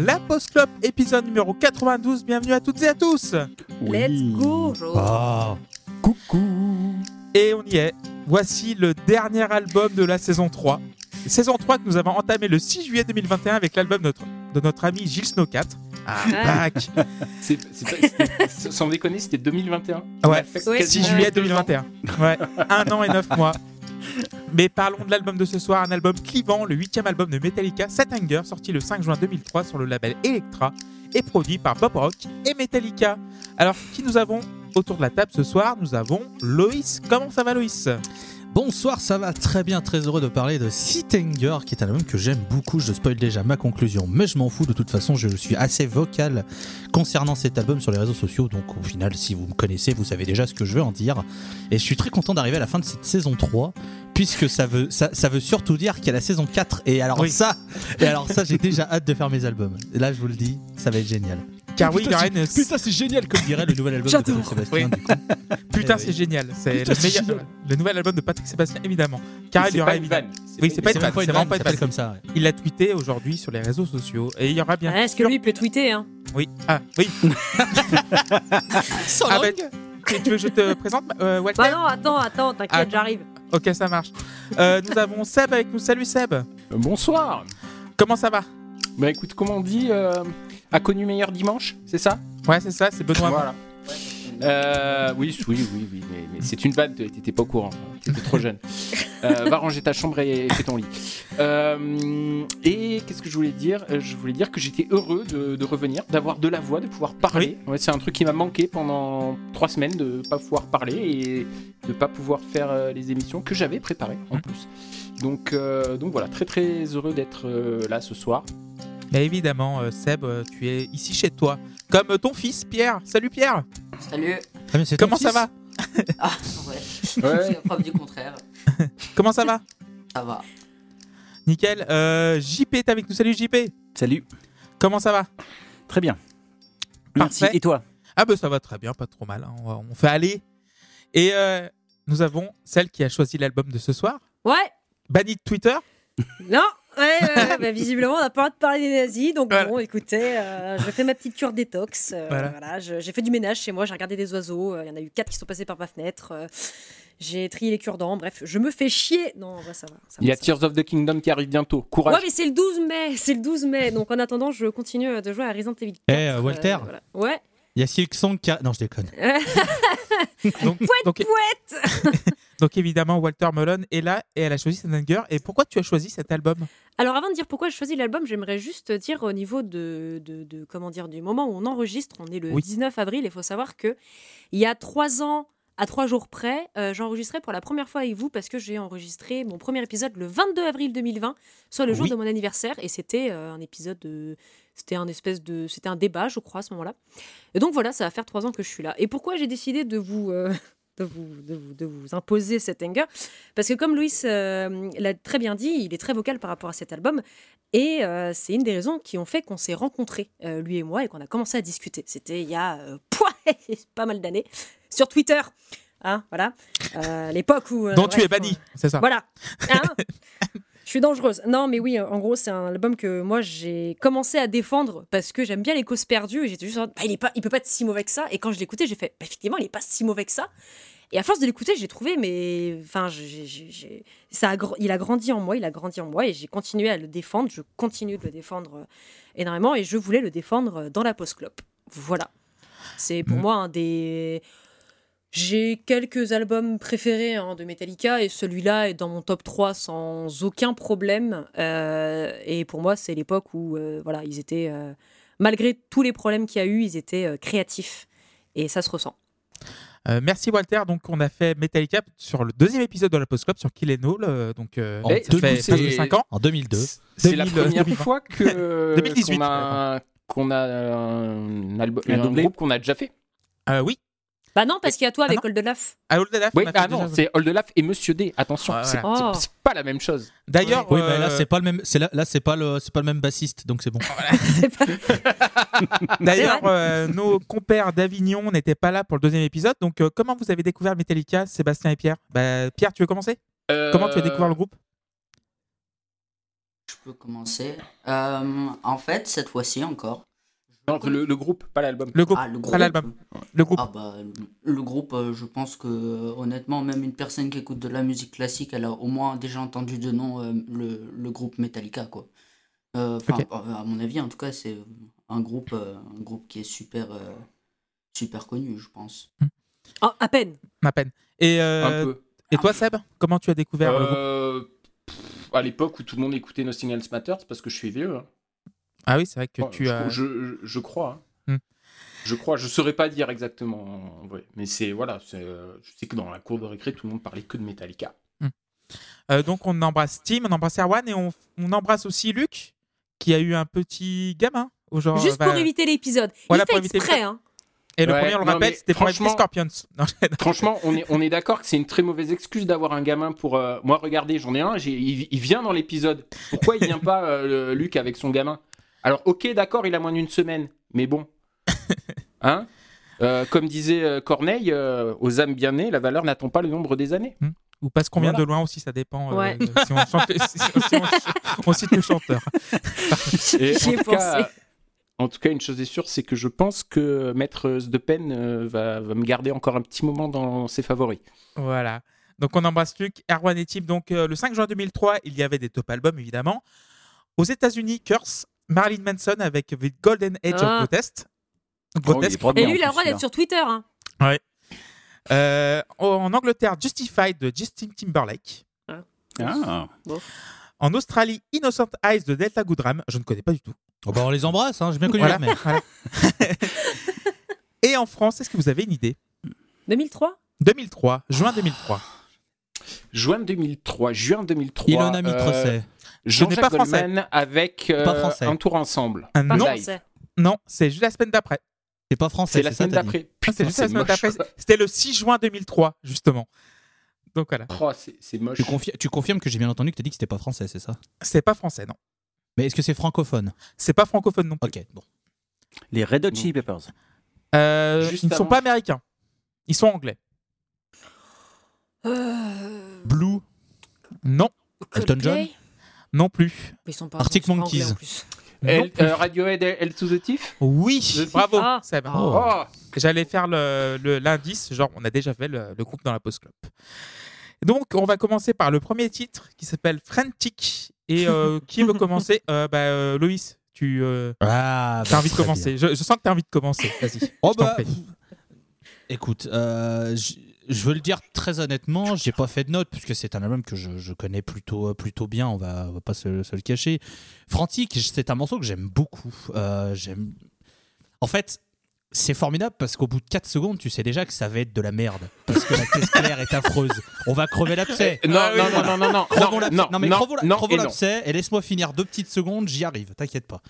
la Post Club, épisode numéro 92. Bienvenue à toutes et à tous. Let's go Ah, coucou. Et on y est. Voici le dernier album de la saison 3. Saison 3 que nous avons entamé le 6 juillet 2021 avec l'album de notre, de notre ami Gilles Snow 4. Ah, back. C'est, c'est sans déconner, c'était 2021. Ouais, fait Ouais, 6 quasiment juillet deux ans. 2021. Ouais, un an et neuf mois. Mais parlons de l'album de ce soir, un album clivant, le huitième album de Metallica, Set Anger, sorti le 5 juin 2003 sur le label Elektra et produit par Bob Rock et Metallica. Alors, qui nous avons autour de la table ce soir? Nous avons Loïs. Comment ça va, Loïs? Bonsoir, ça va très bien, très heureux de parler de Sitanger, qui est un album que j'aime beaucoup. Je spoil déjà ma conclusion, mais je m'en fous. De toute façon, je suis assez vocal concernant cet album sur les réseaux sociaux. Donc, au final, si vous me connaissez, vous savez déjà ce que je veux en dire. Et je suis très content d'arriver à la fin de cette saison 3, puisque ça veut, ça, ça veut surtout dire qu'il y a la saison 4. Et alors Oui. ça, et alors ça, j'ai déjà hâte de faire mes albums. Et là, je vous le dis, ça va être génial. Car oui, il y Putain, aura c'est- une- putain, c'est génial, comme dirait le nouvel album de J'adore. Patrick Sébastien. Oui. du coup. Putain, Eh c'est oui. génial. C'est Putain, le, c'est meilleur- génial. le nouvel album de Patrick Sébastien, évidemment. Car il y aura évidemment. Oui, c'est pas une vanne, c'est vraiment pas une vanne. comme ça. ouais. Il l'a tweeté aujourd'hui sur les réseaux sociaux et il y aura bien. Ouais, Est-ce que lui, il peut tweeter hein Oui. Ah, oui. Sans Ah, langue. bah, tu, tu veux que je te présente, euh, Walter Bah non, attends, attends, t'inquiète, Attends. j'arrive. Ok, ça marche. Euh, nous avons Seb avec nous. Salut Seb. Euh, Bonsoir. Comment ça va? Bah écoute, comment on dit euh, A connu meilleur dimanche, c'est ça? Ouais, c'est ça, c'est Benoît. Voilà. Euh, oui, oui, oui, oui, mais, mais c'est une vanne, t'étais pas au courant, t'étais trop jeune. Euh, va ranger ta chambre et fais ton lit. Euh, et qu'est-ce que je voulais dire? Je voulais dire que j'étais heureux de, de revenir, d'avoir de la voix, de pouvoir parler. Ouais, c'est un truc qui m'a manqué pendant trois semaines de pas pouvoir parler et de pas pouvoir faire les émissions que j'avais préparées en Mhm. plus. Donc, euh, donc voilà, très très heureux d'être là ce soir. Mais évidemment, euh, Seb, euh, tu es ici chez toi. Comme ton fils, Pierre. Salut Pierre. Salut. Ah, Comment ça va Ah, ouais. Preuve du contraire. Comment ça va Ça va. Nickel. Euh, JP est avec nous. Salut JP. Salut, Comment ça va très bien. Merci. Parfait. Et toi Ah bah ça va très bien, pas trop mal. hein. On, va- on fait aller. Et euh, nous avons celle qui a choisi l'album de ce soir. Ouais, Banni de Twitter. non, ouais, bah, visiblement, on n'a pas le droit de parler des nazis, donc Voilà. bon, écoutez, euh, je fais ma petite cure détox. euh, Voilà. j'ai fait du ménage chez moi, j'ai regardé des oiseaux, euh, il y en a eu quatre qui sont passés par ma fenêtre. euh, j'ai trié les cure-dents, bref, je me fais chier. Non, ouais, ça va. Il y a va. Tears of the Kingdom qui arrive bientôt. Courage. Ouais, mais c'est le 12 mai, c'est le 12 mai, donc en attendant, je continue de jouer à Resident Evil. Eh, 4, euh, Walter. voilà. Ouais. Il y a Silksong qui a... Non, je déconne. Donc, Pouette, donc, pouette donc évidemment, Walter Mullen est là et elle a choisi. Et pourquoi tu as choisi cet album? Alors avant de dire pourquoi j'ai choisi l'album, j'aimerais juste dire au niveau de, de, de- comment dire du moment où on enregistre, on est le Oui. 19 avril, il faut savoir que il y a trois ans à trois jours près, euh, j'enregistrais pour la première fois avec vous parce que j'ai enregistré mon premier épisode le 22 avril 2020, soit le jour Oui. de mon anniversaire, et c'était euh, un épisode de, c'était un espèce de, c'était un débat, je crois à ce moment-là. Et donc voilà, ça va faire trois ans que je suis là. Et pourquoi j'ai décidé de vous euh, de vous, de vous, de vous imposer cet anger? Parce que comme Louis euh, l'a très bien dit, il est très vocal par rapport à cet album. Et euh, c'est une des raisons qui ont fait qu'on s'est rencontrés, lui et moi, et qu'on a commencé à discuter. C'était il y a pas mal d'années, sur Twitter. Hein, voilà. Euh, l'époque où. euh, Dont tu es banni, c'est ça. voilà. Hein? Je suis dangereuse. Non, mais oui, en gros, c'est un album que moi j'ai commencé à défendre parce que j'aime bien les causes perdues et j'étais juste en mode, bah, il est pas, il peut pas être si mauvais que ça. Et quand je l'écoutais, j'ai fait, bah, effectivement, il est pas si mauvais que ça. Et à force de l'écouter, j'ai trouvé, mais enfin, j'ai- ça a, il a grandi en moi, il a grandi en moi et j'ai continué à le défendre. Je continue de le défendre euh, énormément et je voulais le défendre euh, dans la post-clope. Voilà. C'est pour Mhm. moi un des. J'ai quelques albums préférés hein, de Metallica et celui-là est dans mon top 3 sans aucun problème. Euh, et pour moi, c'est l'époque où euh, voilà, ils étaient, euh, malgré tous les problèmes qu'il y a eu, ils étaient euh, créatifs. Et ça se ressent. Euh, merci Walter. Donc on a fait Metallica sur le deuxième épisode de la Post Club sur Kill and All. euh, donc euh, En fait coup, c'est- presque 5 ans. En 2002. C'est la 2000, première 2020. fois que 2018, qu'on a qu'on a un album, Un un, groupe qu'on a déjà fait. Euh, oui. Bah non, parce qu'il y a toi avec Ah Old Laf. À Old Elf, Oui, ah non, déjà- c'est Old Laf et Monsieur D. Attention, c'est. Oh. c'est- c'est pas la même chose. D'ailleurs, Oui, mais là euh, c'est pas le même. C'est là, là c'est pas le, c'est pas le même bassiste, donc c'est bon. D'ailleurs, C'est euh, nos compères d'Avignon n'étaient pas là pour le deuxième épisode. Donc, euh, comment vous avez découvert Metallica, Sébastien et Pierre? Bah, Pierre, tu veux commencer? Euh, Comment tu as découvert le groupe? Peux commencer. Euh, en fait, cette fois-ci encore. Non, le, le groupe, pas l'album. Le groupe, Ah, le groupe. pas l'album. Le groupe. Ah bah, le le groupe, euh, je pense que euh, honnêtement, même une personne qui écoute de la musique classique, elle a au moins déjà entendu de nom euh, le, le groupe Metallica, quoi. Euh, à à mon avis, en tout cas, c'est un groupe, euh, un groupe qui est super, euh, super connu, je pense. Ah, à peine. Ma peine. Et, euh, toi, Seb, comment tu as découvert le groupe? Pff, à l'époque où tout le monde écoutait Nothing Else Matters, parce que je suis vieux. hein. Ah oui, c'est vrai que Ouais, tu je, as. je, crois. hein. Hmm. Je crois, je saurais pas dire exactement en vrai. Mais c'est voilà, c'est, euh, je sais que dans la cour de récré, tout le monde parlait que de Metallica. Euh, donc on embrasse Tim, on embrasse Erwan et on, on embrasse aussi Luc qui a eu un petit gamin. Au genre, Juste bah, pour éviter l'épisode. Voilà, Il fait pour éviter exprès, hein. Et le Ouais, premier, on le non, rappelle, c'était pour éviter Scorpions. Non, Franchement, on est, on est d'accord que c'est une très mauvaise excuse d'avoir un gamin pour. euh, Moi, regardez, j'en ai un, il, il vient dans l'épisode. Pourquoi il vient pas, euh, Luc, avec son gamin? Alors, ok, d'accord, il a moins d'une semaine, mais bon. Hein? Euh, Comme disait euh, Corneille, euh, aux âmes bien nées, la valeur n'attend pas le nombre des années. Ou parce qu'on vient Voilà. de loin aussi, ça dépend. euh, Ouais. de- si, on chante- si- si- si on, on cite le chanteur. Et J'y ai en, tout pensé. cas, en tout cas, une chose est sûre, c'est que je pense que Maître de Pen euh, va, va me garder encore un petit moment dans ses favoris. Voilà. Donc on embrasse Luc, Erwan et Tim. Donc euh, le 5 juin 2003, il y avait des top albums évidemment. Aux États-Unis, Curse, Marilyn Manson avec The Golden Age Ah. of Protest. Oh, il Grotesque. pas Et lui, il a en le droit d'être sur Twitter. Hein. Euh, en Angleterre, Justified de Justin Timberlake. Ah. En Australie, Innocent Eyes de Delta Goodram. Je ne connais pas du tout. Oh bah, on les embrasse, hein, j'ai bien connu Voilà. leur mère. Voilà. et en France, est-ce que vous avez une idée? 2003 2003, juin 2003. Juin 2003, juin 2003. Ilona euh, Mitrosset. Je n'ai pas français. Goldman avec euh, Pas français. un tour ensemble. Un Pas non, non, c'est juste la semaine d'après. C'est pas français, C'est la semaine d'après. Ah, Putain, c'est juste la semaine d'après. C'était le 6 juin 2003, justement. Donc voilà. Oh, c'est moche. Tu, confi- tu confirmes que j'ai bien entendu que t'as dit que c'était pas français, c'est ça? C'est pas français, non. Mais est-ce que c'est francophone? C'est pas francophone non plus. Ok, bon. Les Red Hot Chili Peppers. Euh, ils ne sont pas américains. Ils sont anglais. Euh... Blue, Non, Elton John? Non plus. Ils sont pas Arctic ils sont pas Monkeys. anglais, en plus. Euh, Radiohead, El to the Thief Oui, The bravo, Ah. Seb. Oh. Oh, J'allais faire le- le- l'indice, genre on a déjà fait le, le groupe dans la post club. Donc on va commencer par le premier titre qui s'appelle Frantic. Et euh, qui veut commencer euh, bah, euh, Loïs, tu euh, Ah, as bah, envie de commencer. Je, je sens que tu as envie de commencer. Vas-y. Oh je bah, écoute, euh, j- je veux le dire très honnêtement, j'ai pas fait de notes puisque c'est un album que je, je connais plutôt, plutôt bien, on va, on va pas se, se le cacher. Frantic, c'est un morceau que j'aime beaucoup. Euh, j'aime. En fait, c'est formidable parce qu'au bout de 4 secondes, tu sais déjà que ça va être de la merde. Parce que la caisse claire est affreuse. On va crever l'abcès. non, Ah oui, non, non, voilà. non, non, non, Crevons non, non, non, mais non, crevons non, crevons et l'abcès et laisse-moi finir deux petites secondes, j'y arrive, t'inquiète pas.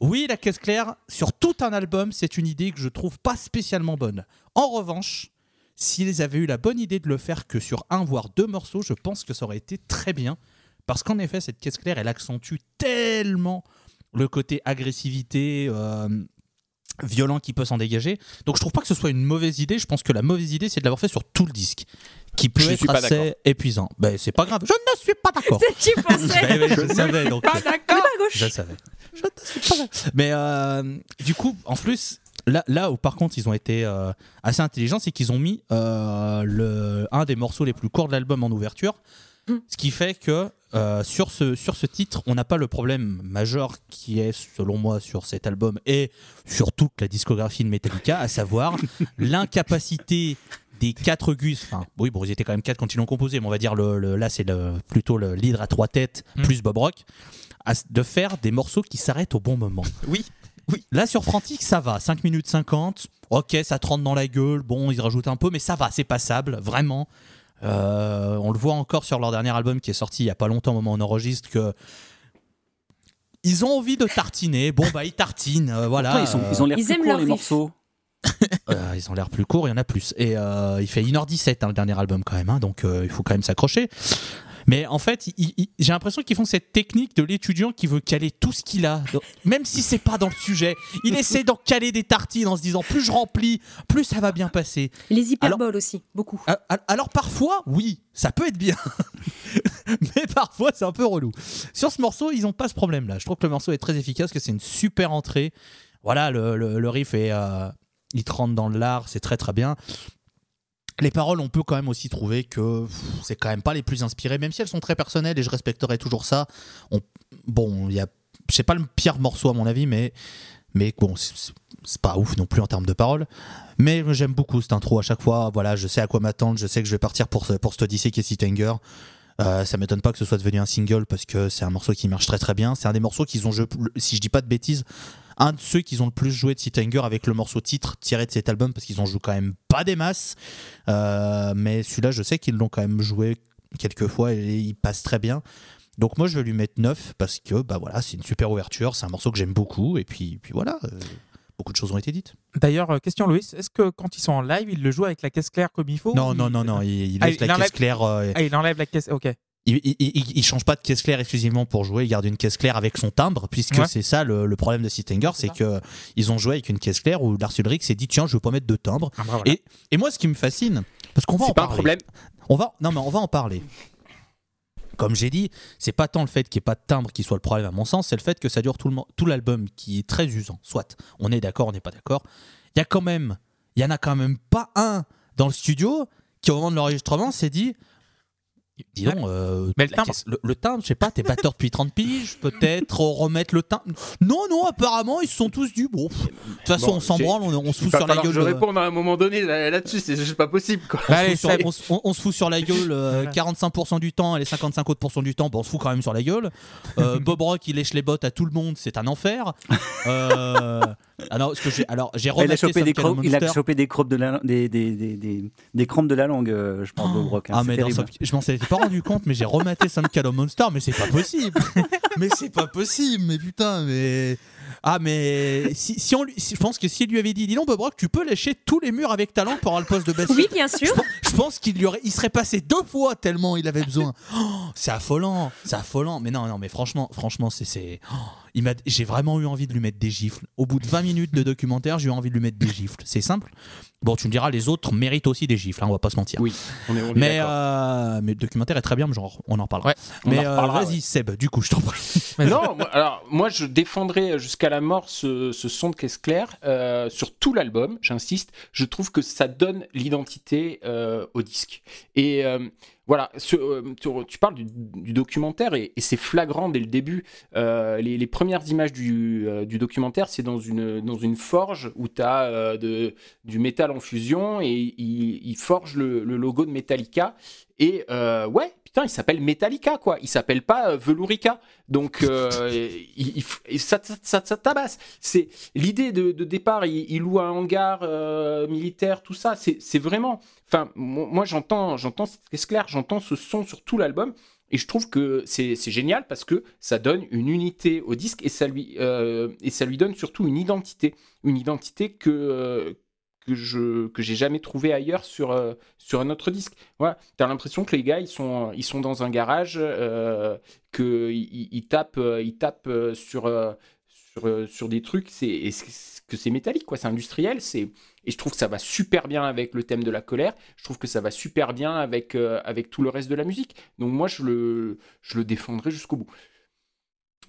Oui, la caisse claire, sur tout un album, c'est une idée que je trouve pas spécialement bonne. En revanche, s'ils avaient eu la bonne idée de le faire que sur un voire deux morceaux, je pense que ça aurait été très bien. Parce qu'en effet, cette caisse claire, elle accentue tellement le côté agressivité, euh, violent qui peut s'en dégager. Donc je trouve pas que ce soit une mauvaise idée. Je pense que la mauvaise idée, c'est de l'avoir fait sur tout le disque, qui peut Je être suis pas d'accord. assez épuisant. Ben c'est pas grave. Je ne suis pas d'accord. C'est tu pensais je savais donc. Pas à gauche. Je savais. Je ne suis pas. Mais euh, du coup, en plus, là, là où par contre ils ont été euh, assez intelligents, c'est qu'ils ont mis euh, le, un des morceaux les plus courts de l'album en ouverture. Mm. Ce qui fait que euh, sur, ce, sur ce titre, on n'a pas le problème majeur qui est, selon moi, sur cet album et sur toute la discographie de Metallica, à savoir l'incapacité des quatre gus, enfin oui bon ils étaient quand même quatre quand ils l'ont composé, mais on va dire le, le- là c'est le, plutôt le l'hydre à trois têtes Mm. plus Bob Rock, à de faire des morceaux qui s'arrêtent au bon moment. Oui. Oui. Là sur Frantic ça va, 5 minutes 50, ok ça te rentre dans la gueule, bon ils rajoutent un peu mais ça va, c'est passable, vraiment. Euh, on le voit encore sur leur dernier album qui est sorti il y a pas longtemps au moment où on enregistre que ils ont envie de tartiner, bon bah ils tartinent, euh, voilà. Ils, sont, euh, ils ont l'air Ils plus aiment courts, les riff. morceaux. euh, ils ont l'air plus courts, il y en a plus. Et euh, il fait 1h17 hein, le dernier album quand même, hein, donc euh, il faut quand même s'accrocher. Mais en fait, j'ai l'impression qu'ils font cette technique de l'étudiant qui veut caler tout ce qu'il a, même si c'est pas dans le sujet. Il essaie d'en caler des tartines en se disant plus je remplis, plus ça va bien passer. Les hyperboles aussi, beaucoup. Alors parfois, oui, ça peut être bien. mais parfois c'est un peu relou. Sur ce morceau, ils ont pas ce problème-là. Je trouve que le morceau est très efficace, que c'est une super entrée. Voilà, le, le- le riff est, euh, il te rentre dans l'art, c'est très très bien. Les paroles, on peut quand même aussi trouver que c'est quand même pas les plus inspirées, même si elles sont très personnelles et je respecterai toujours ça. On- bon, il y a, c'est pas le pire morceau à mon avis, mais mais bon, c'est- pas ouf non plus en termes de paroles. Mais j'aime beaucoup cette intro à chaque fois. Voilà, je sais à quoi m'attendre, je sais que je vais partir pour, pour cette Odyssey qui est. Euh, ça m'étonne pas que ce soit devenu un single parce que c'est un morceau qui marche très très bien. C'est un des morceaux qu'ils ont joué, si je dis pas de bêtises, un de ceux qu'ils ont le plus joué de Sitanger avec le morceau titre tiré de cet album parce qu'ils en jouent quand même pas des masses. Euh, mais celui-là, je sais qu'ils l'ont quand même joué quelques fois et il passe très bien. Donc moi je vais lui mettre 9 parce que bah voilà, c'est une super ouverture, c'est un morceau que j'aime beaucoup et puis, puis voilà, euh, beaucoup de choses ont été dites. D'ailleurs, euh, question Loïs, est-ce que quand ils sont en live, ils le jouent avec la caisse claire comme il faut non, ou non, il- non, non, il, il Ah, laisse il la enlève- caisse claire. euh, Ah, il enlève la caisse. Ok. Il, il, il- il change pas de caisse claire exclusivement pour jouer, il garde une caisse claire avec son timbre, puisque Ouais. c'est ça le, le problème de Sitanger, c'est que ils ont joué avec une caisse claire où Lars Ulrich s'est dit tiens je veux pas mettre de timbre. Ah, bah, voilà. Et, et moi ce qui me fascine, parce qu'on va en pas un parler. problème. On va, non mais on va en parler. Comme j'ai dit, c'est pas tant le fait qu'il n'y ait pas de timbre qui soit le problème à mon sens, c'est le fait que ça dure tout le tout l'album qui est très usant. Soit, on est d'accord, on n'est pas d'accord. Il y a quand même, il y en a quand même pas un dans le studio qui au moment de l'enregistrement s'est dit Dis donc, euh, Mais le timbre. caisse- le, le timbre, je sais pas, t'es batteur depuis 30 piges, peut-être remettre le timbre. Non, non, apparemment, ils se sont tous dit, bon, de toute façon, Bon, on s'en branle, on, on se fout sur la gueule. je euh, réponde à un moment donné là- là-dessus, c'est juste pas possible quoi. on se Allez, fout sur- Seb. on, se- on- on se fout sur la gueule euh, Voilà. 45% du temps et les 55 autres pourcents du temps, bon, on se fout quand même sur la gueule. Euh, Bob Rock, il lèche les bottes à tout le monde, c'est un enfer. Que j'ai, alors, j'ai Il a chopé, des il a chopé des, cropes de la, des, des, des, des, des crampes de la langue, euh, je pense, Bob Rock. hein. Ah mais je m'en étais pas rendu compte mais j'ai rematé Some of Monster mais c'est pas possible mais c'est pas possible mais putain mais ah mais si, si on lui si- je pense que s'il lui avait dit dis donc Bob Rock tu peux lécher tous les murs avec ta langue pour avoir le poste de bassiste Oui, bien sûr. je pense qu'il lui aurait, il serait passé deux fois tellement il avait besoin. Oh, c'est affolant, c'est affolant. Mais non, non, mais franchement, franchement, c'est, c'est, oh, j'ai vraiment eu envie de lui mettre des gifles. Au bout de 20 minutes de documentaire, j'ai eu envie de lui mettre des gifles. C'est simple. Bon, tu me diras, les autres méritent aussi des gifles, hein, on va pas se mentir. Oui, on est, on est mais, euh, mais le documentaire est très bien, mais genre, on en parlera. Ouais, on mais euh, reparlera, vas-y, ouais. Seb, du coup, je t'en prie. Non, alors moi je défendrai jusqu'à la mort ce, ce son de caisse claire euh, sur tout l'album. J'insiste, je trouve que ça donne l'identité euh, au disque. Et euh, voilà, ce- euh, tu, parles du, documentaire et, c'est flagrant dès le début. Euh, les, premières images du, euh, du documentaire, c'est dans une, dans une forge où tu as du métal en fusion et il, forge le, le logo de Metallica. Et ouais, putain, il s'appelle Metallica, quoi. Il s'appelle pas euh, Velourica. Donc, euh, il, il ça, ça, ça, ça tabasse. C'est l'idée de, de départ. Il, il loue un hangar euh, militaire, tout ça. C'est vraiment. Enfin, mo- moi, j'entends, j'entends, c'est clair, j'entends ce son sur tout l'album. Et je trouve que c'est génial parce que ça donne une unité au disque et ça lui, euh, et ça lui donne surtout une identité. Une identité que, que je que j'ai jamais trouvé ailleurs sur, euh, sur un autre disque. Voilà, t'as l'impression que les gars ils sont ils sont dans un garage, euh, que ils, ils tapent euh, ils tapent euh, sur euh, sur euh, sur des trucs, c'est que c'est métallique quoi, c'est industriel, c'est et je trouve que ça va super bien avec le thème de la colère. Je trouve que ça va super bien avec euh, avec tout le reste de la musique. Donc moi je le je le défendrai jusqu'au bout.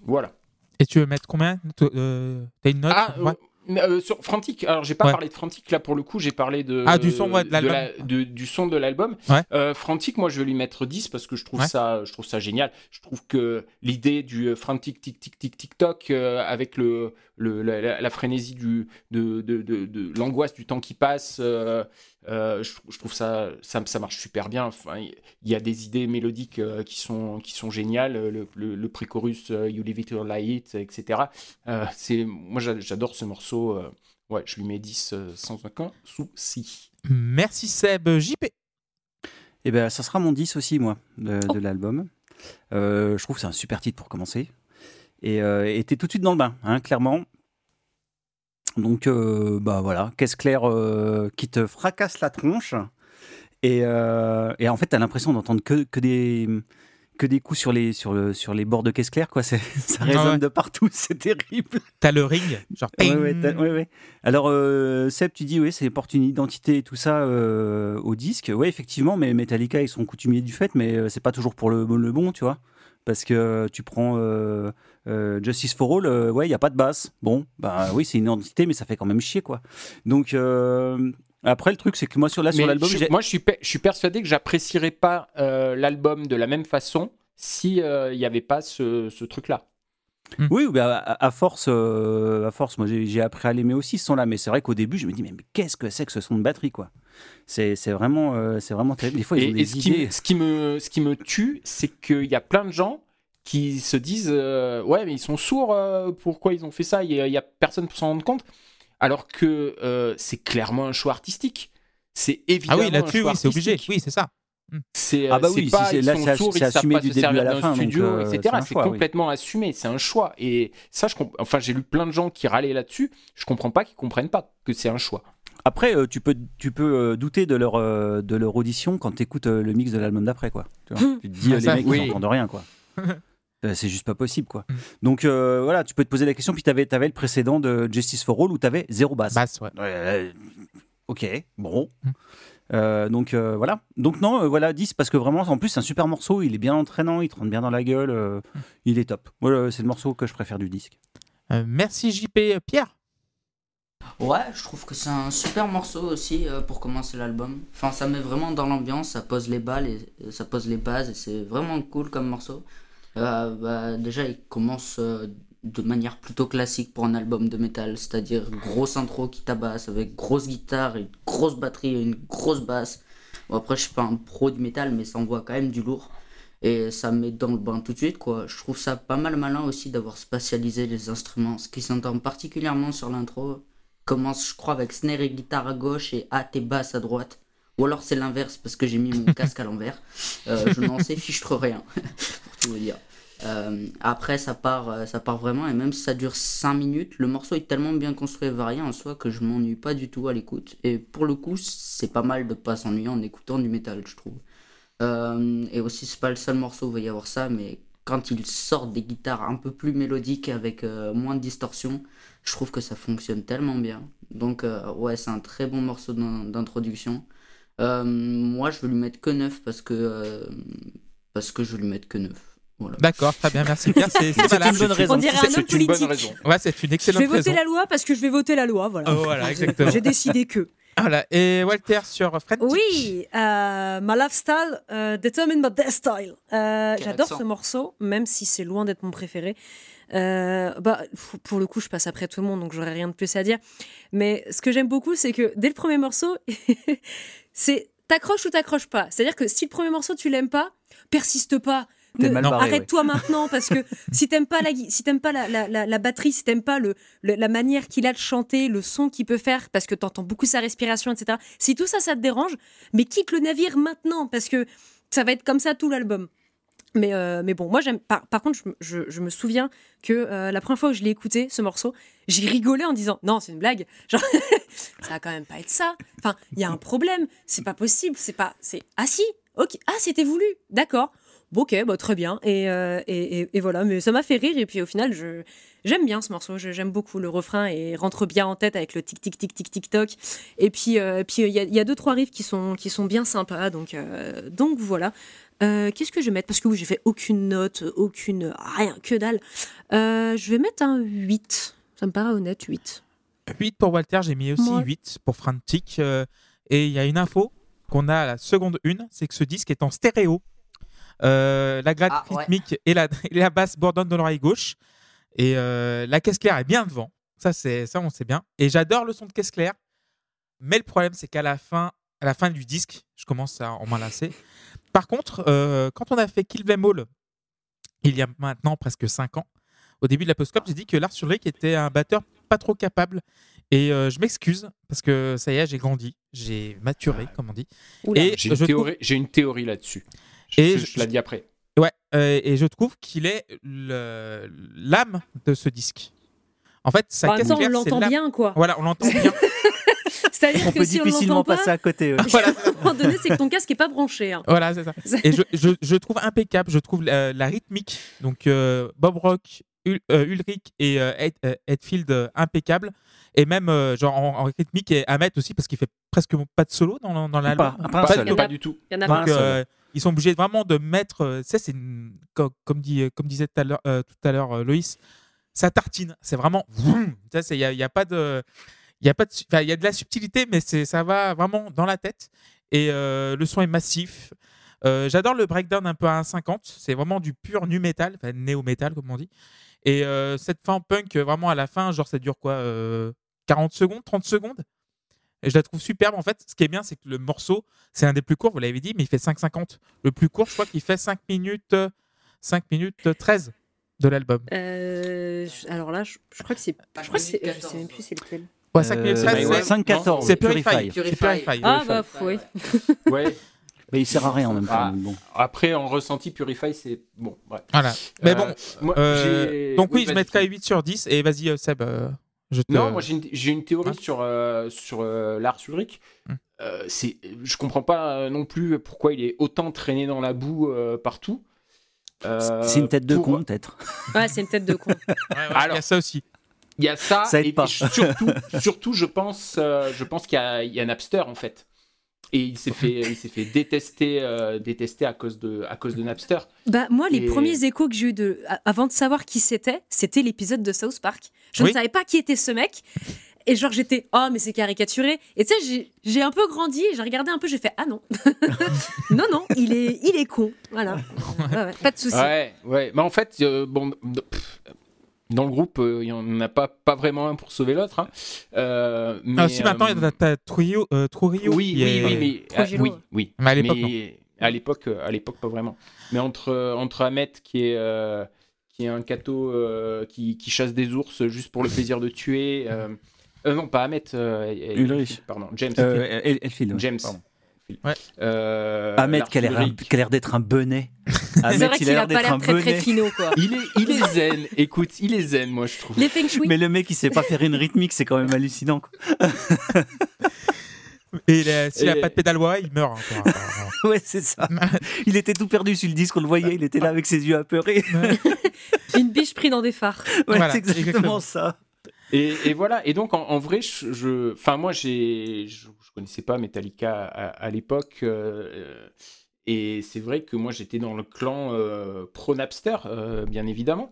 Voilà. Et tu veux mettre combien? Euh, T'as une note? Ah, euh, mais, euh, sur Frantic, alors j'ai pas Ouais. parlé de Frantic là pour le coup, j'ai parlé de Ah, du son, ouais, de l'album. la- de- du son de l'album. Ouais. Euh, Frantic, moi je vais lui mettre 10 parce que je trouve ça je trouve ça génial. Je trouve que l'idée du euh, Frantic tic tic tic tic toc euh, avec le, le la, frénésie du de, de, de- de l'angoisse du temps qui passe euh, euh, je, je trouve ça, ça ça marche super bien. Enfin, il y a des idées mélodiques euh, qui sont qui sont géniales, le, le, le pré-chorus euh, You Live It or Lie It, etc. Euh, c'est moi j'a- j'adore ce morceau. euh, ouais, je lui mets 10 euh, sans aucun souci. Merci Seb. JP. Eh ben, ça sera mon 10 aussi, moi, de, Oh. de l'album. Euh, je trouve que c'est un super titre pour commencer. Et euh, t'es tout de suite dans le bain, hein, clairement. Donc, euh, bah voilà, caisse claire euh, qui te fracasse la tronche. Et, euh, et en fait, t'as l'impression d'entendre que, que des que des coups sur les, sur le, sur les bords de caisse claire, quoi. Ça Ah résonne ouais. de partout, c'est terrible. T'as le ring, genre. Ouais. Alors, euh, Seb, tu dis, oui, c'est porte une identité et tout ça euh, au disque. Oui, effectivement, mais Metallica, ils sont coutumiers du fait, mais c'est pas toujours pour le, le bon, tu vois. Parce que tu prends euh, euh, Justice for All, euh, ouais, il n'y a pas de basse. Bon, bah oui, c'est une identité, mais ça fait quand même chier, quoi. Donc, euh, après, le truc, c'est que moi, sur, là, sur l'album, moi, je suis, pe- je suis persuadé que j'apprécierais pas euh, l'album de la même façon si euh, il n'y avait pas ce, ce truc-là. Oui, bah, à, à force, euh, à force, moi j'ai j'ai appris à l'aimer aussi ce son-là, mais c'est vrai qu'au début je me dis mais, mais qu'est-ce que c'est que ce son de batterie quoi? C'est c'est vraiment, euh, c'est vraiment terrible. Des fois ils Et, ont et des qui, idées. me- ce, qui me, ce qui me tue, c'est qu'il y a plein de gens qui se disent euh, Ouais, mais ils sont sourds, euh, pourquoi ils ont fait ça Il n'y a, il y a personne pour s'en rendre compte. Alors que euh, c'est clairement un choix artistique. C'est Ah évidemment. oui, là-dessus, un choix oui, c'est obligé. Oui, c'est ça. C'est, Ah bah oui, c'est pas si ils là, sont sourds, ils savent assumé pas du se début à servir la d'un donc, studio, euh, etc. c'est oui. complètement assumé, c'est un choix. Et ça, je comp- enfin, j'ai lu plein de gens qui râlaient là-dessus. Je comprends pas qu'ils comprennent pas que c'est un choix. Après, euh, tu peux, tu peux euh, douter de leur, euh, de leur audition quand tu écoutes le mix de l'album d'après quoi. Tu, vois? Tu te dis Ah, euh, ça, les mecs oui. ils n'entendent rien quoi. Euh, c'est juste pas possible quoi. Mm. Donc euh, voilà, tu peux te poser la question. Puis tu avais, le précédent de Justice for All où tu avais zéro basse. Basse, ouais. Ouais, euh, ok, bon. Mm. Euh, donc euh, voilà. Donc non, euh, voilà 10 parce que vraiment, en plus, c'est un super morceau. Il est bien entraînant, il te rentre bien dans la gueule. euh, Mm. il est top. Voilà, c'est le morceau que je préfère du disque. Euh, merci JP. Pierre? Ouais, je trouve que c'est un super morceau aussi euh, pour commencer l'album. Enfin, ça met vraiment dans l'ambiance, ça pose les balles et, et ça pose les bases et c'est vraiment cool comme morceau. Euh, bah, déjà, il commence euh, de manière plutôt classique pour un album de métal, c'est-à-dire grosse intro qui tabasse avec grosse guitare, une grosse batterie et une grosse basse. Bon, après, je suis pas un pro du métal, mais ça envoie quand même du lourd. Et ça me met dans le bain tout de suite, quoi. Je trouve ça pas mal malin aussi d'avoir spatialisé les instruments, ce qui s'entend particulièrement sur l'intro commence, je crois, avec snare et guitare à gauche et A et basse à droite. Ou alors c'est l'inverse parce que j'ai mis mon casque à l'envers. Euh, je n'en sais fichtre rien, pour tout vous dire. Euh, après, ça part, euh, ça part vraiment, et même si ça dure 5 minutes, le morceau est tellement bien construit et varié en soi que je m'ennuie pas du tout à l'écoute. Et pour le coup, c'est pas mal de pas s'ennuyer en écoutant du métal, je trouve. Euh, et aussi, c'est pas le seul morceau où il va y avoir ça, mais quand ils sortent des guitares un peu plus mélodiques avec moins de distorsion, je trouve que ça fonctionne tellement bien. Donc, ouais, c'est un très bon morceau d'in- d'introduction. Moi, je vais lui mettre que 9 parce que, parce que je vais lui mettre que 9. Voilà. D'accord, très bien, merci Pierre. C'est une bonne raison. On dirait un homme C'est une bonne politique. raison. Ouais, c'est une Je excellente vais voter raison. la loi parce que je vais voter la loi, voilà. Oh, voilà, exactement. J'ai décidé que. Voilà. Et Walter sur Fred Oui, euh, My Lifestyle euh, Determine My Death Style. Euh, J'adore ce morceau, même si c'est loin d'être mon préféré. Euh, bah, pour le coup, je passe après tout le monde, donc j'aurais rien de plus à dire. Mais ce que j'aime beaucoup, c'est que dès le premier morceau, c'est t'accroches ou t'accroches pas. C'est-à-dire que si le premier morceau tu l'aimes pas, persiste pas. T'es Ne- mal barré, Arrête-toi maintenant parce que si t'aimes pas la si t'aimes pas la, la, la, la batterie, si t'aimes pas le, le- la manière qu'il a de chanter, le son qu'il peut faire, parce que t'entends beaucoup sa respiration, etc. Si tout ça, ça te dérange, mais quitte le navire maintenant parce que ça va être comme ça tout l'album. Mais, euh, mais bon, moi j'aime. Par, par contre, je, me- je, je me souviens que euh, la première fois où je l'ai écouté, ce morceau, j'ai rigolé en disant non, c'est une blague. Genre, ça va quand même pas être ça. Enfin, il y a un problème. C'est pas possible. C'est pas. C'est ah si. Ok. Ah, c'était voulu. D'accord. Bon, ok, bah, très bien. Et, euh, et, et- et voilà, mais ça m'a fait rire. Et puis au final, je, j'aime bien ce morceau. Je- J'aime beaucoup le refrain et rentre bien en tête avec le tic tic tic tic tic toc. Et puis euh, puis il y, a- il y a deux trois riffs qui sont qui sont bien sympas. Donc euh, donc voilà. Qu'est-ce que je vais mettre? Parce que oui, j'ai fait aucune note, aucune rien, que dalle. Je vais mettre un 8. Ça me paraît honnête, 8. 8 pour Walter, j'ai mis aussi Ouais. 8 pour Frantic. et il y a une info qu'on a à la seconde une, c'est que ce disque est en stéréo. Euh, la gratte Ah, ouais. rythmique et, la, et la basse bourdonnent dans l'oreille gauche. Et euh, la caisse claire est bien devant. Ça, c'est ça on sait bien. Et j'adore le son de caisse claire. Mais le problème, c'est qu'à la fin, à la fin du disque, je commence à en m'enlacer. Par contre, euh, quand on a fait Kill Them All, il y a maintenant presque 5 ans, au début de la Postcop, j'ai dit que Lars Ulrich était un batteur pas trop capable. Et euh, je m'excuse parce que ça y est, j'ai grandi, j'ai maturé, comme on dit. Et J'ai je une, trouve- théorie, j'ai une théorie là-dessus. Je, Et je, je- la dis après. Ouais, euh, et je trouve qu'il est l'âme de ce disque. En fait, En même caisse temps, on l'entend bien, quoi. Voilà, on l'entend bien. C'est-à-dire On que peut si on difficilement l'entend pas, passer à côté. ouais. à un moment donné, c'est que ton casque est pas branché. hein. Voilà, c'est ça. Et je, je, je trouve impeccable, je trouve la, la rythmique. Donc euh, Bob Rock, Ul- euh, Ulrich et euh, Ed- euh, euh, impeccable. Et même euh, genre en, en rythmique et Ahmet aussi parce qu'il fait presque pas de solo dans, dans l'album. Pas, pas un Pas, seul. Il y en a- pas du tout. Il y en a Voilà. pas. Donc, seul. Euh, ils sont obligés vraiment de mettre. euh, c'est comme, dit, comme disait tout à l'heure, euh, euh, Loïs, ça tartine. C'est vraiment. Il y a pas de. Il y a de, y a de la subtilité, mais ça va vraiment dans la tête. Et euh, le son est massif. Euh, j'adore le breakdown un peu à 1,50. C'est vraiment du pur nu metal, enfin néo-metal comme on dit. Et euh, cette fin punk, euh, vraiment à la fin, genre ça dure quoi euh, 40 secondes, 30 secondes? Et je la trouve superbe. En fait, ce qui est bien, c'est que le morceau, c'est un des plus courts, vous l'avez dit, mais il fait 5,50. Le plus court, je crois qu'il fait 5 minutes, euh, 5 minutes euh, 13 de l'album. Euh, je- alors là, je, je crois que c'est. Je crois que c'est. Je sais même plus c'est lequel. Ouais, 5 minutes Euh, 13, ouais, c'est- 5-14. c'est Purify. Purify. C'est Purify. Purify. Ah Purify. bah oui. Ouais. Mais il sert à rien en même temps. Ah. bon. Après, en ressenti, Purify, c'est bon. Ouais. Voilà. Mais Euh, bon, moi, euh, j'ai- donc oui, je vas-y. mettrais 8 sur 10. Et vas-y, euh, Seb, euh, je te. Non, moi j'ai une, théorie Ouais. sur, euh, sur euh, Lars Ulrich. Hmm. Euh, c'est, je comprends pas euh, non plus pourquoi il est autant traîné dans la boue euh, partout. Euh, C'est une tête de pour- con, peut-être. Ouais, c'est une tête de con. Ouais, ouais, il y a ça aussi. Il y a ça, et, pas. et surtout, surtout, je pense, euh, je pense qu'il y y a Napster en fait. Et il s'est fait, il s'est fait détester, euh, détester à cause de, à cause de Napster. Bah moi, les Et- premiers échos que j'ai eu de, avant de savoir qui c'était, c'était l'épisode de South Park. Je Oui. ne savais pas qui était ce mec. Et genre j'étais oh mais c'est caricaturé. Et tu sais j'ai- j'ai un peu grandi, j'ai regardé un peu, j'ai fait ah non non non il est il est con voilà Ouais, ouais, pas de souci. Ouais, ouais. Mais en fait, euh, bon, pff, dans le groupe, euh, il n'y en a pas, pas vraiment un pour sauver l'autre. hein. Euh, mais, Ah, si maintenant, euh, il y a Trio, euh, Trujillo Oui, qui oui, est- oui, oui, oui. Mais à l'époque, Mais à l'époque, euh, à l'époque, pas vraiment. Mais entre euh, entre Ahmet qui est euh, qui est un cateau euh, qui, qui chasse des ours juste pour le plaisir de tuer. euh, euh, non, pas Ahmet. euh, Ulrich. Pardon, James. Euh, El- Elfield. James. Pardon. Ouais. Euh, Ahmed, qui a l'air Ulrich. qui a l'air d'être un bonnet. c'est Ahmed, vrai il qu'il a a l'air pas d'être un l'air très très finot quoi. Il est, il est zen. Écoute, il est zen, moi je trouve. Les feng shui. Mais le mec, il sait pas faire une rythmique, c'est quand même hallucinant. quoi. Et il a- s'il n'a Et- pas de pédale ouais, il meurt. hein, apparemment. Ouais, c'est ça. Il était tout perdu sur le disque, on le voyait, il était là avec ses yeux apeurés. Une biche prise dans des phares. Ouais, Voilà, c'est exactement, exactement. ça. Et, et voilà. Et donc, en, en vrai, je, je- enfin, moi, j'ai, je connaissais pas Metallica à, l'époque, euh, et c'est vrai que moi, j'étais dans le clan euh, pro Napster, euh, bien évidemment.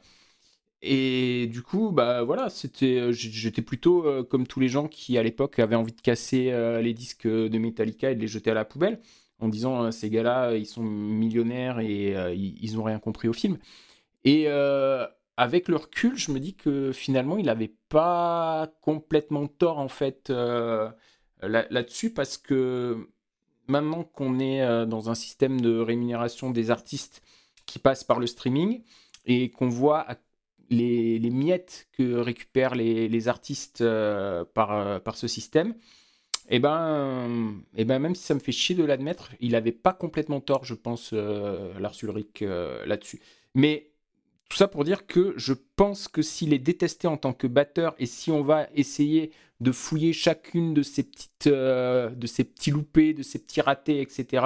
Et du coup, bah voilà, c'était, j'étais plutôt euh, comme tous les gens qui à l'époque avaient envie de casser euh, les disques de Metallica et de les jeter à la poubelle, en disant euh, ces gars-là, ils sont millionnaires et euh, ils, ils ont rien compris au film. Et euh, avec le recul, je me dis que finalement, il n'avait pas complètement tort en fait euh, là-dessus parce que maintenant qu'on est euh, dans un système de rémunération des artistes qui passe par le streaming et qu'on voit les, miettes que récupèrent les, les artistes euh, par, euh, par ce système, et ben, et ben même si ça me fait chier de l'admettre, il n'avait pas complètement tort, je pense, euh, Lars Ulrich euh, là-dessus. Mais tout ça pour dire que je pense que s'il est détesté en tant que batteur et si on va essayer de fouiller chacune de ces petites, euh, de ces petits loupés, de ces petits ratés, etc.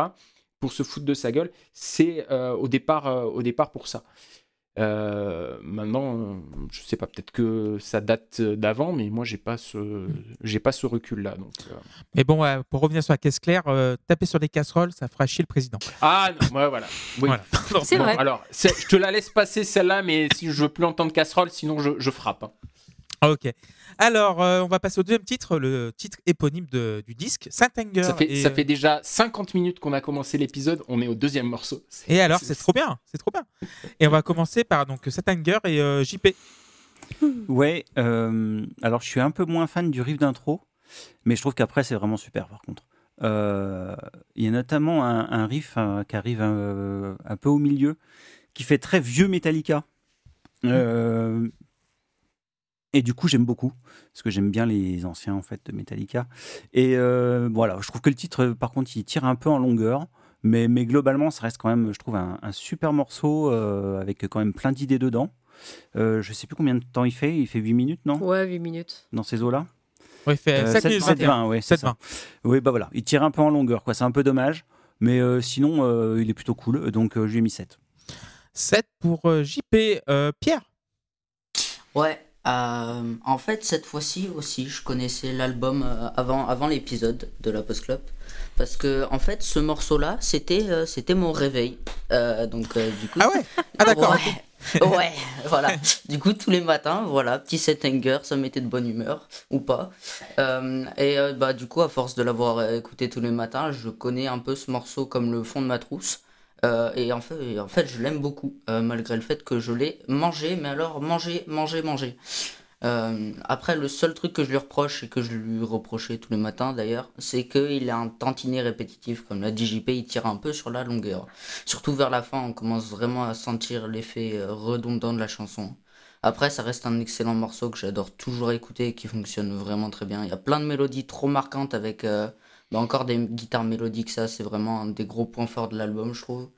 pour se foutre de sa gueule, c'est euh, au départ, euh, au départ pour ça. Euh, maintenant, je sais pas, peut-être que ça date d'avant, mais moi j'ai pas ce, j'ai pas ce recul là. Donc, euh. Mais bon, pour revenir sur la caisse claire, euh, taper sur des casseroles, ça fera chier le président. Ah, non, ouais, voilà. Oui. Voilà. C'est Bon, vrai. Alors, je te la laisse passer celle-là, mais si je veux plus entendre casserole, sinon je, je frappe. hein. Ok. Alors, euh, on va passer au deuxième titre, le titre éponyme de- du disque, Saint Anger. Ça fait, et, ça fait déjà 50 minutes qu'on a commencé l'épisode, on est au deuxième morceau. et alors, c'est trop bien, c'est trop bien. Et on va commencer par donc Saint Anger et euh, JP. Ouais, euh, alors je suis un peu moins fan du riff d'intro, mais je trouve qu'après c'est vraiment super par contre. Euh, Il y a notamment un, un riff euh, qui arrive un, un peu au milieu, qui fait très vieux Metallica. Euh, et du coup j'aime beaucoup, parce que j'aime bien les anciens en fait de Metallica. Et euh, voilà, je trouve que le titre par contre il tire un peu en longueur. Mais, mais globalement, ça reste quand même, je trouve, un, un super morceau euh, avec quand même plein d'idées dedans. Euh, je sais plus combien de temps il fait. Il fait 8 minutes, non? Ouais 8 minutes. Dans ces eaux-là? Ouais, il fait Euh, 7 7, minutes 7, 21. 20, ouais, c'est 7 ça. 20. Oui, bah voilà, il tire un peu en longueur, quoi. C'est un peu dommage. Mais euh, sinon, euh, il est plutôt cool, donc euh, je lui ai mis 7. 7 pour euh, JP. Euh, Pierre Ouais, euh, en fait, cette fois-ci aussi, je connaissais l'album euh, avant, avant l'épisode de la Post Club. Parce que, en fait, ce morceau-là, c'était euh, c'était mon réveil. Euh, donc, du coup. Ah ouais? Ah d'accord. Ouais, ouais, voilà. Du coup, tous les matins, voilà, petit set hanger, ça mettait de bonne humeur, ou pas. Et bah, du coup, à force de l'avoir écouté tous les matins, je connais un peu ce morceau comme le fond de ma trousse. Euh, et, en fait, je l'aime beaucoup, euh, malgré le fait que je l'ai mangé, mais alors mangé, mangé, mangé. Euh, après, le seul truc que je lui reproche, et que je lui reprochais tous les matins d'ailleurs, c'est qu'il a un tantinet répétitif. Comme l'a DJP, il tire un peu sur la longueur. Surtout vers la fin, on commence vraiment à sentir l'effet redondant de la chanson. Après, ça reste un excellent morceau que j'adore toujours écouter et qui fonctionne vraiment très bien. Il y a plein de mélodies trop marquantes avec bah, encore des guitares mélodiques. Ça, c'est vraiment un des gros points forts de l'album, je trouve.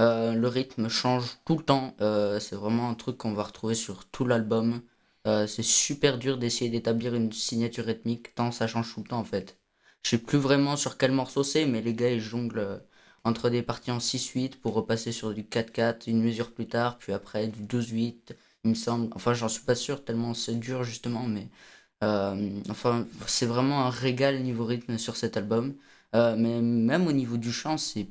Euh, le rythme change tout le temps. Euh, c'est vraiment un truc qu'on va retrouver sur tout l'album. Euh, c'est super dur d'essayer d'établir une signature rythmique tant ça change tout le temps en fait. Je sais plus vraiment sur quel morceau c'est, mais les gars ils jonglent entre des parties en 6-8 pour repasser sur du 4-4 une mesure plus tard, puis après du 12-8, il me semble. Enfin, j'en suis pas sûr tellement c'est dur justement, mais enfin, c'est vraiment un régal niveau rythme sur cet album. Euh, mais même au niveau du chant, c'est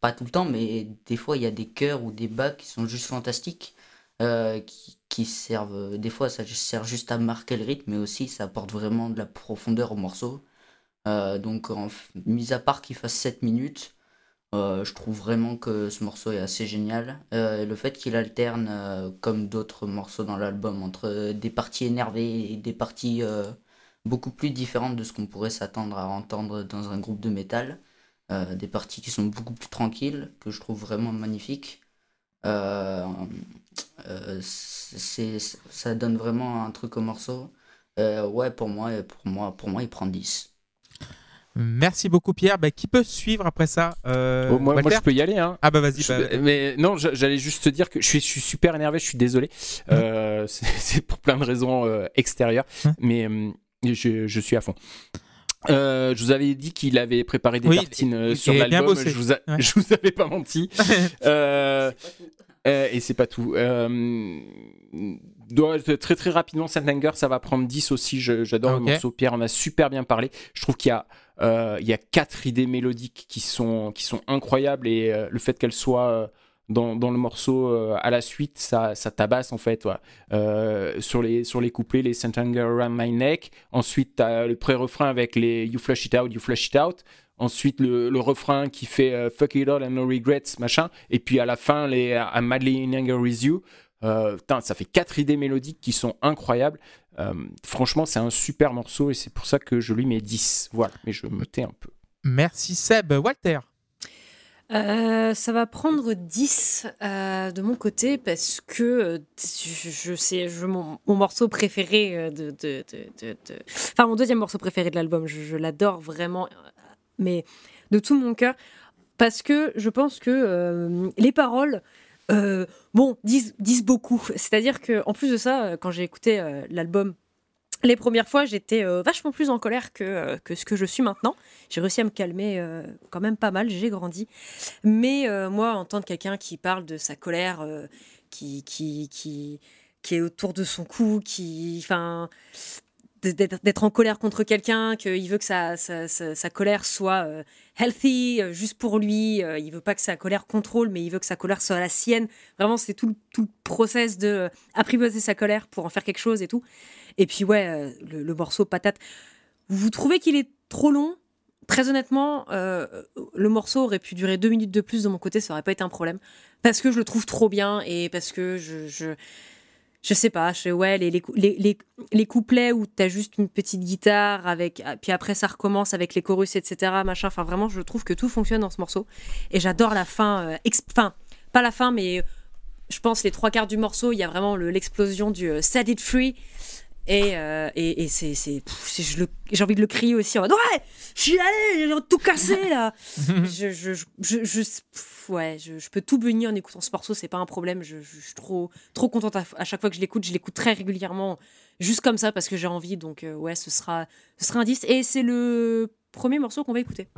pas tout le temps, mais des fois il y a des chœurs ou des bas qui sont juste fantastiques. euh, qui, qui servent, euh, des fois ça sert juste à marquer le rythme, mais aussi ça apporte vraiment de la profondeur au morceau. Euh, donc, en, mis à part qu'il fasse 7 minutes, euh, je trouve vraiment que ce morceau est assez génial. Euh, le fait qu'il alterne, euh, comme d'autres morceaux dans l'album, entre des parties énervées et des parties beaucoup plus différentes de ce qu'on pourrait s'attendre à entendre dans un groupe de métal. Des parties qui sont beaucoup plus tranquilles, que je trouve vraiment magnifiques. Ça donne vraiment un truc au morceau. Ouais, pour moi, pour moi, pour moi, il prend 10. Merci beaucoup Pierre. Bah, qui peut suivre après ça euh, Oh, moi, je peux y aller. Hein. Ah bah vas-y. Bah, mais non, j'allais juste te dire que je suis, je suis super énervé, je suis désolé. Euh, c'est pour plein de raisons euh, extérieures, Hum. mais je, je suis à fond. Je vous avais dit qu'il avait préparé des Oui, tartines sur l'album. Je vous, a- Ouais. je vous avais pas menti. Et c'est pas tout. Euh, doit- très très rapidement, Saint Anger, ça va prendre 10 aussi. J'adore Ah, ok. le morceau. Pierre en a super bien parlé. Je trouve qu'il y a euh, il y a quatre idées mélodiques qui sont qui sont incroyables et euh, le fait qu'elles soient euh, dans, dans le morceau à la suite, ça, ça tabasse en fait. ouais. Sur, les, sur les couplets, les Around My Neck. Ensuite, as le pré-refrain avec les You Flush It Out, You Flush It Out. Ensuite, le, le refrain qui fait Fuck It All and No Regrets, machin. Et puis à la fin, les I'm Madly in Anger with You. Euh, ça fait quatre idées mélodiques qui sont incroyables. Euh, franchement, c'est un super morceau et c'est pour ça que je lui mets 10. Voilà, mais je me tais un peu. Merci Seb. Walter. Euh, ça va prendre 10 euh, de mon côté parce que euh, je, je sais, je, mon, mon morceau préféré de, de, de, de- de- Enfin, mon deuxième morceau préféré de l'album, je, je l'adore vraiment, mais de tout mon cœur parce que je pense que euh, les paroles. Euh, bon, disent, disent beaucoup. C'est-à-dire que en plus de ça, euh, quand j'ai écouté euh, l'album les premières fois, j'étais vachement plus en colère que, que ce que je suis maintenant. J'ai réussi à me calmer quand même pas mal, j'ai grandi. Mais moi, entendre quelqu'un qui parle de sa colère, qui, qui, qui, qui est autour de son cou, qui, enfin, d'être en colère contre quelqu'un, qu'il veut que sa, sa, colère soit euh, healthy, euh, juste pour lui. euh, il veut pas que sa colère contrôle, mais il veut que sa colère soit la sienne. Vraiment, c'est tout, tout le process de euh, apprivoiser sa colère pour en faire quelque chose et tout. Et puis, ouais, le, morceau patate. Vous trouvez qu'il est trop long? Très honnêtement, le morceau aurait pu durer deux minutes de plus de mon côté, ça aurait pas été un problème. Parce que je le trouve trop bien et parce que je je sais pas, ouais, les, les, les, les, couplets où t'as juste une petite guitare, avec, ah, puis après ça recommence avec les chorus, etc. Machin. Enfin, vraiment, je trouve que tout fonctionne dans ce morceau. Et j'adore la fin. euh, Enfin, pas la fin, mais euh, je pense les trois quarts du morceau, il y a vraiment le- l'explosion du euh, Set It Free. Et, euh, et, et c'est, j'ai envie de le crier aussi en mode Ouais, je suis allé, j'ai tout cassé là. je, je, je, je, pff, ouais, je, peux tout bénir en écoutant ce morceau, c'est pas un problème. Je, suis trop, trop contente à, à chaque fois que je l'écoute. Je l'écoute très régulièrement, juste comme ça parce que j'ai envie. Donc, euh, ouais, ce sera, ce sera un 10. Et c'est le premier morceau qu'on va écouter.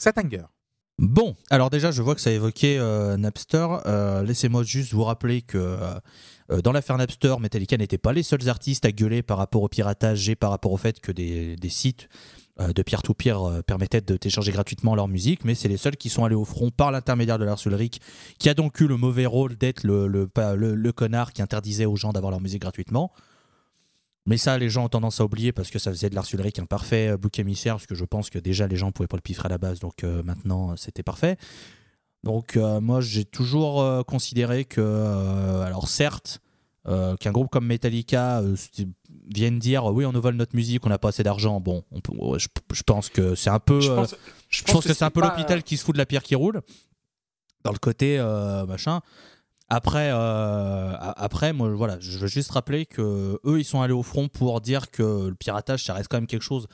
Satanger. Bon, alors déjà, je vois que ça a évoqué euh, Napster. Euh, Laissez-moi juste vous rappeler que euh, dans l'affaire Napster, Metallica n'était pas les seuls artistes à gueuler par rapport au piratage et par rapport au fait que des, sites de peer-to-peer permettaient de télécharger gratuitement leur musique, mais c'est les seuls qui sont allés au front par l'intermédiaire de Lars Ulrich, qui a donc eu le mauvais rôle d'être le connard qui interdisait aux gens d'avoir leur musique gratuitement. Mais ça, les gens ont tendance à oublier parce que ça faisait de Lars Ulrich un parfait euh, bouc émissaire, parce que je pense que déjà les gens pouvaient pas le piffrer à la base, donc euh, maintenant euh, c'était parfait. Donc euh, moi j'ai toujours euh, considéré que, alors certes, qu'un groupe comme Metallica vienne dire oui on nous vole notre musique, on n'a pas assez d'argent, bon, on peut- ouais, je, je pense que c'est un peu... Je pense, je pense que c'est un peu l'hôpital qui se fout de la pierre qui roule. Dans le côté machin. Après, euh, après, moi, voilà, je veux juste rappeler que eux, ils sont allés au front pour dire que le piratage, ça reste quand même quelque chose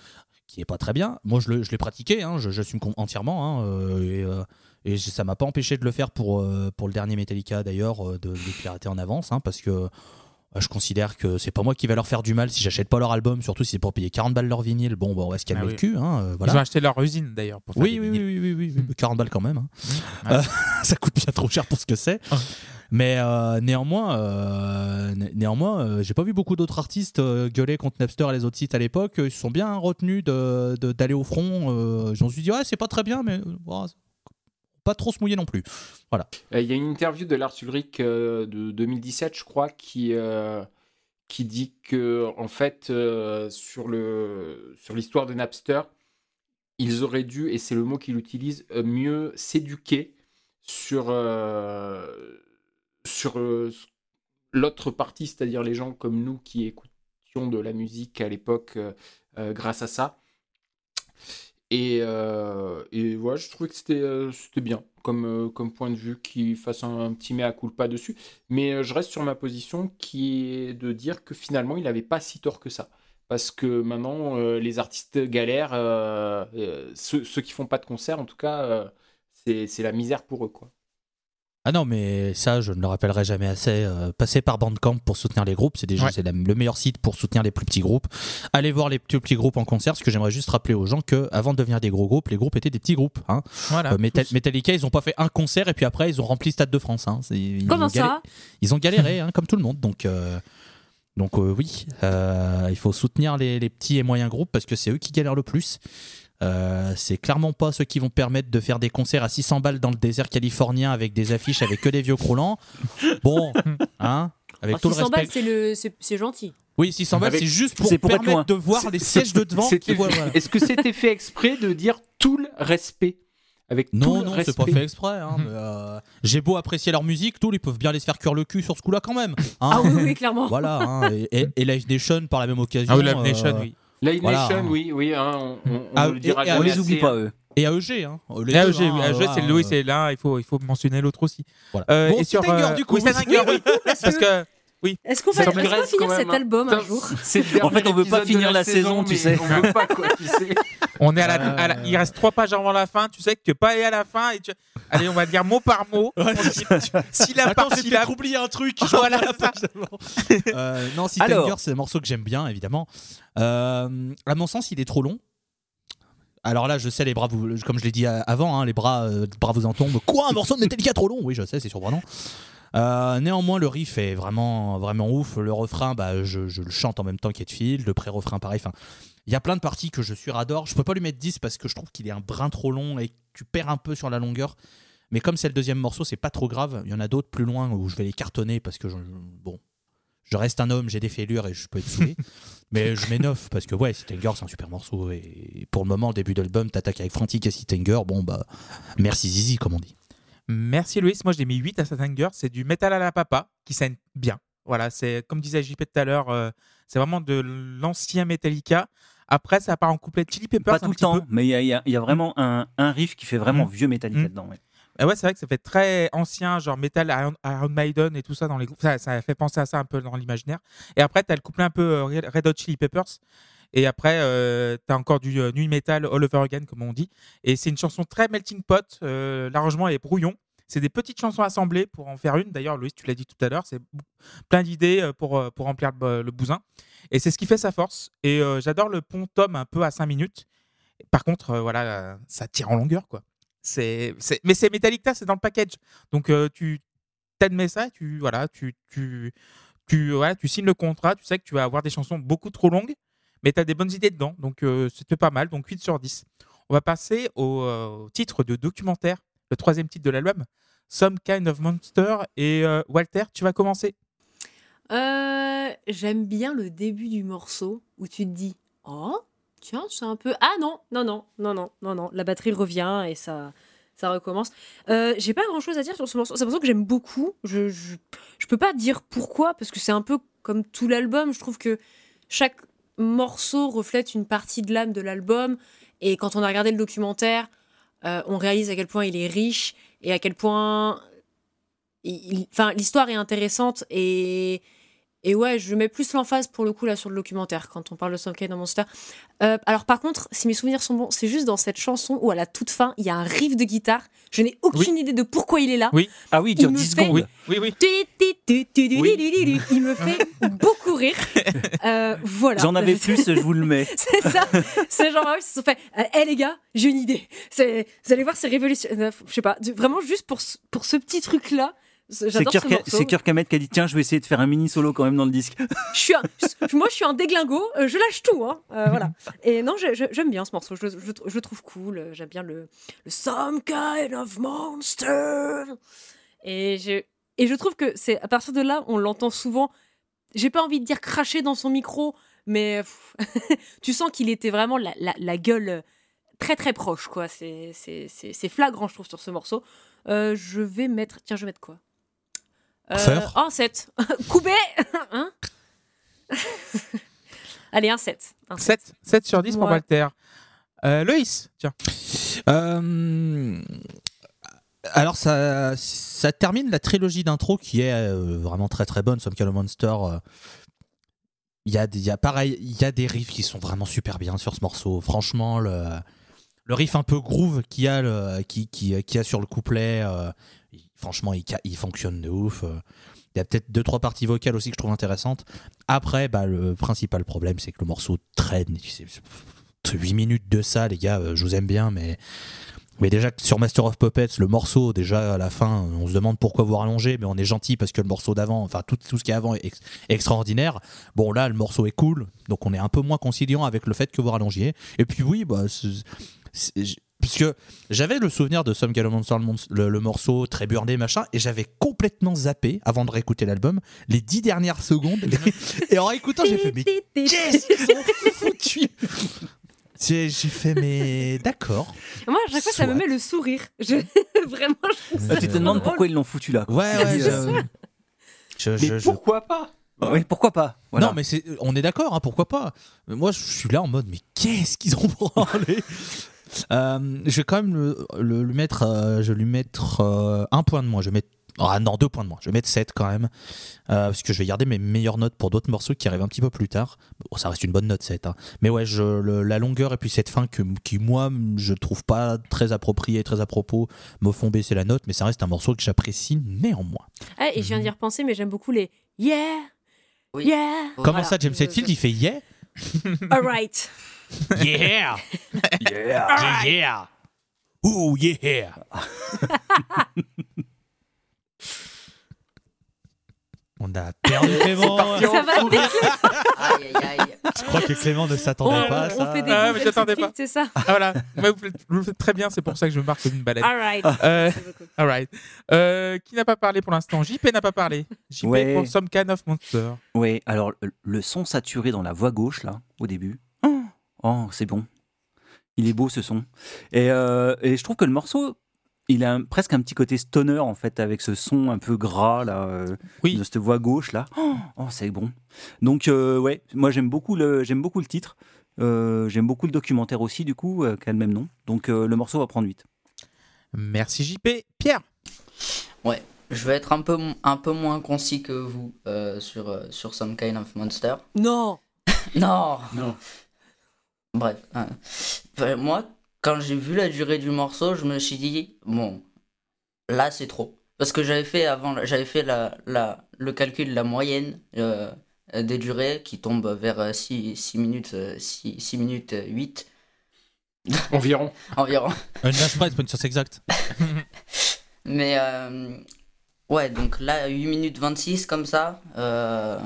qui est pas très bien. Moi, je, l'ai pratiqué, hein, je- j'assume entièrement, hein, euh, et, euh, et ça m'a pas empêché de le faire pour euh, pour le dernier Metallica d'ailleurs, de, de pirater en avance, hein, parce que je considère que c'est pas moi qui va leur faire du mal si j'achète pas leur album, surtout si c'est pour payer 40 balles leur vinyle. Bon, bah, on va se calmer Ah oui. le cul, hein, euh, voilà. Ils ont acheté leur usine d'ailleurs pour faire Oui, oui, oui, oui, oui, oui, oui, 40 balles quand même. hein. Euh, ça coûte bien trop cher pour ce que c'est. Mais euh, néanmoins, euh, né- néanmoins euh, j'ai pas vu beaucoup d'autres artistes gueuler contre Napster et les autres sites à l'époque. Ils se sont bien retenus de- de- d'aller au front. Ont se dit, ouais, c'est pas très bien, mais pas trop se mouiller non plus. Euh, Il y a une interview de Lars Ulrich euh, de 2017, je crois, qui, euh, qui dit que, en fait, sur sur l'histoire de Napster, ils auraient dû, et c'est le mot qu'il utilise, mieux s'éduquer sur, sur l'autre partie, c'est-à-dire les gens comme nous qui écoutions de la musique à l'époque grâce à ça. Et, euh, voilà, je trouvais que c'était euh, bien comme, euh, comme point de vue qu'il fasse un, un petit mea culpa dessus. Mais euh, je reste sur ma position qui est de dire que finalement, il n'avait pas si tort que ça. Parce que maintenant, euh, les artistes galèrent, euh, euh, ceux, ceux qui font pas de concert, en tout cas, euh, c'est la misère pour eux. Quoi. Ah non, mais ça, je ne le rappellerai jamais assez. Euh, passer par Bandcamp pour soutenir les groupes, c'est déjà Ouais. c'est la- le meilleur site pour soutenir les plus petits groupes. Allez voir les plus petits groupes en concert, parce que j'aimerais juste rappeler aux gens que avant de devenir des gros groupes, les groupes étaient des petits groupes. hein. Voilà. Euh, Metal-. Metallica, ils ont pas fait un concert et puis après ils ont rempli Stade de France. hein. C'est- ils Comment ont galé- ça? Ils ont galéré, hein, comme tout le monde. Donc, euh, donc euh, oui, euh, il faut soutenir les, les petits et moyens groupes parce que c'est eux qui galèrent le plus. Euh, c'est clairement pas ceux qui vont permettre de faire des concerts à 600 balles dans le désert californien avec des affiches avec que des vieux croulants. Bon, hein, avec Alors, tout le 600 respect. balles, c'est le- c'est c'est gentil. Oui, 600 balles, c'est juste pour c'est pour permettre de voir les sièges de devant. Qui voilà. Est-ce que c'était fait exprès de dire tout le respect avec tout Non, le non, respect c'est pas fait exprès. hein, mais, euh, J'ai beau apprécier leur musique, tous ils peuvent bien se faire cuire le cul sur ce coup-là quand même. hein. Ah oui, oui, clairement. Voilà, hein, et, et, et Live Nation par la même occasion. Ah oui, Live Nation, euh, oui. Live Voilà, Nation, hein. oui, oui, hein, on, on, on Ah, le dira et- et On jamais les oublie pas, hein. eux. Et AEG, hein. Les Ah, deux, EG, oui, hein, AEG, voilà, c'est c'est là, il faut, il faut mentionner l'autre aussi. Voilà. Euh, Bon, et sur, Stinger, euh, du coup. oui, Stinger, oui. Parce Parce que- que, oui. Est-ce qu'on va, va reste finir cet hein. album un jour En fait, on veut dernier pas finir la saison, tu sais. On veut pas, quoi, tu sais. On est à la, à la- il reste trois pages avant la fin. Tu sais que pas aller à la fin. Et tu... Allez, on va dire mot par mot. Ouais, dit syllabe Attends, j'ai peut-être oublié un truc. Voilà, Genre, ça. Euh, non, si c'est un morceau que j'aime bien, évidemment. Euh, à mon sens, il est trop long. Alors là, je sais, les bras, vous, comme je l'ai dit euh, avant, hein, les bras, euh, les bras vous en tombent. Quoi, un morceau de Metallica trop long? Oui, je sais, c'est surprenant. Euh, néanmoins, le riff est vraiment, vraiment ouf. Le refrain, bah, je, je le chante en même temps qu'Edfield. Le pré-refrain, pareil. Enfin, il y a plein de parties que je suis radore. Je peux pas lui mettre 10 parce que je trouve qu'il est un brin trop long et que tu perds un peu sur la longueur. Mais comme c'est le deuxième morceau, c'est pas trop grave. Il y en a d'autres plus loin où je vais les cartonner parce que je, bon, je reste un homme, j'ai des fêlures et je peux être saoulé. Mais je mets 9 parce que ouais, Sitanger c'est un super morceau et pour le moment, le début d'album, t'attaques avec Frantic et Sitanger. Bon bah, merci Zizi comme on dit. Merci Louis. Moi, j'ai mis 8 à Satanger. C'est du métal à la papa qui sonne bien. Voilà, c'est comme disait JP tout à l'heure, euh, c'est vraiment de l'ancien Metallica. Après, ça part en couplet Chili Peppers. Pas tout le peu. temps, mais il y a, y y vraiment un, un riff qui fait vraiment Mm. vieux Metallica Mm. dedans. ouais. Et ouais, c'est vrai que ça fait très ancien, genre metal, Iron, Iron Maiden et tout ça dans les groupes. Ça, ça fait penser à ça un peu dans l'imaginaire. Et après, t'as le couplet un peu euh, Red Hot Chili Peppers. Et après, euh, t'as encore du euh, nu metal all over again, comme on dit. Et c'est une chanson très melting pot. Euh, L'arrangement est brouillon. C'est des petites chansons assemblées pour en faire une. D'ailleurs, Louis, tu l'as dit tout à l'heure, c'est plein d'idées euh, pour, euh, pour remplir le, le bousin. Et c'est ce qui fait sa force. Et euh, j'adore le pont tome un peu à 5 minutes. par contre, euh, voilà, euh, ça tire en longueur, quoi. C'est, mais c'est Metallica, c'est dans le package. Donc euh, tu t'admets ça, tu voilà, tu tu tu voilà, tu signes le contrat, tu sais que tu vas avoir des chansons beaucoup trop longues, mais tu as des bonnes idées dedans. Donc euh, c'était pas mal, donc 8 sur 10. On va passer au, euh, titre de documentaire, le troisième titre de l'album, Some Kind of Monster. Et euh, Walter, tu vas commencer. Euh, J'aime bien le début du morceau où tu te dis Oh, tiens, c'est un peu. Ah non, non, non, non, non, non, non. La batterie revient et ça, ça recommence. J'ai pas grand chose à dire sur ce morceau. C'est un morceau que j'aime beaucoup. Je, je, je peux pas dire pourquoi, parce que c'est un peu comme tout l'album. Je trouve que chaque morceau reflète une partie de l'âme de l'album. Et quand on a regardé le documentaire, euh, on réalise à quel point il est riche et à quel point. Enfin, l'histoire est intéressante et. Et ouais, je mets plus l'emphase pour le coup là sur le documentaire quand on parle de Kind of Monster. Euh, alors par contre, si mes souvenirs sont bons, c'est juste dans cette chanson où à la toute fin, il y a un riff de guitare. Je n'ai aucune idée de pourquoi il est là. Oui. Ah oui, il dure me 10 fait- secondes. Oui, oui, oui. Il me fait beaucoup rire. Euh, voilà. J'en avais plus, je vous le mets. C'est ça. C'est genre, ah oui, ils se sont fait. Hé les gars, j'ai une idée. C'est- Vous allez voir, c'est révolutionnaire. Je sais pas. Vraiment, juste pour ce, pour ce petit truc-là. C'est ce Kirk, Hammett qui a dit tiens, je vais essayer de faire un mini solo quand même dans le disque. Je suis un- je- moi, je suis un déglingo. euh, je lâche tout. Hein, euh, voilà. Et non, j'aime bien ce morceau. Je, je- je le trouve cool. J'aime bien le, le Some kind of monster. Et je, et je trouve que c'est à partir de là, on l'entend souvent. J'ai pas envie de dire cracher dans son micro, mais pff, tu sens qu'il était vraiment la, la- la gueule très très proche. quoi. C'est flagrant, je trouve, sur ce morceau. Euh, je vais mettre. Tiens, je vais mettre quoi? Euh. Un 7. Coubé Hein Allez, un 7. Un 7, 7 sur 10 pour Ouais. Walter. Euh, Loïs, tiens. Euh, alors ça, ça termine la trilogie d'intro qui est euh, vraiment très très bonne. Some Kind of Monster. euh, Il y a, des- il y a pareil, il y a des riffs qui sont vraiment super bien sur ce morceau. Franchement, le, le riff un peu groove qu'il y a, le, qui, qui, qui a sur le couplet, euh, franchement, il, fonctionne de ouf. euh. Il y a peut-être deux trois parties vocales aussi que je trouve intéressantes. Après, bah, le principal problème, c'est que le morceau traîne. C'est 8 minutes de ça, les gars, euh, je vous aime bien, mais mais déjà sur Master of Puppets, le morceau, déjà à la fin, on se demande pourquoi vous rallonger, mais on est gentil parce que le morceau d'avant, enfin tout, tout ce qui est avant est ex- extraordinaire. Bon là, le morceau est cool, donc on est un peu moins conciliant avec le fait que vous rallongiez. Et puis oui, bah, parce que j'avais le souvenir de Some of Monster, le, le- le morceau très burné, machin, et j'avais complètement zappé, avant de réécouter l'album, les dix dernières secondes. et en réécoutant, j'ai fait, mais qu'est-ce qu'ils ont foutu? J'ai fait, mais d'accord. Moi, à chaque fois, ça me met le sourire. Je... Vraiment, je trouve Ah, ça tu te demandes pourquoi ils l'ont foutu là. quoi. Ouais, ouais, Je je, je- Mais je- pourquoi pas? Oui, pourquoi pas? Voilà. Non, mais on est d'accord, hein, pourquoi pas? Mais Moi, je suis là en mode, mais qu'est-ce qu'ils ont branlé? Euh, Je vais quand même le, le- lui mettre, euh, je vais lui mettre euh, un point de moins. Je vais mettre, ah non, deux points de moins. Je vais mettre 7 quand même, euh, parce que je vais garder mes meilleures notes pour d'autres morceaux qui arrivent un petit peu plus tard. Bon, ça reste une bonne note 7. hein. Mais ouais, je, le- la longueur et puis cette fin que, qui, moi, je trouve pas très appropriée, très à propos, me font baisser la note, mais ça reste un morceau que j'apprécie néanmoins. Ah, et je viens d'y repenser, mais j'aime beaucoup les Yeah, Oui. yeah, Comment Voilà. ça, James Hetfield, il fait yeah? Alright. Yeah Yeah Yeah Ouh yeah On a perdu Clément Ça va Aïe, aïe, aïe. Je crois que Clément ne on, s'attendait pas à on ça. fait des Ah, mais pas. C'est ça Ah, voilà, Ouais, vous, faites- vous le faites très bien, c'est pour ça que je me marque comme une balade. Alright. Euh, Merci beaucoup. alright. Euh, qui n'a pas parlé pour l'instant? JP n'a pas parlé. JP Ouais. pour Some Kind of Monster. Oui, alors le son saturé dans la voix gauche, là, au début. Oh, c'est bon. Il est beau ce son. Et, euh, et je trouve que le morceau, il a un- presque un petit côté stoner, en fait, avec ce son un peu gras, là, euh, Oui. de cette voix gauche, là. Oh, oh, c'est bon. Donc, euh, ouais, moi j'aime beaucoup, le- j'aime beaucoup le titre. Euh, j'aime beaucoup le documentaire aussi, du coup, euh, qui a le même nom. Donc, euh, le morceau va prendre 8. Merci JP. Pierre. Je vais être un peu, un peu moins concis que vous euh, sur, sur Some Kind of Monster. Non. Non Non. Bref. hein. Enfin, moi, quand j'ai vu la durée du morceau, je me suis dit, bon, là c'est trop. Parce que j'avais fait avant, j'avais fait la, la, le calcul, la moyenne euh, des durées qui tombe vers 6, minutes, 6, minutes 8. Environ. environ. Une vache près, c'est pas une science exacte. Mais euh, ouais, donc là, 8 minutes 26 comme ça, euh,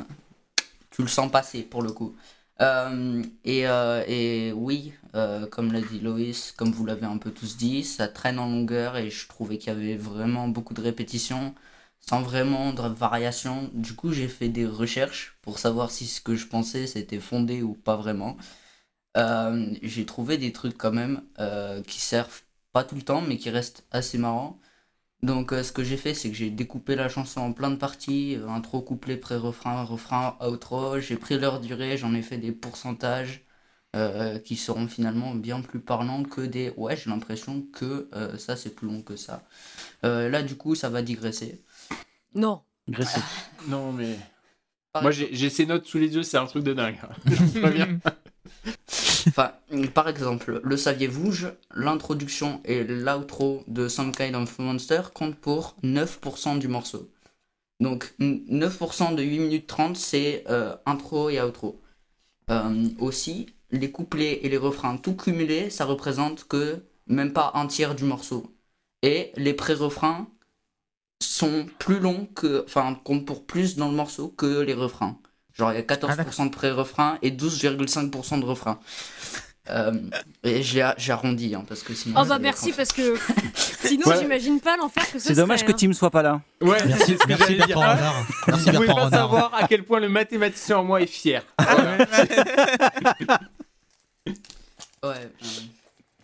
tu le sens passer pour le coup. Euh, et, euh, et oui, euh, comme l'a dit Loïs, comme vous l'avez un peu tous dit, ça traîne en longueur et je trouvais qu'il y avait vraiment beaucoup de répétitions sans vraiment de variation. Du coup, j'ai fait des recherches pour savoir si ce que je pensais c'était fondé ou pas vraiment. J'ai trouvé des trucs quand même qui servent pas tout le temps mais qui restent assez marrants. Donc euh, ce que j'ai fait c'est que j'ai découpé la chanson en plein de parties, euh, intro, couplet, pré-refrain, refrain, outro, j'ai pris leur durée, j'en ai fait des pourcentages euh, qui seront finalement bien plus parlants que des ouais j'ai l'impression que euh, ça c'est plus long que ça. Euh, là du coup ça va digresser. Non. Graissé. Non, mais. Par Moi, j'ai ces notes sous les yeux, c'est un truc de dingue. Je vous préviens. Enfin, par exemple, le saviez-vous, l'introduction et l'outro de Some Kind of Monster comptent pour 9% du morceau. Donc 9% de 8 minutes 30, c'est euh, intro et outro. Euh, aussi, les couplets et les refrains tout cumulés, ça représente que même pas un tiers du morceau. Et les pré-refrains sont plus longs que, enfin, comptent pour plus dans le morceau que les refrains. Genre, il y a 14% de pré-refrains et 12,5% de refrains. Euh, et j'ai j'ai arrondi, hein, parce que sinon. Oh bah merci être- parce que sinon Ouais. j'imagine pas l'enfer que ce C'est dommage serait, que hein. Tim soit pas là. Ouais, Merci, merci. Bertrand Ah, Renard. Vous Merci pouvez Bertrand pas Renard. savoir à quel point le mathématicien en moi est fier. Ouais. euh,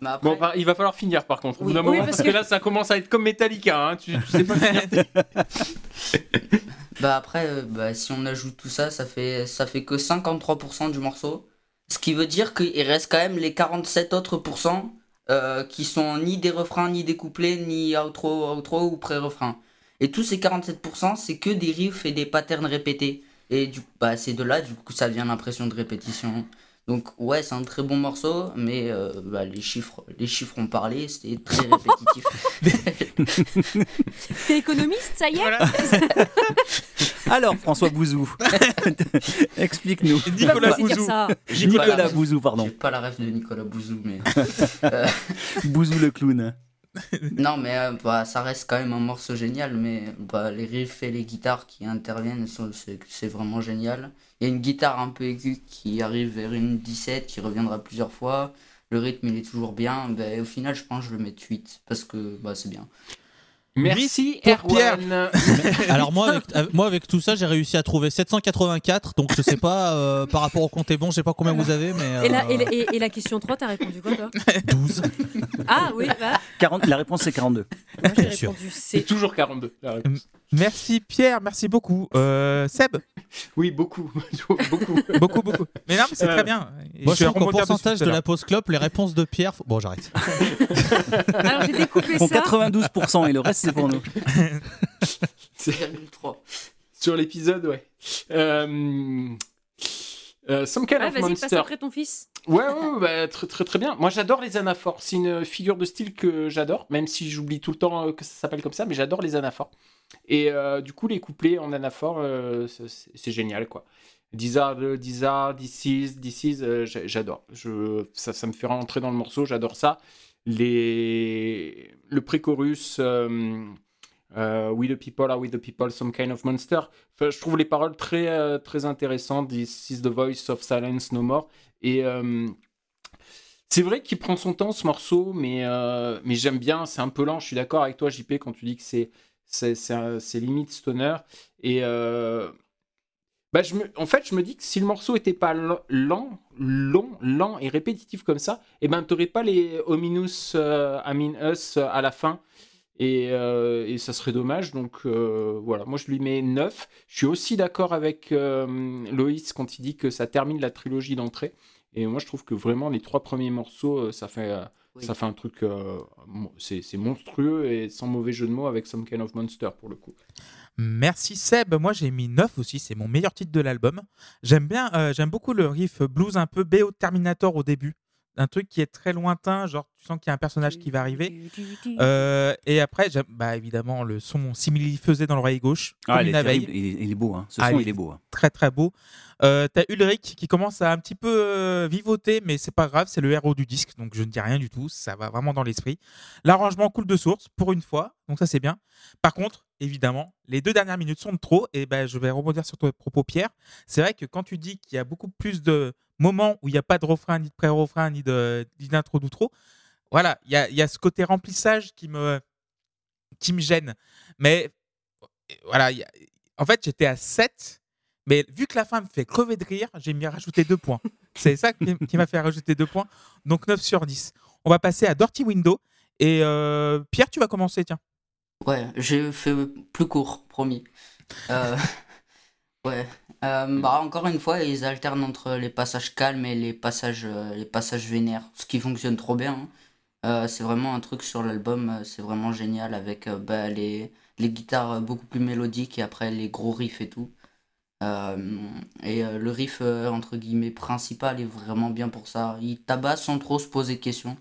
Mais après, Bon, il va falloir finir par contre. Oui. Oui, moment, parce parce que que- là, ça commence à être comme Metallica. Hein. Tu, tu sais pas finir. bah après euh, bah, si on ajoute tout ça, ça fait, ça fait que 53% du morceau. Ce qui veut dire qu'il reste quand même les 47 autres pourcents euh, qui sont ni des refrains, ni des couplets, ni outro, outro ou pré-refrain. Et tous ces 47%, c'est que des riffs et des patterns répétés. Et du bah, c'est de là, du coup, ça vient l'impression de répétition. Donc ouais, c'est un très bon morceau, mais euh, bah, les, chiffres, les chiffres ont parlé, c'était très répétitif. T'es économiste, ça y est? Voilà. Alors, François Bouzou, explique-nous. Nicolas Bouzou. J'ai Nicolas la- Bouzou, J'ai pardon. pas la ref de Nicolas Bouzou, mais... Bouzou le clown. Non, mais euh, bah, ça reste quand même un morceau génial, mais bah, les riffs et les guitares qui interviennent, c'est vraiment génial. Il y a une guitare un peu aiguë qui arrive vers une 17, qui reviendra plusieurs fois. Le rythme, il est toujours bien. Bah, au final, je pense que je le mets 8, parce que bah, c'est bien. Merci. Erwan. Alors moi avec, avec- moi avec tout ça j'ai réussi à trouver 784 donc je sais pas euh, par rapport au compte est bon je sais pas combien vous avez mais Et la, et, euh, la- et- et la question 3, t'as répondu quoi toi 12 Ah oui, bah, 40, la réponse c'est 42. moi j'ai Bien sûr. répondu C'est toujours 42. la réponse. Merci Pierre, merci beaucoup. Euh, Seb, Oui, beaucoup. beaucoup. beaucoup, beaucoup. Mais non, mais c'est Euh, très bien. Moi je rebondir dessus pourcentage de la pause clope les réponses de Pierre bon j'arrête Alors j'ai découpé ça. 92% et le reste c'est pour nous. C'est 3. sur l'épisode, ouais. Euh, euh, Some Kind Ouais, of vas-y, passe Monster. après ton fils. Ouais, ouais, ouais, bah, très, très très bien. Moi, j'adore les anaphores. C'est une figure de style que j'adore, même si j'oublie tout le temps euh, que ça s'appelle comme ça, mais j'adore les anaphores. Et euh, du coup, les couplets en anaphore, euh, c'est- génial, quoi. These are, the- these are, this is, this is, euh, j'a- j'adore. Je, ça, ça me fait rentrer dans le morceau, j'adore ça. Les, le pré-chorus, euh, euh, We the people are we the people, some kind of monster. Je trouve les paroles très, euh, très intéressantes. This is the voice of silence no more. Et c'est vrai qu'il prend son temps ce morceau, mais, mais j'aime bien. C'est un peu lent. Je suis d'accord avec toi, JP, quand tu dis que c'est limite stoner. Et bah, je me, en fait, je me dis que si le morceau était pas lent, long, lent et répétitif comme ça, et ben t'aurais pas les ominous euh, us euh, à la fin. Et, euh, et ça serait dommage. Donc euh, voilà, moi je lui mets 9. Je suis aussi d'accord avec Loïs quand il dit que ça termine la trilogie d'entrée. Et moi je trouve que vraiment les trois premiers morceaux, ça fait, Oui. ça fait un truc. c'est monstrueux et sans mauvais jeu de mots avec Some Kind of Monster pour le coup. Merci Seb, moi j'ai mis 9 aussi, c'est mon meilleur titre de l'album. J'aime bien, euh, j'aime beaucoup le riff blues un peu BO Terminator au début. un truc qui est très lointain, genre tu sens qu'il y a un personnage qui va arriver. Euh, et après, j'aime- bah, évidemment, le son simili faisait dans l'oreille gauche, comme Ah, il, une est abeille, terrible, il, est, il est beau, hein. ce Ah, son il il est beau. hein. très très beau. Euh, T'as Ulrich qui commence à un petit peu euh, vivoter, mais c'est pas grave, c'est le héros du disque, donc je ne dis rien du tout, ça va vraiment dans l'esprit. L'arrangement coule de source pour une fois, donc ça c'est bien. Par contre, évidemment, les deux dernières minutes sont de trop, et ben je vais rebondir sur ton propos, Pierre. C'est vrai que quand tu dis qu'il y a beaucoup plus de moments où il n'y a pas de refrain, ni de pré-refrain, ni d'intro d'outro, voilà, il y a, ce côté remplissage qui me, qui me gêne. Mais voilà, en fait, j'étais à 7, mais vu que la fin me fait crever de rire, j'ai mis rajouter 2 points. C'est ça qui, m'a fait rajouter 2 points, donc 9 sur 10. On va passer à Dirty Window. Et euh, Pierre, tu vas commencer, tiens. Ouais, j'ai fait plus court, promis. Euh, ouais. Euh, bah, encore une fois, ils alternent entre les passages calmes et les passages, euh, les passages vénères, ce qui fonctionne trop bien. hein. Euh, c'est vraiment un truc sur l'album, euh, c'est vraiment génial avec bah, les, les guitares beaucoup plus mélodiques et après les gros riffs et tout. Euh, et le riff, entre guillemets, principal est vraiment bien pour ça. Il tabasse sans trop se poser de questions.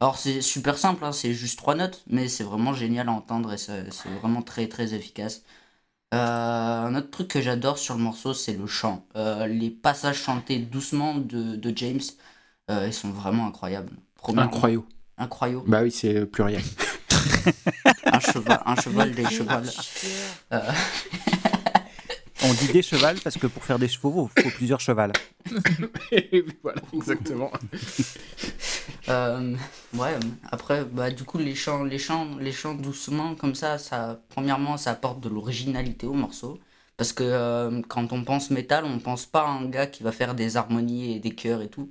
Alors c'est super simple, hein, c'est juste trois notes, mais c'est vraiment génial à entendre et c'est vraiment très très efficace. Euh, un autre truc que j'adore sur le morceau, c'est le chant. Euh, les passages chantés doucement de, de James, euh, ils sont vraiment incroyables. Incroyable. Incroyable. Bah oui, c'est pluriel. Un cheval, un cheval, des chevals. Euh, On dit des chevals parce que pour faire des chevaux, il faut plusieurs chevals. voilà, exactement. Euh, ouais, après, bah, du coup, les chants, les, chants, les chants doucement, comme ça, ça, premièrement, ça apporte de l'originalité au morceau. Parce que euh, quand on pense métal, on pense pas à un gars qui va faire des harmonies et des chœurs et tout.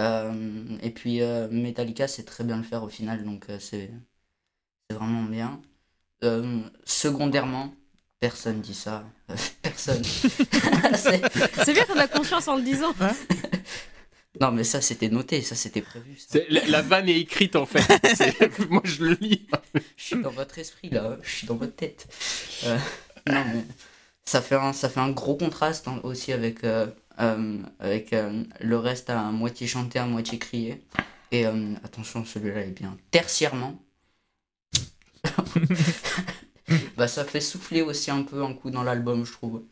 Euh, et puis, Metallica sait très bien le faire au final, donc c'est vraiment bien. Secondairement, personne dit ça. personne. C'est- bien qu'on a confiance en le disant. Non, mais ça, c'était noté, ça, c'était prévu. ça. C'est- La, la vanne est écrite en fait. Moi je le lis. Je suis dans votre esprit là, je suis dans votre tête. Euh, non mais ça fait un, ça fait un gros contraste hein, aussi avec, euh, euh, avec euh, le reste à moitié chanté, à moitié crié. Et euh, attention, celui-là est bien. Tertiairement, bah ça fait souffler aussi un peu un coup dans l'album, je trouve.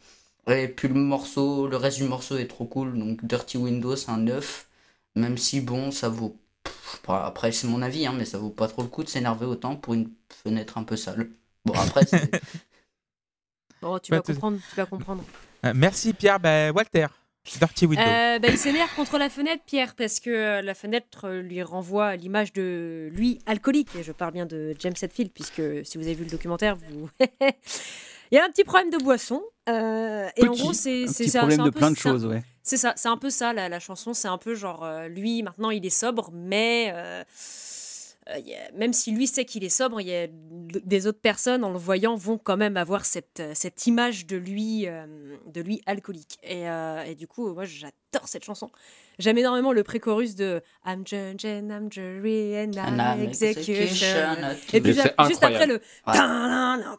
Et puis le morceau, le reste du morceau est trop cool. Donc Dirty Windows, c'est un 9. Même si bon, ça vaut. pff, pas- Après, c'est mon avis, hein, mais ça vaut pas trop le coup de s'énerver autant pour une fenêtre un peu sale. Bon, après, c'est- Bon, tu Pas vas comprendre, tu vas comprendre. Euh, merci, Pierre. Bah, Walter, Dirty Window. Euh, bah, il s'énerve contre la fenêtre, Pierre, parce que euh, la fenêtre lui renvoie à l'image de lui alcoolique. Et je parle bien de James Hetfield, puisque si vous avez vu le documentaire, vous. il y a un petit problème de boisson. euh, et en gros, c'est ça. problème de plein de choses, ouais. C'est ça, c'est un peu ça la, la chanson. C'est un peu genre euh, lui maintenant il est sobre, mais euh, a- même si lui sait qu'il est sobre, il y a des autres personnes en le voyant vont quand même avoir cette, euh, cette image de lui, euh, de lui alcoolique. Et, euh, et du coup, moi j'adore cette chanson. J'aime énormément le pré-chorus de I'm judge and I'm jury and I'm execution. Et puis juste après le Ouais.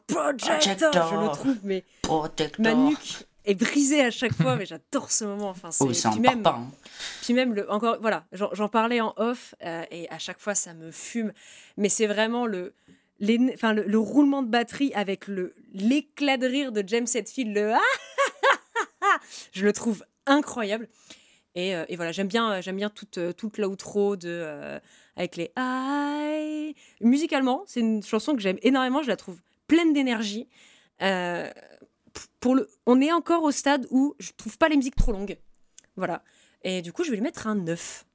Projector, je le Projector. trouve mais Protector. ma nuque est brisée à chaque fois, mais j'adore ce moment. Enfin, c'est Oh, c'est un puis même, puis même le encore voilà, j'en parlais en off euh, et à chaque fois ça me fume, mais c'est vraiment le les, enfin, le, le roulement de batterie avec le l'éclat de rire de James Hetfield, le ah, je le trouve incroyable. Et, euh, et voilà, j'aime bien, j'aime bien toute, euh, toute l'outro de euh, avec les I. Musicalement, c'est une chanson que j'aime énormément. Je la trouve pleine d'énergie. Euh, pour le, on est encore au stade où je trouve pas les musiques trop longues. Voilà. Et du coup, je vais lui mettre un 9.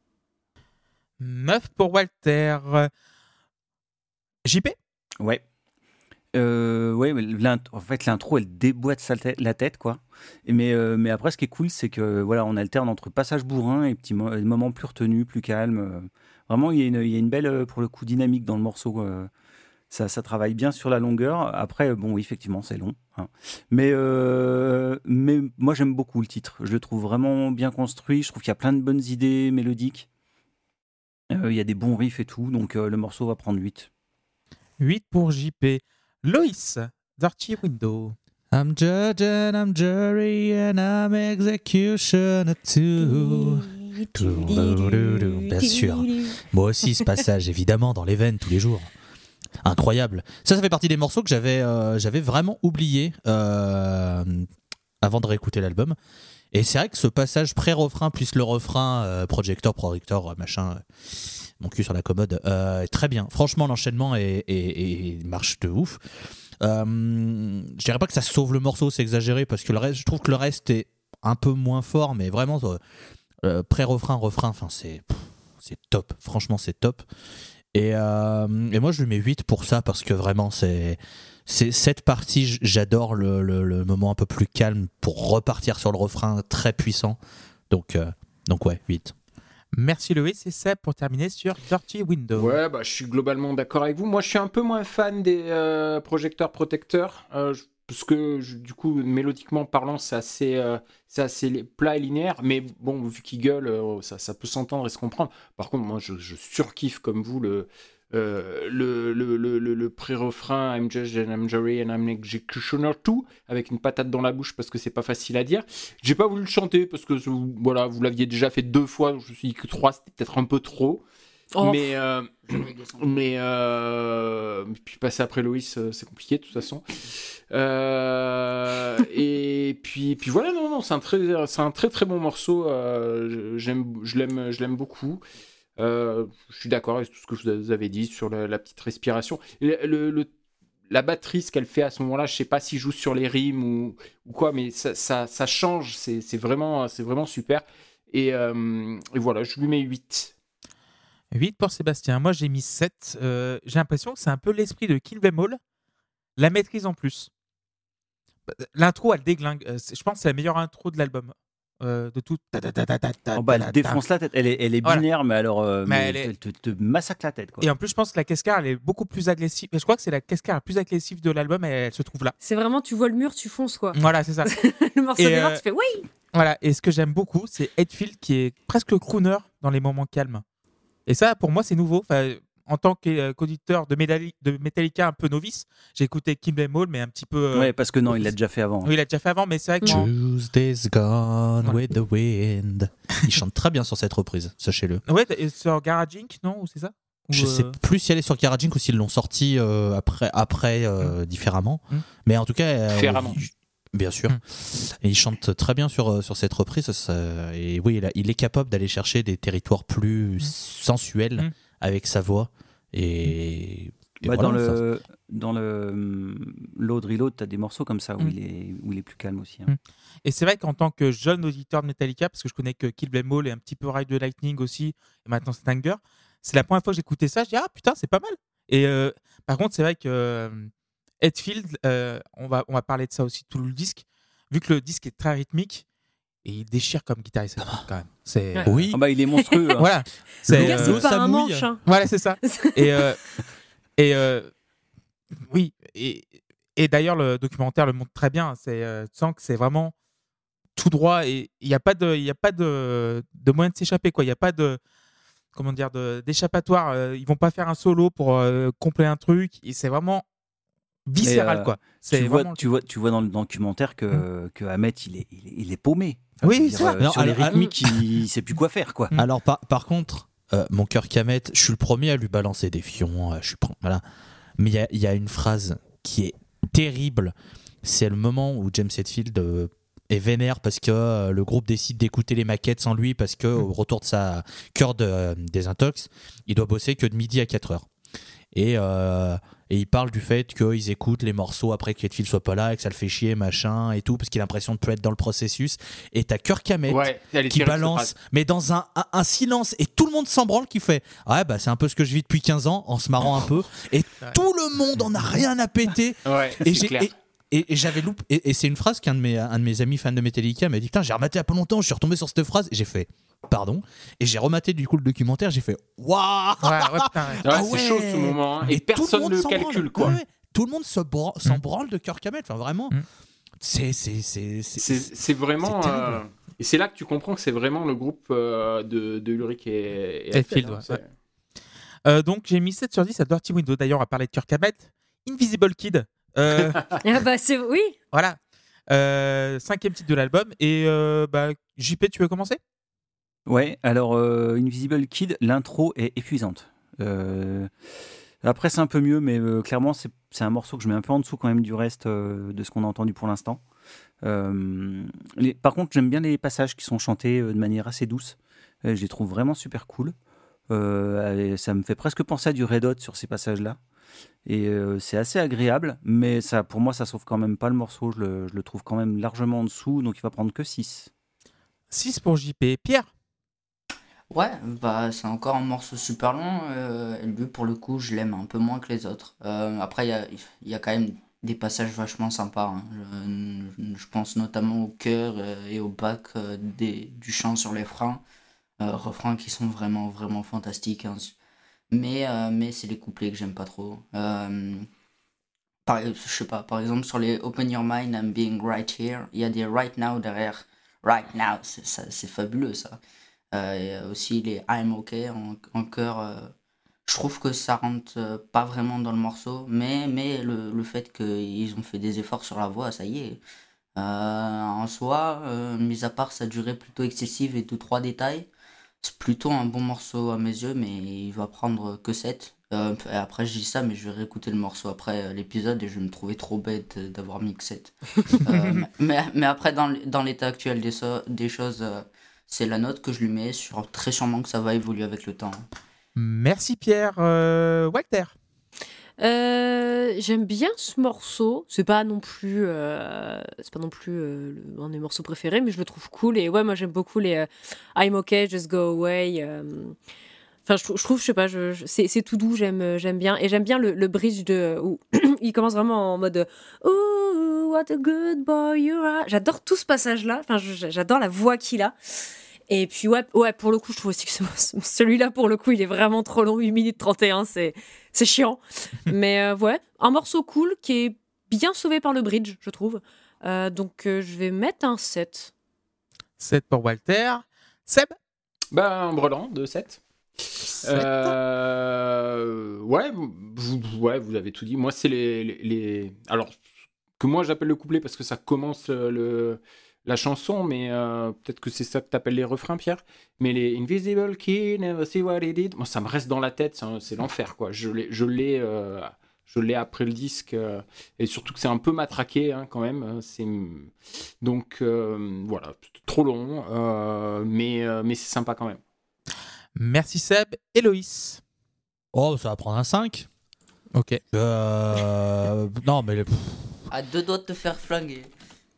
9 pour Walter. JP Ouais. Euh, ouais, en fait, l'intro, elle déboîte sa tête- la tête, quoi. Mais, euh, mais après, ce qui est cool, c'est que voilà, on alterne entre passage bourrin et petits mo- moments plus retenus, plus calmes. Vraiment, il y, a une, il y a une belle, euh, pour le coup, dynamique dans le morceau. euh. Ça, ça travaille bien sur la longueur. Après, bon, oui, effectivement, c'est long. hein. Mais, euh, mais moi, j'aime beaucoup le titre. Je le trouve vraiment bien construit. Je trouve qu'il y a plein de bonnes idées mélodiques. Euh, Il y a des bons riffs et tout. Donc, euh, le morceau va prendre 8. 8 pour JP. Loïs, Dirty Window. I'm judge and I'm jury and I'm executioner too. Bien sûr. Moi aussi, ce passage, évidemment, dans les veines tous les jours. Incroyable. Ça, ça fait partie des morceaux que j'avais euh, vraiment oublié euh, avant de réécouter l'album. Et c'est vrai que ce passage pré-refrain plus le refrain euh, projecteur, projecteur, euh, machin, mon cul sur la commode, très bien. Franchement, l'enchaînement est, marche de ouf. Je dirais pas que ça sauve le morceau, c'est exagéré, parce que le reste, je trouve que le reste est un peu moins fort, mais vraiment, pré-refrain, refrain, c'est top. Franchement, c'est top. Et, euh, et moi, je lui mets 8 pour ça, parce que vraiment, c'est. cette partie, j'adore le, le- le moment un peu plus calme pour repartir sur le refrain très puissant. Donc, euh, donc ouais, 8. Merci Loïs et Seb pour terminer sur Dirty Window. Ouais, bah, je suis globalement d'accord avec vous. Moi, je suis un peu moins fan des euh, projecteurs protecteurs. euh, je- parce que du coup, mélodiquement parlant, c'est assez, euh, assez plat et linéaire. Mais bon, vu qu'il gueule, euh, ça, ça peut s'entendre et se comprendre. Par contre, moi, je, surkiffe comme vous le, euh, le, le, le- le pré-refrain I'm Judge and I'm Jury and I'm Executioner too, avec une patate dans la bouche parce que c'est pas facile à dire. J'ai pas voulu le chanter parce que voilà, vous l'aviez déjà fait deux fois. Je me suis dit que trois, c'était peut-être un peu trop. Oh. Mais, euh, mais, euh, puis passer après Loïs, euh, c'est compliqué de toute façon. Et puis, puis voilà, non, non, c'est un très, c'est un très très bon morceau. j'aime, je l'aime, je l'aime beaucoup. Je suis d'accord avec tout ce que vous avez dit sur la, petite respiration. Le, la batterie, ce qu'elle fait à ce moment-là, je sais pas s'il joue sur les rimes ou, ou quoi, mais ça, ça, change. C'est, c'est vraiment, c'est vraiment super. Et, et voilà, je lui mets 8. 8 pour Sébastien. Moi, j'ai mis 7. Euh, j'ai l'impression que c'est un peu l'esprit de Kill Them All. La maîtrise en plus. L'intro, elle déglingue. Euh, c'est- Je pense que c'est la meilleure intro de l'album. Euh, de tout. Oh, bah, elle défonce la tête. Elle est, elle est Voilà. binaire, mais alors, euh, Mais mais elle est- elle te, te massacre la tête. Quoi. Et en plus, je pense que la cascade, elle est beaucoup plus agressive. Je crois que c'est la cascade la plus agressive de l'album et elle se trouve là. C'est vraiment, tu vois le mur, tu fonces quoi. Voilà, c'est ça. le morceau démarre, euh, tu fais oui. Voilà, et ce que j'aime beaucoup, c'est Hetfield qui est presque crooner dans les moments calmes. Et ça, pour moi, c'est nouveau. Enfin, en tant que- qu'auditeur de, Metallica un peu novice, j'ai écouté Kim Hall, mais un petit peu. euh, Ouais, parce que non, il l'a déjà fait avant. Oui, il l'a déjà fait avant, mais c'est vrai que. Tuesday's gone with the wind. Il chante très bien sur cette reprise, sachez-le. Ouais, et sur Garage Inc., non Ou c'est ça? Ou, Je sais euh, plus si elle est sur Garaging ou s'ils l'ont sorti euh, après, après euh, différemment. Mm. Mais en tout cas, euh, Différemment. Bien sûr. Mm. Et il chante très bien sur, euh, sur cette reprise. ça- et oui, il, a- il est capable d'aller chercher des territoires plus sensuels Mm. avec sa voix. Et, et Bah, voilà, dans ça- le dans le Reload, t'as des morceaux comme ça où, Mm. il est, où il est plus calme aussi. hein. Mm. Et c'est vrai qu'en tant que jeune auditeur de Metallica, parce que je connais que Kill Them All et un petit peu Ride the Lightning aussi, et maintenant c'est Anger, c'est la première fois que j'écoutais ça, je dis ah putain, c'est pas mal. Et euh, par contre, c'est vrai que euh, Hetfield, euh, on, va, on va parler de ça aussi tout le disque, vu que le disque est très rythmique, et il déchire comme guitariste quand même. C'est Ouais. Oui, Ah bah, il est monstrueux. hein. voilà. Le C'est gars, euh, c'est l'eau, pas ça un mouille. manche. hein. voilà, c'est ça. Et, euh, et euh, oui, et, et d'ailleurs, le documentaire le montre très bien. C'est, euh, tu sens que c'est vraiment tout droit et il n'y a pas de, il y a pas de, de moyen de s'échapper. quoi. Il n'y a pas de, comment dire, de, d'échappatoire. Euh, ils vont pas faire un solo pour euh, compléter un truc. Et c'est vraiment viscéral. euh, quoi. C'est Tu vois, vraiment- tu, vois, tu vois dans le documentaire que, que Ahmet, il est, il est, il est paumé. Oui, c'est ça. euh, sur les alors, rythmiques, il ne sait plus quoi faire. quoi. Mm. Alors par, par contre, euh, mon cœur Kamet, je suis le premier à lui balancer des fions. euh, je suis voilà. Mais il y a- il y, a une phrase qui est terrible. C'est le moment où James Hetfield euh, est vénère parce que euh, le groupe décide d'écouter les maquettes sans lui parce que au retour de sa cœur de euh, désintox, il doit bosser que de midi à 4 heures. Et, euh, et il parle du fait qu'ils écoutent les morceaux après que Hetfield soit pas là et que ça le fait chier, machin et tout, parce qu'il a l'impression de plus être dans le processus. Et t'as Kirk Ouais, est qui balance, mais dans un, un, un silence, et tout le monde s'en branle, qui fait Ouais, bah c'est un peu ce que je vis depuis 15 ans, en se marrant un peu, et Ouais. tout le monde en a rien à péter. Ouais, Et c'est j'ai. clair. Et, et- et j'avais loupé. Et, et c'est une phrase qu'un de mes, un de mes amis fans de Metallica m'a dit Putain, j'ai rematé il y a pas longtemps, je suis retombé sur cette phrase, et j'ai fait Pardon. Et j'ai rematé du coup le documentaire, j'ai fait Waouh Ouais, ouais, putain, ouais. Ah c'est ouais. chaud ce moment. hein, Et, tout personne ne le s'en calcule, branle. quoi. Tout le monde s'en Mm. branle de Kirk Hammett, enfin vraiment. Mm. C'est. C'est. C'est. C'est c'est vraiment. euh, et c'est là que tu comprends que c'est vraiment le groupe euh, de, de Ulrich et, et hein, ouais, c'est- ouais. Euh, donc j'ai mis 7 sur 10 à Dirty Window. D'ailleurs, on va parler de Kirk Hammett. Invisible Kid. Euh, Ah bah c'est oui. Voilà. Euh, cinquième titre de l'album. Et euh, bah, JP, tu veux commencer? Ouais, alors euh, Invisible Kid, l'intro est épuisante. Euh, après, c'est un peu mieux, mais euh, clairement, c'est c'est un morceau que je mets un peu en dessous quand même du reste euh, de ce qu'on a entendu pour l'instant. Euh, les- par contre, j'aime bien les passages qui sont chantés euh, de manière assez douce. Euh, je les trouve vraiment super cool. Euh, et ça me fait presque penser à du Red Hot sur ces passages-là. Et euh, c'est assez agréable, mais ça, pour moi, ça sauve quand même pas le morceau. Je le, je le trouve quand même largement en dessous, donc il va prendre que 6. 6 pour JP. Pierre? Ouais, bah c'est encore un morceau super long. euh, lui, pour le coup, je l'aime un peu moins que les autres. Euh, après, il y a, il y a quand même des passages vachement sympas. hein. Je, je pense notamment au chœur et au bac des, du chant sur les freins. Euh, refrains qui sont vraiment, vraiment fantastiques. hein. Mais, euh, mais c'est les couplets que j'aime pas trop. Euh, par, je sais pas, par exemple, sur les Open Your Mind, I'm Being Right Here, il y a des Right Now derrière. Right Now, c'est fabuleux ça. Euh, il y a aussi les I'm OK en, en euh, je trouve que ça rentre euh, pas vraiment dans le morceau, mais, mais le, le fait qu'ils ont fait des efforts sur la voix, ça y est. Euh, en soi, euh, mis à part sa durée plutôt excessive et deux trois détails, c'est plutôt un bon morceau à mes yeux, mais il va prendre que 7. Euh, et après, je dis ça, mais je vais réécouter le morceau après euh, l'épisode et je vais me trouver trop bête euh, d'avoir mis que 7. Euh, mais, mais après, dans, l'état actuel des, so- des choses, c'est la note que je lui mets. Sur, très sûrement que ça va évoluer avec le temps. Merci Pierre. Walter Euh, J'aime bien ce morceau. C'est pas non plus, euh, pas non plus euh, un de mes morceaux préférés, mais je le trouve cool. Et ouais, moi j'aime beaucoup les I'm okay, just go away. Enfin, je, je trouve, je sais pas, c'est tout doux, j'aime bien. Et j'aime bien le, bridge de où il commence vraiment en mode Ooh, what a good boy you are. J'adore tout ce passage-là. Enfin, j'adore la voix qu'il a. Et puis ouais, ouais, pour le coup, je trouve aussi que ce- celui-là, pour le coup, il est vraiment trop long, 8 minutes 31, c'est c'est chiant. Mais euh, ouais, un morceau cool qui est bien sauvé par le bridge, je trouve. Euh, donc euh, je vais mettre un 7. 7 pour Walter. Seb? Un brelan de 7. Sept. Euh, ouais, vous, ouais, vous avez tout dit. Moi, c'est les, les, les- Alors, que moi j'appelle le couplet parce que ça commence le, la chanson, mais euh, peut-être que c'est ça que t'appelles les refrains, Pierre. Mais les Invisible Kid, Never See What He Did, moi ça me reste dans la tête, c'est l'enfer, quoi. Je l'ai, je l'ai, euh, je l'ai après le disque, euh, et surtout que c'est un peu matraqué, hein, quand même. C'est donc euh, voilà, trop long, euh, mais euh, mais c'est sympa quand même. Merci Seb. Héloïse. Oh, ça va prendre un 5. Ok. Euh, non, mais. le- pff, À deux doigts de te faire flinguer.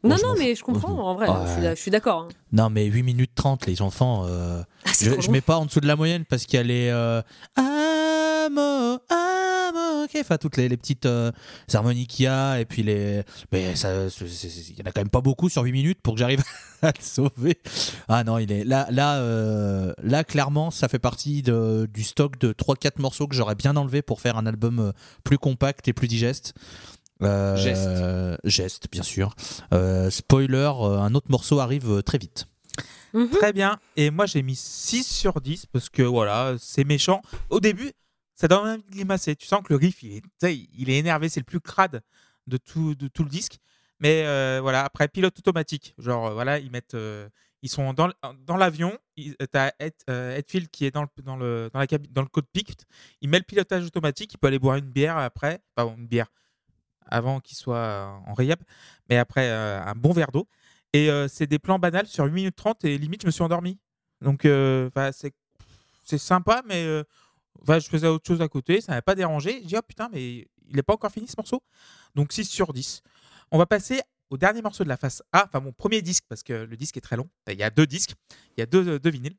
Non, non, mais je comprends, en vrai, Ouais. je suis d'accord. hein. Non, mais 8 minutes 30, les enfants. euh, Ah, je, je mets pas en dessous de la moyenne parce qu'il y a les. Euh, Amo, amo, ok. Enfin, toutes les, les petites euh, harmonies qu'il y a. Et puis les. Mais il y en a quand même pas beaucoup sur 8 minutes pour que j'arrive à le sauver. Ah non, il est. Là, là, euh, là clairement, ça fait partie de- du stock de 3-4 morceaux que j'aurais bien enlevé pour faire un album plus compact et plus digeste. Euh, Geste. Geste, bien sûr. Euh, spoiler, euh, un autre morceau arrive très vite. Mhm. Très bien. Et moi, j'ai mis 6 sur 10 parce que voilà, c'est méchant. Au début, ça donne envie de grimacer. Tu sens que le riff, il est, il est énervé. C'est le plus crade de tout, de tout le disque. Mais euh, voilà, après, pilote automatique. Genre, voilà, ils mettent. euh, ils sont dans, l'avion. T'as Ed, euh, qui est dans le, dans le, dans la cabine, dans le cockpit. Il met le pilotage automatique. Il peut aller boire une bière après. Pardon, une bière avant qu'il soit euh, en réhab. Mais après, euh, un bon verre d'eau. Et euh, c'est des plans banals sur 8 minutes 30 et limite, je me suis endormi. Donc, c'est sympa, mais je faisais autre chose à côté, ça m'a pas dérangé. J'ai dit, oh putain, mais il n'est pas encore fini ce morceau. Donc, 6 sur 10. On va passer au dernier morceau de la face A, enfin mon premier disque, parce que le disque est très long. Il y a deux disques, il y a deux, deux vinyles.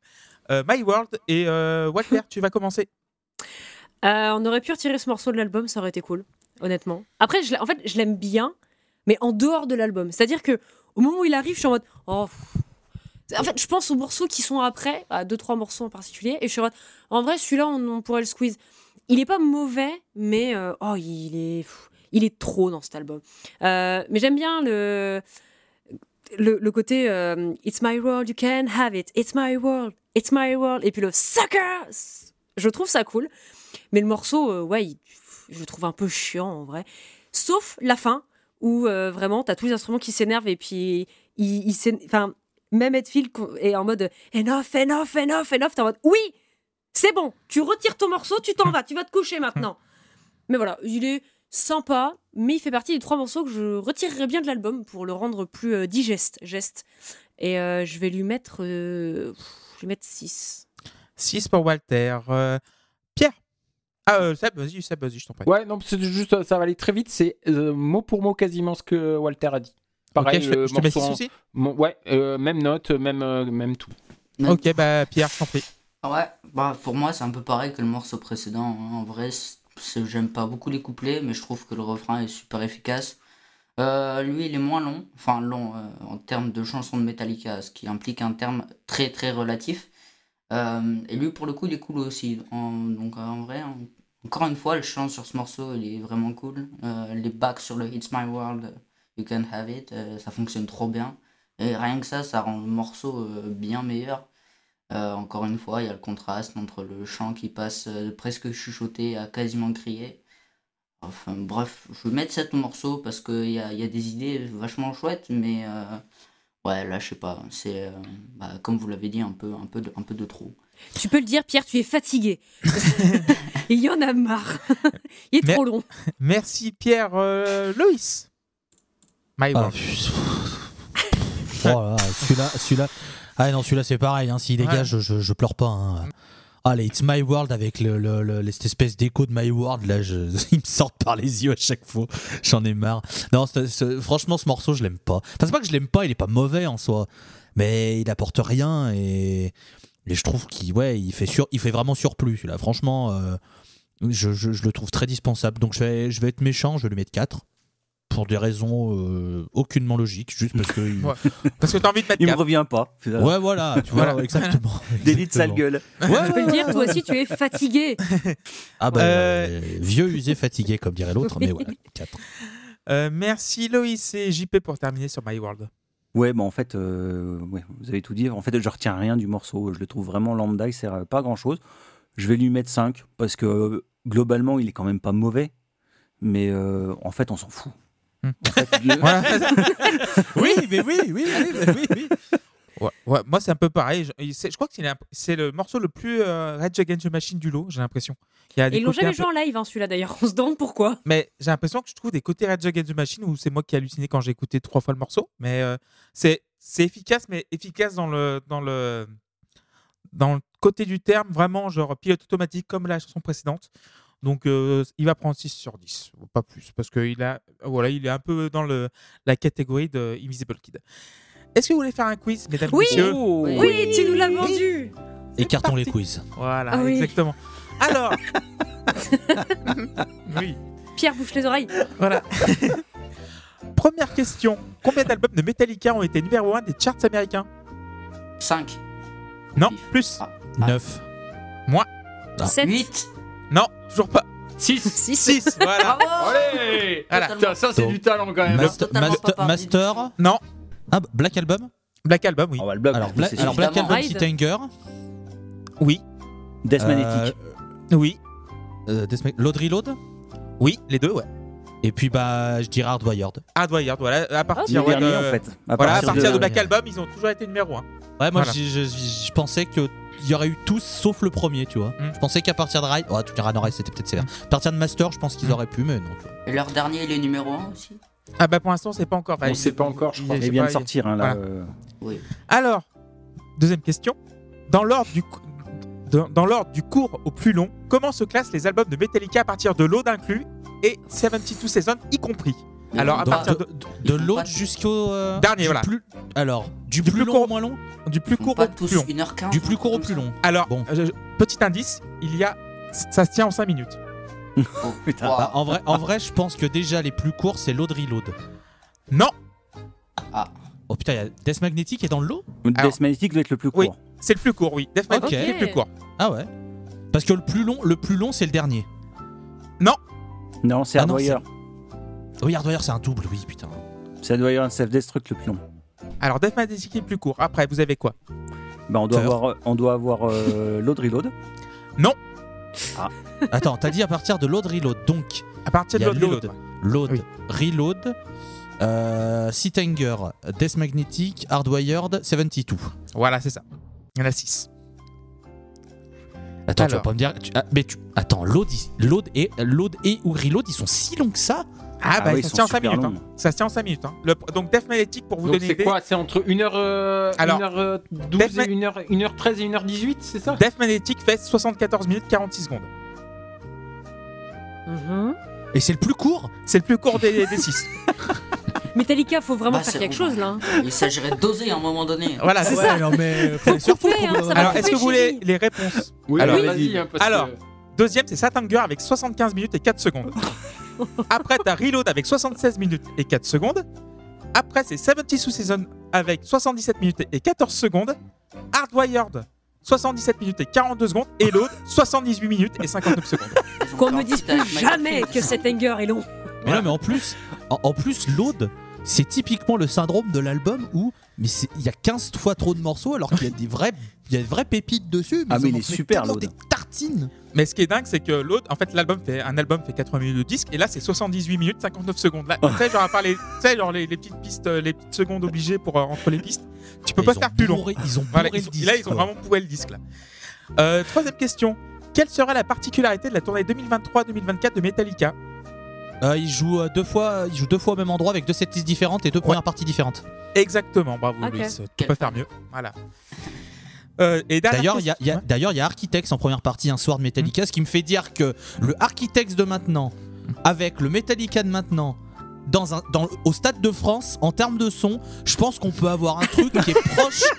My World et euh, Walter, tu vas commencer. On aurait pu retirer ce morceau de l'album, ça aurait été cool, honnêtement. Après, je, en fait, je l'aime bien, mais en dehors de l'album. C'est-à-dire que au moment où il arrive, je suis en mode oh. En fait, je pense aux morceaux qui sont après, à deux trois morceaux en particulier, et je suis en mode en vrai, celui-là, on, pourrait le squeeze. Il est pas mauvais, mais euh, oh, il est, il est trop dans cet album. Euh, mais j'aime bien le le, côté euh, It's my world, you can have it. It's my world, it's my world. Et puis le sucker. Je trouve ça cool. Mais le morceau, ouais, il- je trouve un peu chiant en vrai. Sauf la fin, où euh, vraiment, t'as tous les instruments qui s'énervent et puis il, il s'én- enfin, même Edfield est en mode enough, enough, enough, enough. T'es en mode oui, c'est bon, tu retires ton morceau, tu t'en vas, tu vas te coucher maintenant. Mais voilà, il est sympa, mais il fait partie des trois morceaux que je retirerais bien de l'album pour le rendre plus euh, digeste, geste. Et euh, je vais lui mettre, euh, je vais mettre 6. 6 pour Walter. Pierre. Ah, euh, Seb, vas-y, Seb, vas-y, je t'en prie. Ouais, non, c'est juste, ça va aller très vite. C'est euh, mot pour mot quasiment ce que Walter a dit. Pareil, ok, je, le je te mets 6 morceau en- aussi mon- ouais, euh, même note, même, euh, même tout. Ok, bah Pierre, je t'en prie. Ouais, bah pour moi c'est un peu pareil que le morceau précédent. hein. En vrai, j'aime pas beaucoup les couplets, mais je trouve que le refrain est super efficace. Euh, lui, il est moins long, enfin long euh, en termes de chansons de Metallica, ce qui implique un terme très très relatif. Euh, et lui, pour le coup, il est cool aussi. En- donc en vrai, en- encore une fois, le chant sur ce morceau, il est vraiment cool. Euh, les backs sur le It's My World, You Can Have It, euh, ça fonctionne trop bien. Et rien que ça, ça rend le morceau euh, bien meilleur. Encore une fois, il y a le contraste entre le chant qui passe presque chuchoté à quasiment crier. Enfin bref, je vais mettre 7 morceaux parce qu'il y a, y a des idées vachement chouettes, mais ouais, là je sais pas, c'est bah, comme vous l'avez dit, un peu, un, peu de, un peu de trop. Tu peux le dire, Pierre, tu es fatigué. il y en a marre. il est trop long. Merci Pierre. Euh, Loïs. My Ah. Oh là là, celui-là, celui-là. Ah non, celui-là c'est pareil. Hein, S'il dégage, je, je, je pleure pas. Hein. Ah, les It's My World avec le, le- le- cette espèce d'écho de My World, là, je, ils me sortent par les yeux à chaque fois. J'en ai marre. Non, franchement, ce morceau, je l'aime pas. Enfin, c'est pas que je l'aime pas, il est pas mauvais en soi, mais il apporte rien et, et je trouve qu'il ouais, il fait, sur, il fait vraiment surplus. Celui-là, franchement, euh, je, je- je le trouve très dispensable. Donc je vais, je vais être méchant, je vais lui mettre 4 pour des raisons euh, aucunement logiques, juste parce que. il- Ouais. Parce que t'as envie de mettre Il me 4. revient pas. Ouais, voilà, tu vois, Voilà. exactement. Délit de sale gueule. Ouais, Tu peux ouais, le dire, toi aussi, tu es fatigué. Ah bah, Euh, euh, vieux, usé, fatigué, comme dirait l'autre, mais ouais, 4. Euh, merci Loïs et JP pour terminer sur My World. Ouais, bah en fait, euh, ouais, vous avez tout dit. En fait, je retiens rien du morceau. Je le trouve vraiment lambda, il sert à pas grand chose. Je vais lui mettre 5 parce que globalement, il est quand même pas mauvais. Mais euh, en fait, on s'en fout. Hmm. En fait, le-. Oui, mais oui, oui, oui, oui, oui. Ouais, ouais, moi c'est un peu pareil. Je, crois que c'est le morceau le plus euh, Rage Against the Machine du lot, j'ai l'impression. Et ils l'ont jamais peu- joué en live, hein, celui-là d'ailleurs. On se demande pourquoi. Mais j'ai l'impression que je trouve des côtés Rage Against the Machine où c'est moi qui ai halluciné quand j'ai écouté trois fois le morceau. Mais euh, c'est c'est efficace, mais efficace dans le dans le dans le côté du terme, vraiment genre pilote automatique comme la chanson précédente. Donc euh, il va prendre 6 sur 10, pas plus, parce qu'il a voilà, il est un peu dans le la catégorie de Invisible Kid. Est-ce que vous voulez faire un quiz, mesdames Oui. et messieurs Oh. Oui, tu nous l'as vendu. Écartons les parti. quiz. Voilà, Ah oui. exactement. Alors, oui, Pierre bouche les oreilles. voilà. Première question. Combien d'albums de Metallica ont été numéro 1 des charts américains? 5, Non, plus. Ah. 9. Ah. 7. 8. Non, toujours pas. 6 6. 6, voilà. Bravo Allez Voilà. Ça c'est du talent quand même. Master, Master- parti Master- Non, Ah, Black Album Black Album, oui. Bah, le bloc, Alors, Bla- alors Black. Album, Ride. Titanger. Oui, Death Euh, Magnetic. oui, euh, Death Mag- Load Reload. oui, les deux, ouais. Et puis, bah, je dirais Hardwired. Hardwired, voilà. À partir, dernier, de- en fait. À Voilà, à partir de, de- Black Album, ils ont toujours été numéro 1. Ouais, moi, Voilà. je, je- je- je pensais qu'il y aurait eu tous sauf le premier, tu vois. Mm. Je pensais qu'à partir de Ride. Oh, tu diras, non, Ride, c'était peut-être sévère. À partir de Master, je pense qu'ils Mm. auraient pu, mais non. tu vois. Et leur dernier, il est numéro 1 aussi? Ah bah pour l'instant, c'est pas encore. On sait pas encore, je crois. Il- Il vient de sortir, hein, là. voilà. euh. Oui. Alors, deuxième question. Dans l'ordre du, dans, dans l'ordre du court au plus long, comment se classent les albums de Metallica à partir de l'Aude inclus et 72 Seasons y compris? Mais Alors, à partir de, De l'autre jusqu'au. euh, Dernier, du voilà. Plus... Alors, du, Du plus, plus long court- au moins long? Du plus court au tous plus long. 1h15 Du plus court au plus long. Alors, Bon. euh, petit indice, il y a, ça se tient en 5 minutes. Oh, Putain. wow. Bah, en, vrai, en vrai, je pense que déjà les plus courts, c'est Load Reload. Non, Oh putain, il y a Death Magnetic est dans le lot? Alors- Death Magnetic doit être le plus Oui. court. c'est le plus court, oui. Death Magnetic, Ok. c'est le plus court. Ah ouais Parce que le plus long, le plus long c'est le dernier. Non, c'est Ah non, Hardwire. Oui, Hardwire, c'est un double, oui, putain. C'est Hardwire and Self-Destruct le plus long. Alors, Death Magnetic est le plus court. Après, vous avez quoi? Bah, on doit avoir, on doit avoir euh, Load Reload. Attends, t'as dit à partir de Load Reload, donc À partir de Load. Oui. Reload, Euh, Sitanger, Death Magnetic, Hardwired, 72. Voilà, c'est ça. Il y en a 6. Attends, tu vas pas me dire. tu- ah, mais tu... Attends, Load, et, Load et ou Reload, ils sont si longs que ça? Ah, Ah bah oui, ça ils se tient en sont 5 super minutes. hein. Ça se tient en 5 minutes. hein. Le- donc Death Magnetic, pour vous Donc donner c'est une idée. quoi? C'est entre 1h, Alors, 1h12 Death et 1h, 1h13 et 1h18, c'est ça? Death Magnetic fait 74 minutes 46 secondes. Mhm. Et c'est le plus court C'est le plus court des 6. Metallica, faut vraiment Bah, faire quelque bon. chose là. hein. Il s'agirait de doser à un moment donné. voilà, c'est Ouais, ça. non mais. surtout couper, hein, ça Alors, est-ce que vous voulez les réponses? Oui, Alors, vas-y. hein, parce Alors, que- Deuxième, c'est Satanger avec 75 minutes et 4 secondes. Après, t'as Reload avec 76 minutes et 4 secondes. Après, c'est 72 Season avec 77 minutes et 14 secondes. Hardwired, 77 minutes et 42 secondes. Et Load, 78 minutes et 59 secondes. Qu'on me dise plus jamais que cet anger est long. Mais non, mais en plus, en, en plus, Load, c'est typiquement le syndrome de l'album où mais il y a 15 fois trop de morceaux alors qu'il y a des vrais, il y a des vraies pépites dessus. Ah, ils mais il est super, des tartines. Mais ce qui est dingue, c'est que Load, en fait, l'album fait un album fait 80 minutes de disque, et là, c'est 78 minutes 59 secondes. Là, tu sais, genre à part les, tu sais, genre les, les petites pistes, euh, les petites secondes obligées pour euh, entre les pistes, tu peux Et pas faire plus long. Ils ont bourré Voilà, ils le disque, là, ils ont vraiment bourré le disque là. Euh, troisième question. Quelle sera la particularité de la tournée 2023-2024 de Metallica? Euh, il joue euh, deux fois, il joue deux fois au même endroit avec deux setlists différentes et deux premières parties différentes. Exactement, bravo Ok. Louis, tu peux faire mieux. Voilà. Euh, et D'ailleurs, il y a, y a- Ouais. d'ailleurs, il y a Architects en première partie un soir de Metallica, ce qui me fait dire que le Architects de maintenant, avec le Metallica de maintenant, dans un, dans, au Stade de France, en termes de son, je pense qu'on peut avoir un truc qui est proche.